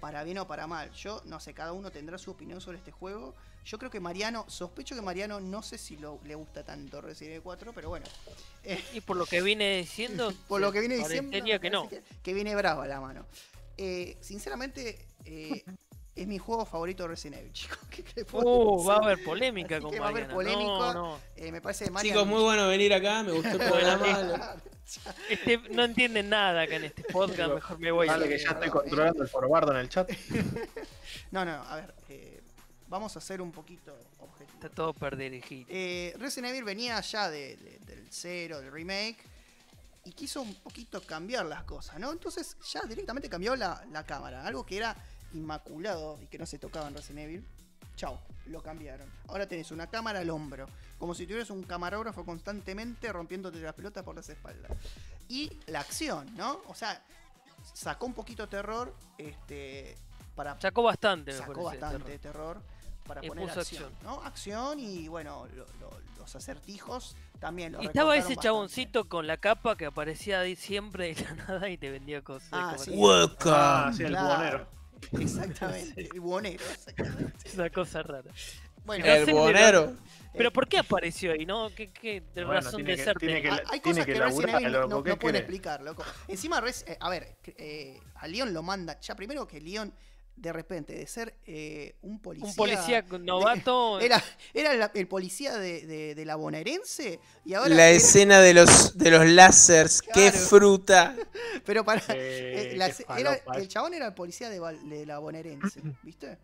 para bien o para mal. Yo no sé, cada uno tendrá su opinión sobre este juego. Yo creo que Mariano, sospecho que Mariano no sé si lo, le gusta tanto Resident Evil 4, pero bueno. Eh, Y por lo que vine diciendo, por lo que viene diciendo, que no. que viene brava la mano. Eh, sinceramente, eh, es mi juego favorito de Resident Evil, chicos. ¿Qué le puedo Uh, decir? va a haber polémica Así con que va a haber polémica. No, no. Eh, me parece Mariano. Chicos, muy bueno venir acá, me gustó el programa. Este, no entienden nada acá en este podcast, mejor me voy. Dale que ya estoy controlando el forwardo en el chat. No, no, a ver. eh, vamos a ser un poquito objetivos. Está todo perdirigido. Eh, Resident Evil venía ya de- de- del cero, del remake, y quiso un poquito cambiar las cosas, ¿no? Entonces ya directamente cambió la, la cámara, algo que era inmaculado y que no se tocaba en Resident Evil. Chao, lo cambiaron. Ahora tenés una cámara al hombro, como si tuvieras un camarógrafo constantemente rompiéndote las pelotas por las espaldas. Y la acción, ¿no? O sea, sacó un poquito terror, este, para Sacó bastante, me sacó parece, bastante terror. terror para Y poner acción, acción. ¿no? Acción y bueno, lo- lo- los acertijos también lo Y estaba ese chaboncito con la capa que aparecía ahí siempre de la nada y te vendía cosas. Ah, sí. Welcome. Ah, sí, el Claro. Exactamente, el buhonero, exactamente. Una cosa rara. Bueno, El sé, buhonero. Pero ¿por qué apareció ahí? ¿No? ¿Qué, qué de Bueno, razón tiene de que- ser? tiene que- hay- hay tiene cosas que que Resident Evil no, no ¿qué pueden explicar, loco. Encima, Res- eh, a ver, eh, a Leon lo manda, ya primero que Leon, de repente, de ser eh, un policía... Un policía novato. Era, era la- el policía de, de- de la bonaerense y ahora... La era- escena de los de los lásers, qué Claro. fruta. Pero para... Eh, la- qué era- falopa. el chabón era el policía de, de la bonaerense, ¿viste?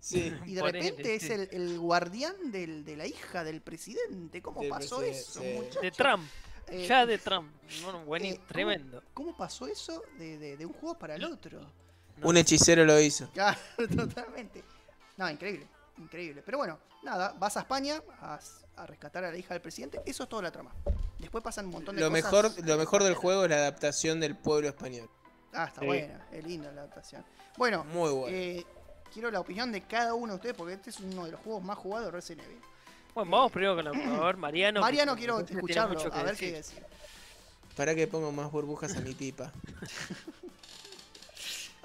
Sí. Y de repente es el, el guardián del- de la hija del presidente. ¿Cómo pasó presidente, eso, muchacho? De Trump. Eh, ya de Trump. Bueno, buení- eh, ¿cómo- tremendo. ¿Cómo pasó eso de, de- de un juego para el otro? No. Un hechicero lo hizo. Claro, totalmente. No, increíble, increíble. Pero bueno, nada, vas a España a, a rescatar a la hija del presidente. Eso es toda la trama. Después pasan un montón de Lo cosas. mejor, lo mejor del juego es la adaptación del pueblo español. Ah, está Sí. buena, es linda la adaptación. Bueno, Muy bueno. eh, quiero la opinión de cada uno de ustedes porque este es uno de los juegos más jugados de Resident Evil. Bueno, vamos primero con la, a ver, Mariano. Mariano, quiero escucharlo, mucho que a ver decir. qué decir. Para que pongo más burbujas a mi pipa.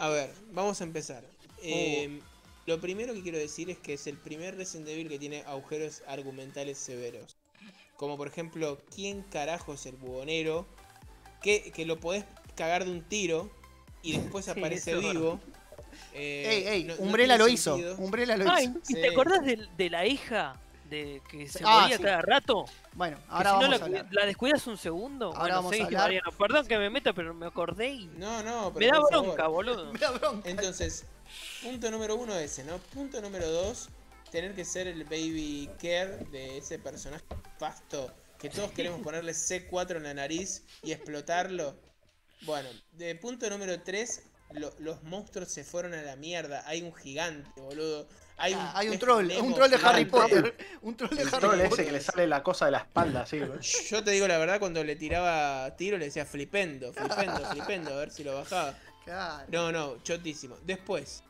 A ver, vamos a empezar. Eh, Lo primero que quiero decir es que es el primer Resident Evil que tiene agujeros argumentales severos. Como por ejemplo, ¿quién carajo es el buhonero? Que, que lo podés cagar de un tiro y después Sí, aparece eso vivo. Eh, ey, ey, no- no Umbrella lo hizo. Umbrella lo Ay, hizo. ¿y Sí. te acordás de, de la hija de que se Ah, moría sí. cada rato? Bueno, ahora si no vamos la, a hablar. la descuidas un segundo. Ahora bueno, vamos a hablar. Mariano. Perdón que me meta, pero me acordé y No, no, me pero da por favor. bronca, boludo. Me da bronca. Entonces, punto número uno ese, ¿no? Punto número dos, tener que ser el baby care de ese personaje pasto que todos queremos ponerle C4 en la nariz y explotarlo. Bueno, de punto número tres, lo- los monstruos se fueron a la mierda. Hay un gigante, boludo. Hay un, Ah, hay un pez troll, Nemo un troll de Harry. Potter. Un troll de El Harry troll ese Potter. que le sale la cosa de la espalda. ¿no? Yo te digo la verdad, cuando le tiraba tiro le decía flipendo, flipendo, flipendo, a ver si lo bajaba. Claro. No, no, chotísimo. Después,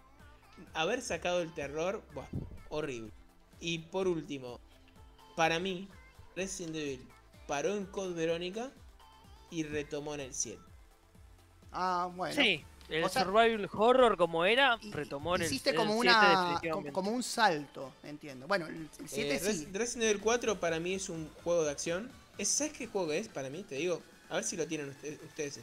haber sacado el terror, buah, horrible. Y por último, para mí, Resident Evil paró en Code Verónica y retomó en el 7. Ah, bueno. Sí, el O sea- survival horror como era, retomó en el Hiciste como una 7 como, un salto, entiendo. Bueno, el 7 Eh, sí. Resident Evil 4 para mí es un juego de acción. Es- ¿Sabes qué juego es para mí? Te digo, a ver si lo tienen ustedes. ustedes.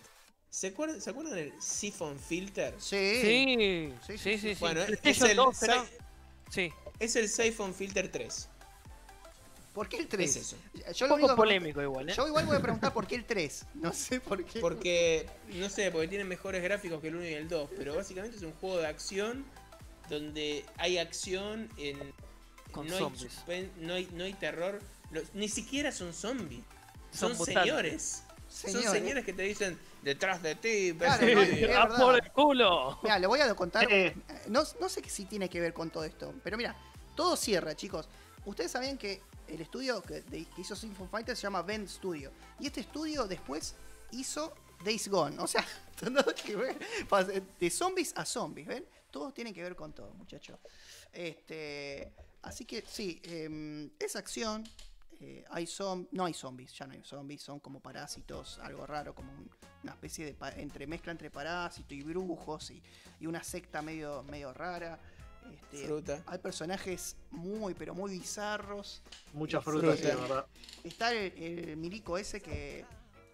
¿Se acuerdan, ¿Se acuerdan del Siphon Filter? Sí. Sí, Sí, sí, sí, sí, sí. Bueno, es el, 2 era- Si- Sí, es el Siphon Filter 3. ¿Por qué el 3? Es eso. Yo un lo poco polémico igual, ¿eh? Yo igual voy a preguntar por qué el 3. No sé por qué. Porque, no sé, porque tiene mejores gráficos que el 1 y el 2, pero básicamente es un juego de acción donde hay acción en... Con no, hay zombies. no, hay, no hay terror, los- ni siquiera son zombies, Son señores. Son Señores. que te dicen, detrás de ti, Claro, no, ¡Ah, por el culo! Mira, le voy a contar. Eh. No, no sé si tiene que ver con todo esto, pero mira, todo cierra, chicos. Ustedes sabían que el estudio que, hizo Symphony Fighter se llama Bend Studio. Y este estudio después hizo Days Gone. O sea, nada que ver. De zombies a zombies, ¿ven? Todos tienen que ver con todo, muchachos. Este, así que sí, em, es acción. eh, hay zom no hay zombies, ya no hay zombies, son como parásitos, algo raro, como un- una especie de entre mezcla entre parásito y brujos y, y una secta medio, medio rara. Este, Fruta. hay personajes muy, pero muy bizarros. Mucha fruta, sí. verdad. Está el, el milico ese que,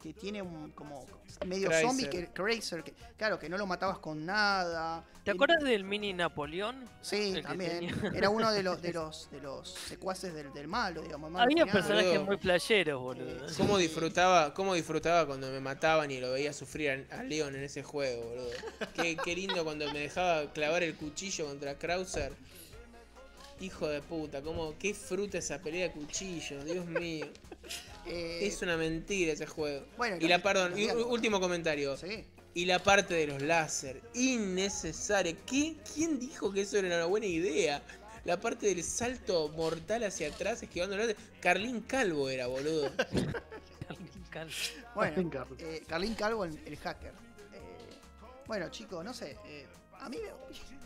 que tiene un como medio zombie, que Chrysler, que claro, que no lo matabas con nada. ¿Te El- acuerdas del mini Napoleón? Sí, también. Era uno de los de los de los secuaces del, del malo, digamos. malo Había personajes muy playeros, boludo. Eh, ¿Cómo disfrutaba, ¿Cómo disfrutaba cuando me mataban y lo veía sufrir a, a Leon en ese juego, boludo? Qué, qué lindo cuando me dejaba clavar el cuchillo contra Krauser. Hijo de puta, cómo, qué fruta esa pelea de cuchillos, Dios mío. Eh, Es una mentira ese juego. Bueno, Y la, perdón, y último comentario. Sí. Y la parte de los láser, innecesaria. ¿Qué? ¿Quién dijo que eso era una buena idea? La parte del salto mortal hacia atrás esquivando el láser. Carlín Calvo era, boludo. Bueno, Carlín Calvo. eh, Carlín Calvo, el, el hacker. Eh, bueno, chicos, no sé. A, mí me,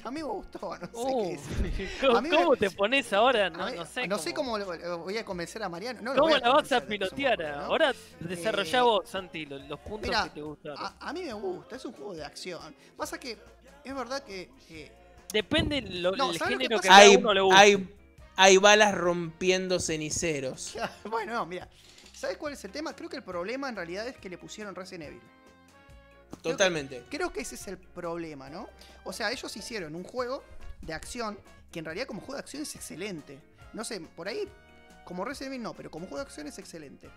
a mí me gustó, no sé Uh, qué decir. ¿Cómo, me- te pones ahora? No, mí- no sé. no sé cómo lo, lo voy a convencer a Mariano. No ¿Cómo la vas a que pilotear? Ahora desarrollá Eh, vos, Santi, los, los puntos mira, que te gustaron. A, a mí me gusta, es un juego de acción. Pasa que es verdad que. eh, Depende lo, No, el ¿sabes lo que género que, cada Hay, uno le guste. hay, hay balas rompiendo ceniceros. bueno, no, mira. ¿Sabes cuál es el tema? Creo que el problema en realidad es que le pusieron Resident Evil. Totalmente. Creo que ese es el problema, ¿no? O sea, ellos hicieron un juego de acción que en realidad como juego de acción es excelente. No sé, por ahí, como Resident Evil no, pero como juego de acción es excelente.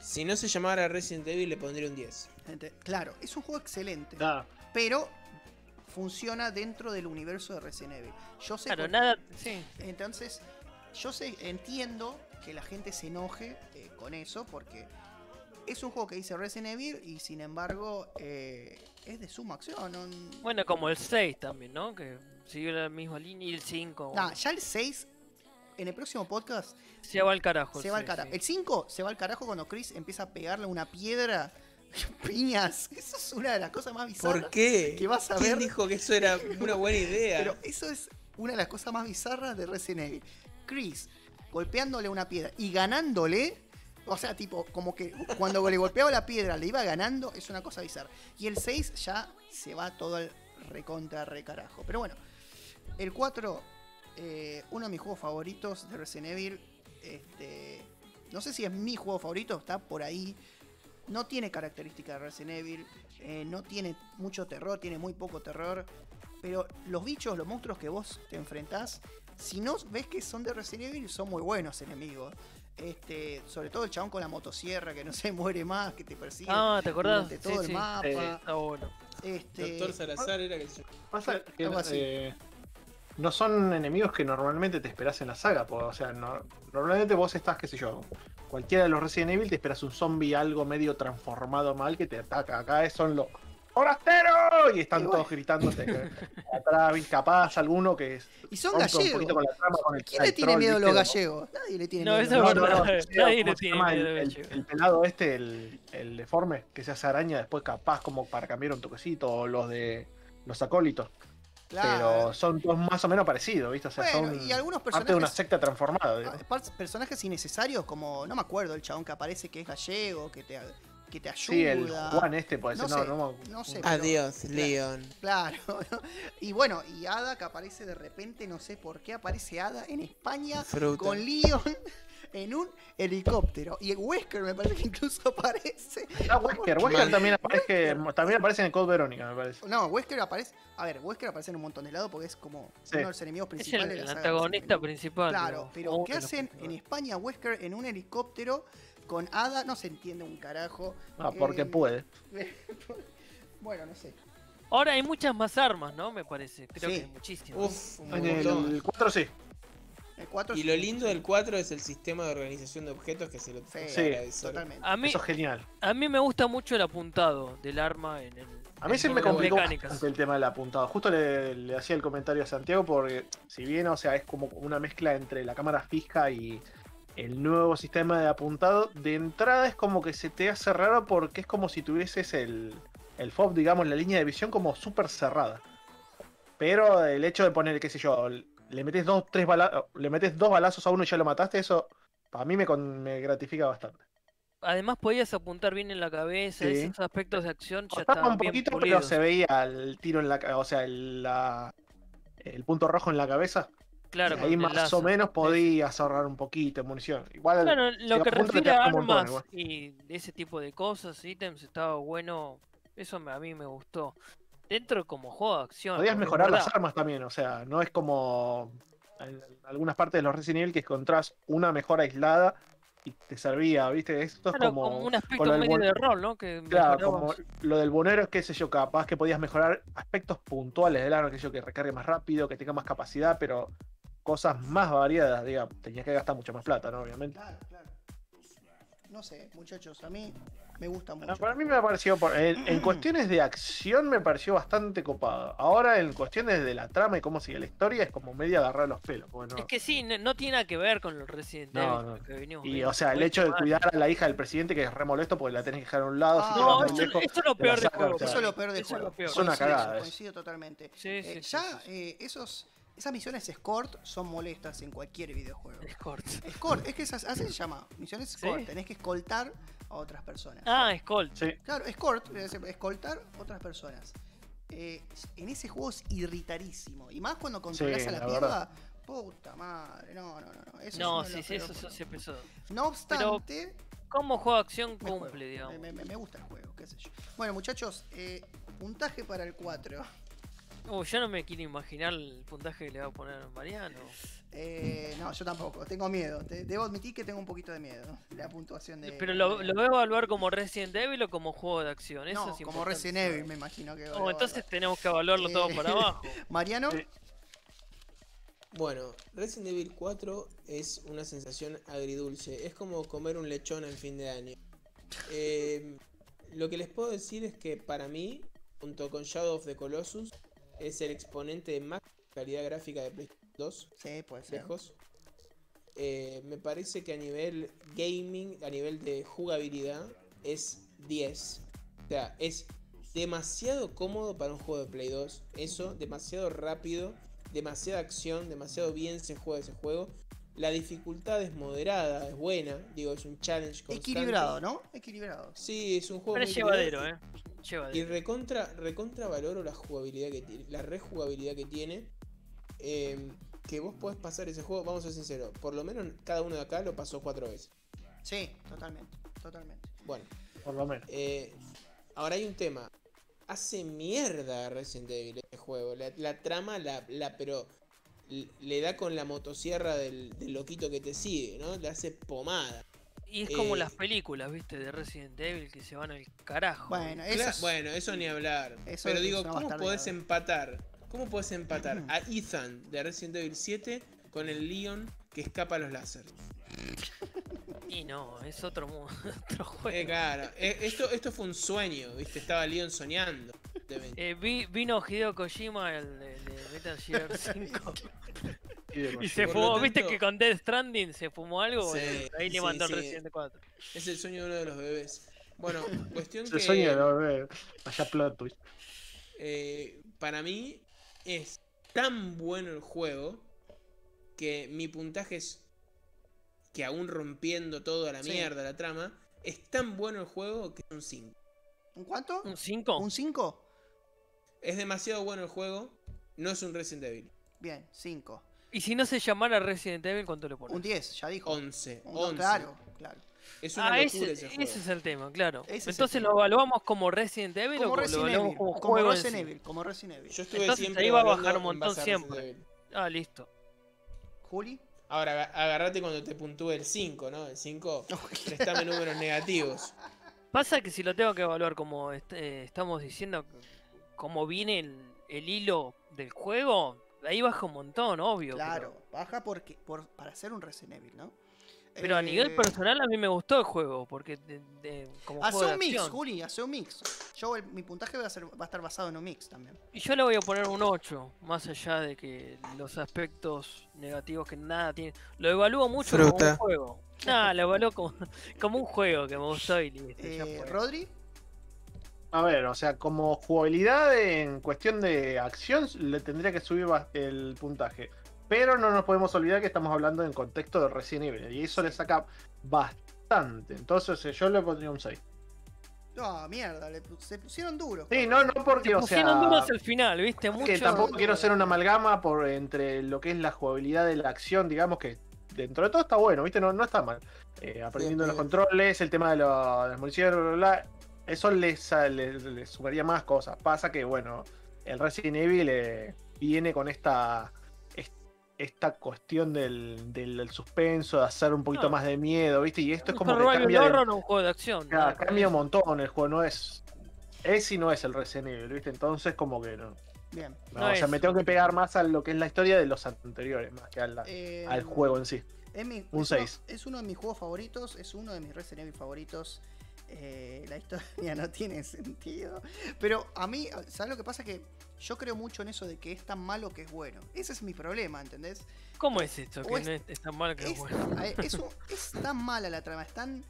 Si no se llamara Resident Evil le pondría un 10. Gente, claro, es un juego excelente, Ah, pero funciona dentro del universo de Resident Evil. Yo sé Claro, por- nada. Sí. Entonces, yo sé, entiendo que la gente se enoje eh, con eso porque es un juego que dice Resident Evil y sin embargo eh, es de suma acción. ¿no? Bueno, como el 6 también, ¿no? Que siguió la misma línea y el 5. Nah, ya el 6, en el próximo podcast, Se va al carajo. se el va al 6, carajo. sí. El 5 se va al carajo cuando Chris empieza a pegarle una piedra. Piñas. Eso es una de las cosas más bizarras. ¿Por qué? que vas a ¿Quién ver- dijo que eso era una buena idea? Pero eso es una de las cosas más bizarras de Resident Evil. Chris golpeándole una piedra y ganándole. O sea, tipo, como que cuando le golpeaba la piedra le iba ganando, es una cosa bizarra. Y el 6 ya se va todo al recontra recarajo. Pero bueno, el 4, eh, uno de mis juegos favoritos de Resident Evil. Este, no sé si es mi juego favorito, está por ahí. No tiene características de Resident Evil. eh, no tiene mucho terror, tiene muy poco terror. Pero los bichos, los monstruos que vos te enfrentás, si no ves que son de Resident Evil, son muy buenos enemigos. Este, sobre todo el chabón con la motosierra que no se muere más, que te persigue Ah, ¿te acordás? durante Sí, todo el sí. mapa. Eh, Está bueno. Este, Doctor Salazar era que se- pasa que Algo así. eh, no son enemigos que normalmente te esperas en la saga. po, O sea, no- normalmente vos estás, qué sé yo, cualquiera de los Resident Evil te esperas un zombie algo medio transformado mal que te ataca. Acá es- son los ¡Forastero! Y están Y todos bueno. gritándote. que Atrás, ¿viste? capaz alguno que es. y son gallegos. poquito con la trama, con el- ¿Quién le tiene troll, miedo a los gallegos? Nadie le tiene No, miedo. eso es No, no, verdad. no, Nadie le ¿cómo se tiene miedo el, el- gallego. el pelado este, el, el deforme, que se hace araña después capaz como para cambiar un toquecito, o los de los acólitos. Claro. Pero son todos más o menos parecidos, ¿viste? O sea, Bueno, son y algunos parte de una personajes- secta transformada. personajes innecesarios como, no me acuerdo, el chabón que aparece que es gallego, que te, que te ayuda. Sí, el Juan este puede No ser. No, sé, no, no sé. pero- Adiós, claro. Leon. Claro. ¿no? Y bueno, y Ada que aparece de repente, no sé por qué aparece Ada en España Fruta. con Leon en un helicóptero. Y Wesker me parece que incluso aparece. Ah, Wesker. Wesker también aparece, también aparece en el Code Verónica, me parece. No, Wesker aparece. A ver, Wesker aparece en un montón de lados porque es como Sí. uno de los enemigos Es principales el, de la el antagonista principal. Claro, pero ¿qué hacen en. España Wesker en un helicóptero con Ada? No se entiende un carajo. Ah, porque Eh, puede. bueno, no sé. Ahora hay muchas más armas, ¿no? Me parece. Creo Sí. que hay muchísimas. Uf, un En montón. el 4 sí. El 4 Y lo lindo del 4 es el sistema de organización de objetos que se lo Sí, totalmente. A mí, Eso es genial. a mí me gusta mucho el apuntado del arma en el. A mí se me complicó el tema del apuntado. Justo le, le hacía el comentario a Santiago porque, si bien, o sea, es como una mezcla entre la cámara fija y el nuevo sistema de apuntado, de entrada es como que se te hace raro porque es como si tuvieses el, el FOB, digamos, la línea de visión como súper cerrada. Pero el hecho de poner, qué sé yo, le metes dos, tres bala- le metes dos balazos a uno y ya lo mataste, eso para mí me, con- me gratifica bastante. Además podías apuntar bien en la cabeza, Sí. esos aspectos de acción ya estaban un bien poquito, pero se veía el tiro en la o sea, el, la- el punto rojo en la cabeza. Claro, ahí más lazo. o menos podías ahorrar un poquito de munición. Igual Claro, si lo que refiere a montón, armas igual. y ese tipo de cosas, ítems, estaba bueno. Eso me- a mí me gustó. Dentro como juego de acción. podías mejorar las armas también, o sea, no es como en algunas partes de los Resident Evil que encontrás una mejor aislada y te servía, ¿viste? Esto es como, como un aspecto medio de rol, ¿no? Que Claro, como lo del bonero es qué sé yo, capaz que podías mejorar aspectos puntuales del arma, que yo que recargue más rápido, que tenga más capacidad, pero cosas más variadas, digamos. Tenías que gastar mucha más plata, ¿no? Obviamente. Claro, claro. No sé, muchachos, a mí me gusta mucho. No, para mí me ha parecido, por- en, en cuestiones de acción me pareció bastante copado. Ahora en cuestiones de la trama y cómo sigue la historia es como medio agarrar los pelos. Bueno, Es que sí, no, no tiene nada que ver con el Resident No, Evil no. que venimos y viendo. o sea, el hecho de cuidar a la hija del presidente que es re molesto porque la tenés que dejar a un lado. si Ah, vas No, eso, lejos, eso es lo peor del sacan, juego. Eso es lo peor es juego. lo peor. Es una Coincido, cagada. Coincido totalmente. Sí, Eh, sí, ya sí, sí. eh, esos, esas misiones escort son molestas en cualquier videojuego. Escort. Escort, es que esas, así se llama. Misiones escort. Sí. Tenés que escoltar a otras personas. Ah, Skull. Sí, Claro, escort, es escoltar a otras personas. Eh, en ese juego es irritarísimo. Y más cuando controlas Sí, a la, la piba. Puta madre, no, no, no. no. Eso es No, sí, sí, eso, eso sí empezó. No obstante, ¿Cómo juego de acción me, juego. cumple, digamos? Me, me- me gusta el juego, qué sé yo. Bueno, muchachos, eh, puntaje para el 4. Uh, yo no me quiero imaginar el puntaje que le va a poner Mariano. Eh, no, yo tampoco, tengo miedo. Te- debo admitir que tengo un poquito de miedo. La puntuación de. Pero lo, lo voy a evaluar como Resident Evil o como juego de acción. Eso no, es como Resident. Evil, me imagino que. Oh, entonces tenemos que evaluarlo todo Eh, para abajo. Mariano. Bueno, Resident Evil 4 es una sensación agridulce. Es como comer un lechón al fin de año. Eh, lo que les puedo decir es que para mí, junto con Shadow of the Colossus, es el exponente de máxima calidad gráfica de PlayStation 2. sí, puede ser. lejos. Eh, me parece que a nivel gaming, a nivel de jugabilidad, es 10. O sea, es demasiado cómodo para un juego de Play 2. Eso, demasiado rápido, demasiada acción, demasiado bien se juega ese juego. La dificultad es moderada, es buena. Digo, es un challenge constante. Equilibrado, ¿no? Equilibrado. Sí, es un juego Pero muy es llevadero, equilibrado. eh. Y Llevadero. recontra, recontra valoro la jugabilidad que tiene, la rejugabilidad que tiene. eh, que vos podés pasar ese juego, vamos a ser sinceros, por lo menos cada uno de acá lo pasó cuatro veces. Sí, totalmente, totalmente. Bueno, por lo menos. eh, ahora hay un tema. Hace mierda a Resident Evil este juego. La, la trama, la, la pero le da con la motosierra del, del loquito que te sigue, ¿no? Le hace pomada. Y es como eh, las películas, viste, de Resident Evil que se van al carajo. Bueno, eso es- bueno, eso ni hablar. Eso Pero es digo, ¿cómo podés empatar? ¿Cómo podés empatar a Ethan de Resident Evil 7 con el Leon que escapa a los láseres? Y no, es otro, otro juego. Eh, claro, eh, esto, esto fue un sueño, ¿viste? Estaba Leon soñando. de- Eh, vi- vino Hideo Kojima, el de, de Metal Gear 5, Y de y se Por fumó, viste que con Death Stranding se fumó algo, Sí, ahí le sí, mandó el sí. Resident 4. Es el sueño de uno de los bebés. Bueno, cuestión Se que sueña, ¿no? Ve, Vaya plot twist. eh, para mí es tan bueno el juego que mi puntaje es que aún rompiendo toda la Sí. mierda, la trama, es tan bueno el juego que es un 5. ¿Un cuánto? ¿Un 5? ¿Un 5? Es demasiado bueno el juego, no es un Resident Evil. Bien, 5. Y si no se llamara Resident Evil, ¿cuánto le pones? Un 10, ya dijo. 11. Un- 11. Claro, claro. Es una Ah, locura ese, ese, juego. ese es el tema, claro. Ese Entonces tema. lo evaluamos como Resident Evil Como o lo Resident evaluamos Evil. como Como juego en Resident sí? Evil. Como Resident Evil. Yo estuve Entonces siempre ahí va a bajar un montón a siempre. Evil. Ah, listo. Juli. Ahora, aga- agarrate cuando te puntúe el 5, ¿no? El 5, prestame números negativos. Pasa que si lo tengo que evaluar como est- eh, estamos diciendo, como viene el, el hilo del juego, ahí baja un montón, obvio. Claro, baja porque, por, para hacer un Resident Evil, ¿no? Pero, a nivel Eh, personal a mí me gustó el juego, porque de- de- como Hace juego de un mix, acción. Juli, hace un mix. Yo, el- mi puntaje va a, ser, va a estar basado en un mix también. Y yo le voy a poner un 8, más allá de que los aspectos negativos que nada tiene. Lo evalúo mucho como un juego. Nada, lo evalúo como, como un juego que me gustó y listo. ya Eh, fue. Rodri, A ver, o sea, como jugabilidad en cuestión de acción, le tendría que subir el puntaje. Pero no nos podemos olvidar que estamos hablando en contexto de Resident Evil. Y eso le saca bastante. Entonces eh, yo le pondría un 6. no, mierda, le se pusieron duros. Sí, no, no porque, Se o pusieron sea. duros al final, ¿viste? Mucho. que tampoco quiero hacer una amalgama por entre lo que es la jugabilidad de la acción, digamos que dentro de todo está bueno, ¿viste? No, no está mal. Eh, aprendiendo los bien. controles, el tema de, lo- de las municiones, bla, bla, bla, eso les, les, les sumaría más cosas. Pasa que, bueno, el Resident Evil eh, viene con esta es- esta cuestión del, del, del suspenso, de hacer un poquito No. más de miedo, ¿viste? Y esto es como que cambia, de- horror o un juego de acción. Claro, cambia un montón el juego, no es. Es y no es el Resident Evil, ¿viste? Entonces, como que no. Bien. No, No o sea, es- me tengo que pegar más a lo que es la historia de los anteriores, más que al, Eh, al juego en sí. Es mi- Un es uno- seis. Es uno de mis juegos favoritos, es uno de mis Resident Evil favoritos. Eh, la historia no tiene sentido. Pero a mí, ¿sabes lo que pasa? Que yo creo mucho en eso de que es tan malo que es bueno. Ese es mi problema, ¿entendés? ¿Cómo es esto? Que es- no es, es tan mal que es Es, bueno. a- es un- es tan mala la trama, es tan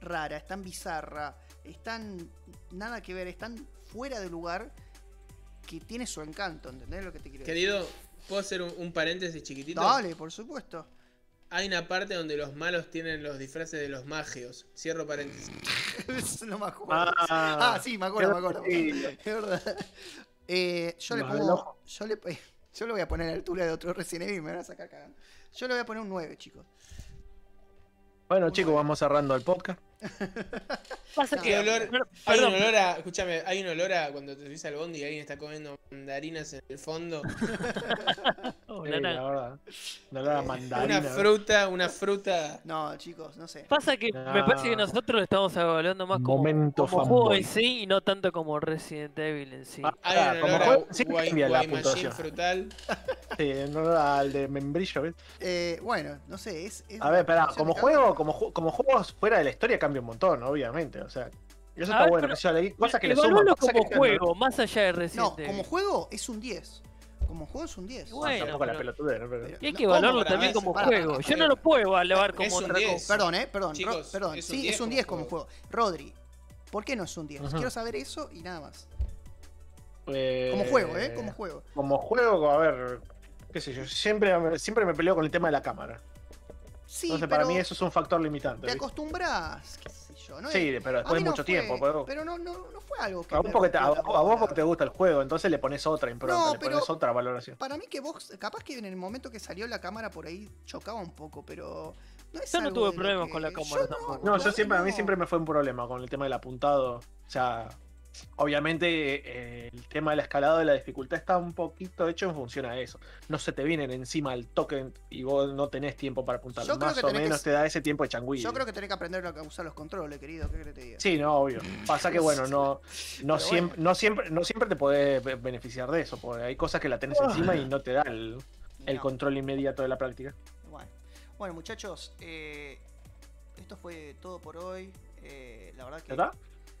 rara, es tan bizarra, es tan nada que ver, es tan fuera de lugar que tiene su encanto, ¿entendés lo que te quiero decir? Querido, ¿puedo hacer un, un paréntesis chiquitito? Dale, por supuesto. Hay una parte donde los malos tienen los disfraces de los magios. Cierro paréntesis. No me acuerdo. Ah, Ah, sí, me acuerdo, me acuerdo. Es verdad. Eh, yo le pongo. Yo le, yo le voy a poner a la altura de otro Resident Evil y me van a sacar cagando. Yo le voy a poner un 9, chicos. Bueno, chicos, vamos cerrando el podcast. Pasa No, que. Olor- Hay un olor a. Escúchame, hay un olor a cuando te subís al bondi y alguien está comiendo mandarinas en el fondo. oh, Sí, naranja. la verdad. No la mandarina. Una fruta, una fruta. No, chicos, no sé. Pasa que me parece que No. nosotros lo estamos evaluando más como, Momento como juego en sí y no tanto como Resident Evil en sí. Ah, Hay Ah, un como olor juego, a sí guay- la frutal. Sí, no al de membrillo, ¿ves? Eh, bueno, no sé. Es, es A ver, espera, una como juego, como, como juegos fuera de la historia cambia un montón, obviamente. O sea, eso A está ver, bueno. pero- yo leí cosas que le suman. como que- juego, más allá de. Resident No, como juego es un 10. Como juego es un 10. Bueno, Tampoco la pero- pelotudez, ¿no? Pero- Y hay no, que evaluarlo para también como Pará, juego. pará, Yo pará. no lo puedo evaluar como un otra 10. cosa. Perdón, eh, perdón. Ro- Chicos, perdón. es un sí, 10 es un como 10 como juego. juego. Rodri, ¿por qué no es un 10? Ujú. Quiero saber eso y nada más. Eh, Como juego, ¿eh? Como juego. Como juego, a ver, qué sé yo, siempre, siempre me peleo con el tema de la cámara. Sí, Entonces, pero para mí eso es un factor limitante. te acostumbras, qué sé yo. ¿no? Sí, pero después de no mucho fue- tiempo. Pero, Pero no, no, no fue algo que. a, vos porque te, a, a vos porque te gusta el juego, entonces le pones otra impronta, No, le pones otra valoración. Para mí que vos, capaz que en el momento que salió la cámara por ahí chocaba un poco, pero no es Yo no algo tuve problemas que- con la yo cámara no, tampoco. No, yo siempre, a mí siempre me fue un problema con el tema del apuntado. O sea, obviamente eh, el tema del escalado de la dificultad está un poquito hecho en función a eso. No se te vienen encima al token y vos no tenés tiempo para apuntar. Yo creo Más que o que menos s- te da ese tiempo de changüí. Yo creo que tenés que aprender a usar los controles, querido. ¿Qué crees que te diga? Sí, no, obvio. Pasa que bueno, no, no, siempre, no, siempre, no siempre te podés be- beneficiar de eso, porque hay cosas que la tenés encima y no te da el, el No. control inmediato de la práctica. Bueno, Bueno, muchachos, eh, esto fue todo por hoy. Eh, la verdad que. ¿Verdad?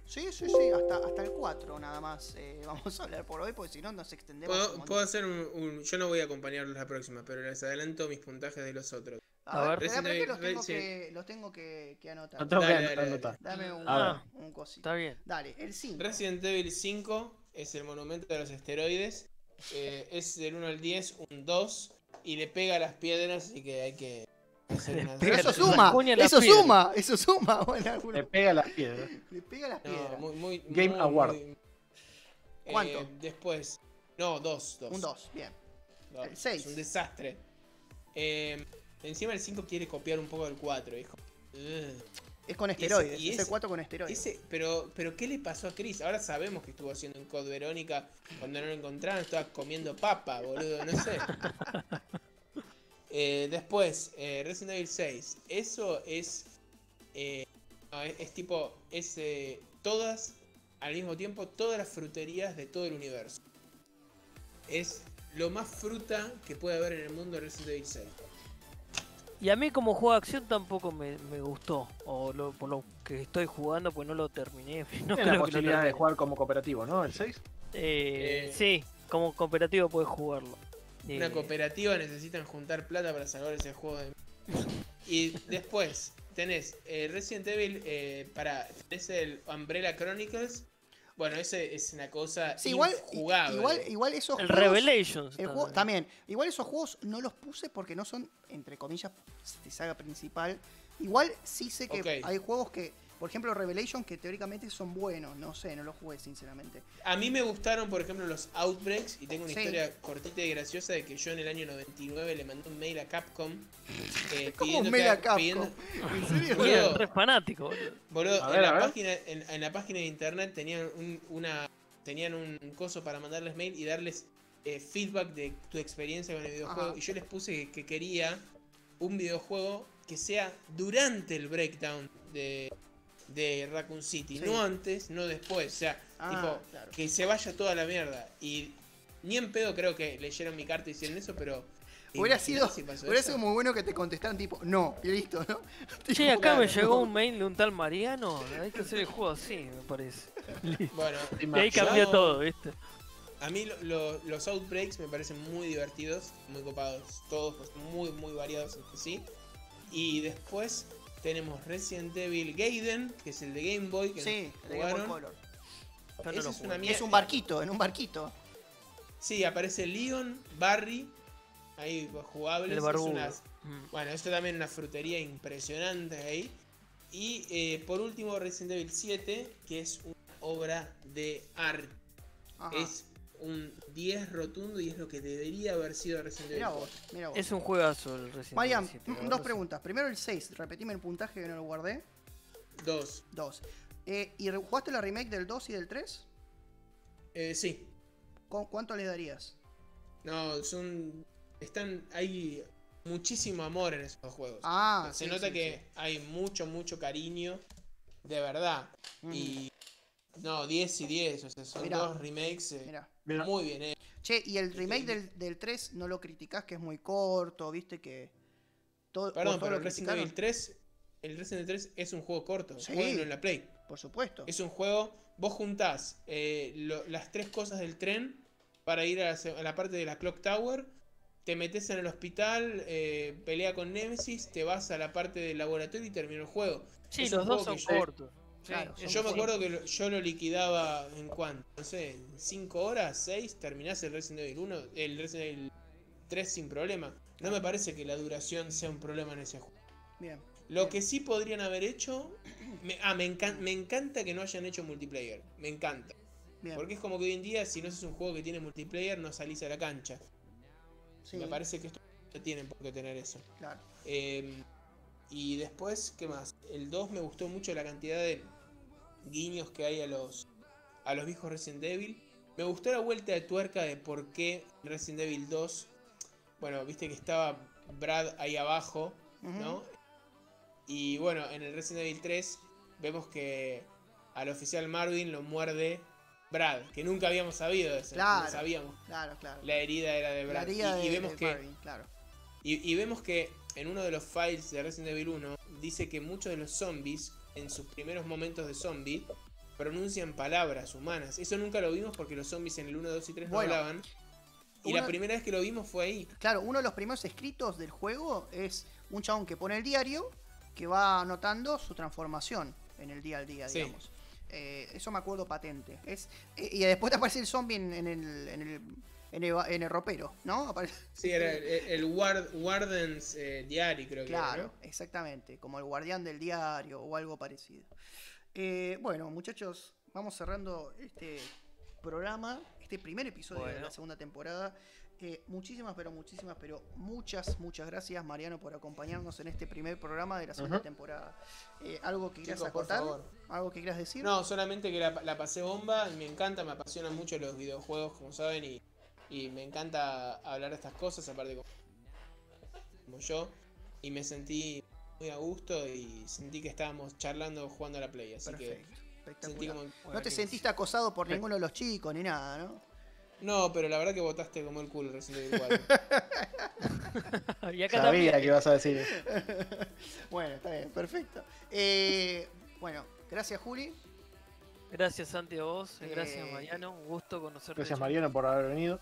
Sí, sí, sí, hasta, hasta el 4 nada más. eh, vamos a hablar por hoy, porque si no nos extendemos. Puedo, hacer un, un- Yo no voy a acompañarlos la próxima, pero les adelanto mis puntajes de los otros. A, A ver, ver. que los Resident tengo que, los tengo que, que anotar. No tengo Dale, que dale, dale. anotar. Dame un, cosito. Está bien. Dale, el 5. Resident Evil 5 es el monumento de los esteroides. eh, es del 1 al 10, un 2. Y le pega a las piedras, así que hay que Pero eso suma, eso piedra. suma, eso suma. Bueno, Le pega las piedras. le pega las No, piedras. muy, muy, Game muy, Award. muy- ¿Cuánto? Eh, después. No, 2. un 2, bien. dos. el seis. Es un desastre. Eh, encima el 5 quiere copiar un poco del 4. hijo. Ugh. Es con ese- esteroides, y es el ese- 4 con esteroides. Ese, pero, pero ¿qué le pasó a Chris? Ahora sabemos que estuvo haciendo un Code Verónica. Cuando no lo encontraron, estaba comiendo papa, boludo, no sé. Eh, después, eh, Resident Evil 6. Eso es. eh, no, es, es tipo. Es eh, todas. Al mismo tiempo, todas las fruterías de todo el universo. Es lo más fruta que puede haber en el mundo de Resident Evil 6. Y a mí como juego de acción tampoco me, me gustó. O lo- por lo que estoy jugando, pues no lo terminé. No Tiene la que lo posibilidad de jugar como cooperativo, ¿no? El 6. Eh, Eh, sí, como cooperativo puedes jugarlo. Una Eh, cooperativa necesitan juntar plata para salvar ese juego de... Y después tenés eh, Resident Evil eh, para tenés el Umbrella Chronicles. Bueno, ese es una cosa Sí, igual, injugable. igual, igual esos El juegos- Revelations. el juego- también. Igual esos juegos no los puse porque no son, entre comillas, de saga principal. Igual sí sé que hay juegos que, por ejemplo, Revelation, que teóricamente son buenos. No sé, no los jugué, sinceramente. A mí me gustaron, por ejemplo, los Outbreaks y tengo una Sí. historia cortita y graciosa de que yo en el año 99 le mandé un mail a Capcom eh, ¿Cómo pidiendo un mail que- a Capcom? pidiendo- ¿En serio? Boludo. Re fanático. boludo. En, la a ver. Página, en, en la página de internet tenían un, una tenían un coso para mandarles mail y darles eh, feedback de tu experiencia con el videojuego. Ajá. Y yo les puse que, que quería un videojuego que sea durante el breakdown de, de Raccoon City. Sí. No antes, no después. O sea, Ah, tipo, claro. que se vaya toda la mierda. Y Ni en pedo creo que leyeron mi carta y hicieron eso, pero. ¿te Hubiera sido, si hubiera eso? sido muy bueno que te contestaran tipo, no, y listo, ¿no? Che, acá me llegó no. un mail de un tal Mariano. Hay que hacer el juego así, me parece. Bueno, Y ahí cambió todo, ¿viste? a mí lo- lo- los Outbreaks me parecen muy divertidos, muy copados, todos pues, muy, muy variados entre sí. Y después tenemos Resident Evil Gaiden, que es el de Game Boy, que Sí, nos de Game Boy. Color. No es una es un barquito, en un barquito. Sí, aparece Leon, Barry, ahí jugables. El es Mm. Bueno, esto también es una frutería impresionante ahí. Y eh, por último Resident Evil 7, que es una obra de arte. Ajá. Es un 10 rotundo y es lo que debería haber sido Resident Evil Mirá 4. vos, mirá vos. Es un juegazo el Resident Marian, Evil 7, mm, dos preguntas. Primero el 6, repetime el puntaje que no lo guardé. 2. Dos. Eh, ¿Y jugaste la remake del 2 y del 3? Eh, sí. ¿Cu- ¿Cuánto le darías? No, son. Están. Hay muchísimo amor en esos juegos. Ah, Se sí, nota sí, que hay mucho, mucho cariño. De verdad. sí. Mm, Y. No, 10 y 10. O sea, son Mirá. dos remakes eh, Mirá. Mira, muy bien hechos. Che, y el remake del, del 3 no lo criticás que es muy corto, viste que. Todo, Perdón, todo pero lo Resident? Evil 3. El Resident Evil 3 es un juego corto. Sí. Jueguenlo en la Play. Por supuesto. Es un juego. Vos juntás eh, lo- las tres cosas del tren para ir a la, se- a la parte de la Clock Tower. Te metes en el hospital, eh, pelea con Nemesis, te vas a la parte del laboratorio y termina el juego. Sí, Es los dos juego son cortos. Claro, Yo me acuerdo que lo- yo lo liquidaba en cuánto, no sé, en 5 horas, 6, terminás el Resident Evil 1, el Resident Evil 3 sin problema. No me parece que la duración sea un problema en ese juego. Bien. Lo que sí podrían haber hecho. me- ah, me, encan- me encanta que no hayan hecho multiplayer. Me encanta. Bien. Porque es como que hoy en día, si no es un juego que tiene multiplayer, no salís a la cancha. Sí, Me parece que esto no tienen por qué tener eso. claro. Eh, y después, ¿qué más? El 2 me gustó mucho la cantidad de guiños que hay a los, a los viejos Resident Evil. Me gustó la vuelta de tuerca de por qué Resident Evil 2. Bueno, viste que estaba Brad ahí abajo. ¿no? Y bueno, en el Resident Evil 3 vemos que al oficial Marvin lo muerde Brad, que nunca habíamos sabido de eso. Claro. No sabíamos. Claro, claro. La herida era de La Brad. herida y, vemos de que Marvin, claro. y, y vemos que en uno de los files de Resident Evil 1 dice que muchos de los zombies, en sus primeros momentos de zombie, pronuncian palabras humanas. Eso nunca lo vimos porque los zombies en el 1, 2 y 3 Bueno, no hablaban. Y la primera vez que lo vimos fue ahí. Claro, uno de los primeros escritos del juego es un chabón que pone el diario que va anotando su transformación en el día al día, Sí. digamos. Eh, eso me acuerdo patente. Es, eh, y después te aparece el zombie en, en el, en, el, en, el, en el ropero, ¿no? Sí, era el, el Ward- Warden's eh, Diary, creo que Claro, era. ¿no? exactamente, como el guardián del diario o algo parecido. Eh, bueno, muchachos, vamos cerrando este programa, este primer episodio de la segunda temporada. Eh, muchísimas, pero muchísimas, pero muchas, muchas gracias, Mariano, por acompañarnos en este primer programa de la segunda temporada. Eh, ¿Algo que quieras acotar? ¿Algo que quieras decir? No, solamente que la, la pasé bomba, me encanta, me apasionan mucho los videojuegos, como saben, y, y me encanta hablar de estas cosas, aparte como, como yo, y me sentí muy a gusto y sentí que estábamos charlando jugando a la Play, así Perfecto, que sentí como... No te sentiste acosado por ninguno de los chicos ni nada, ¿no? No, pero la verdad que votaste como el culo Resident Evil 4. y acá sabía también. que ibas a decir. bueno, está bien, perfecto. Eh, bueno, gracias, Juli. Gracias, Santi, a vos. Gracias, Eh, Mariano. Un gusto conocerte. Gracias. Mariano por haber venido.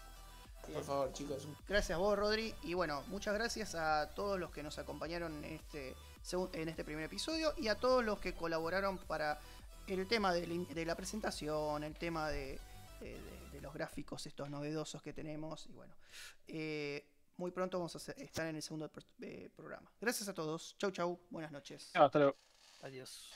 Por favor, chicos. Gracias vos, Rodri. Y bueno, muchas gracias a todos los que nos acompañaron en este, en este primer episodio y a todos los que colaboraron para el tema de, la presentación, el tema de, de- de- de los gráficos estos novedosos que tenemos. Y bueno, eh, muy pronto vamos a estar en el segundo pro- eh, programa. Gracias a todos. Chau, chau. Buenas noches. Hasta luego. Adiós.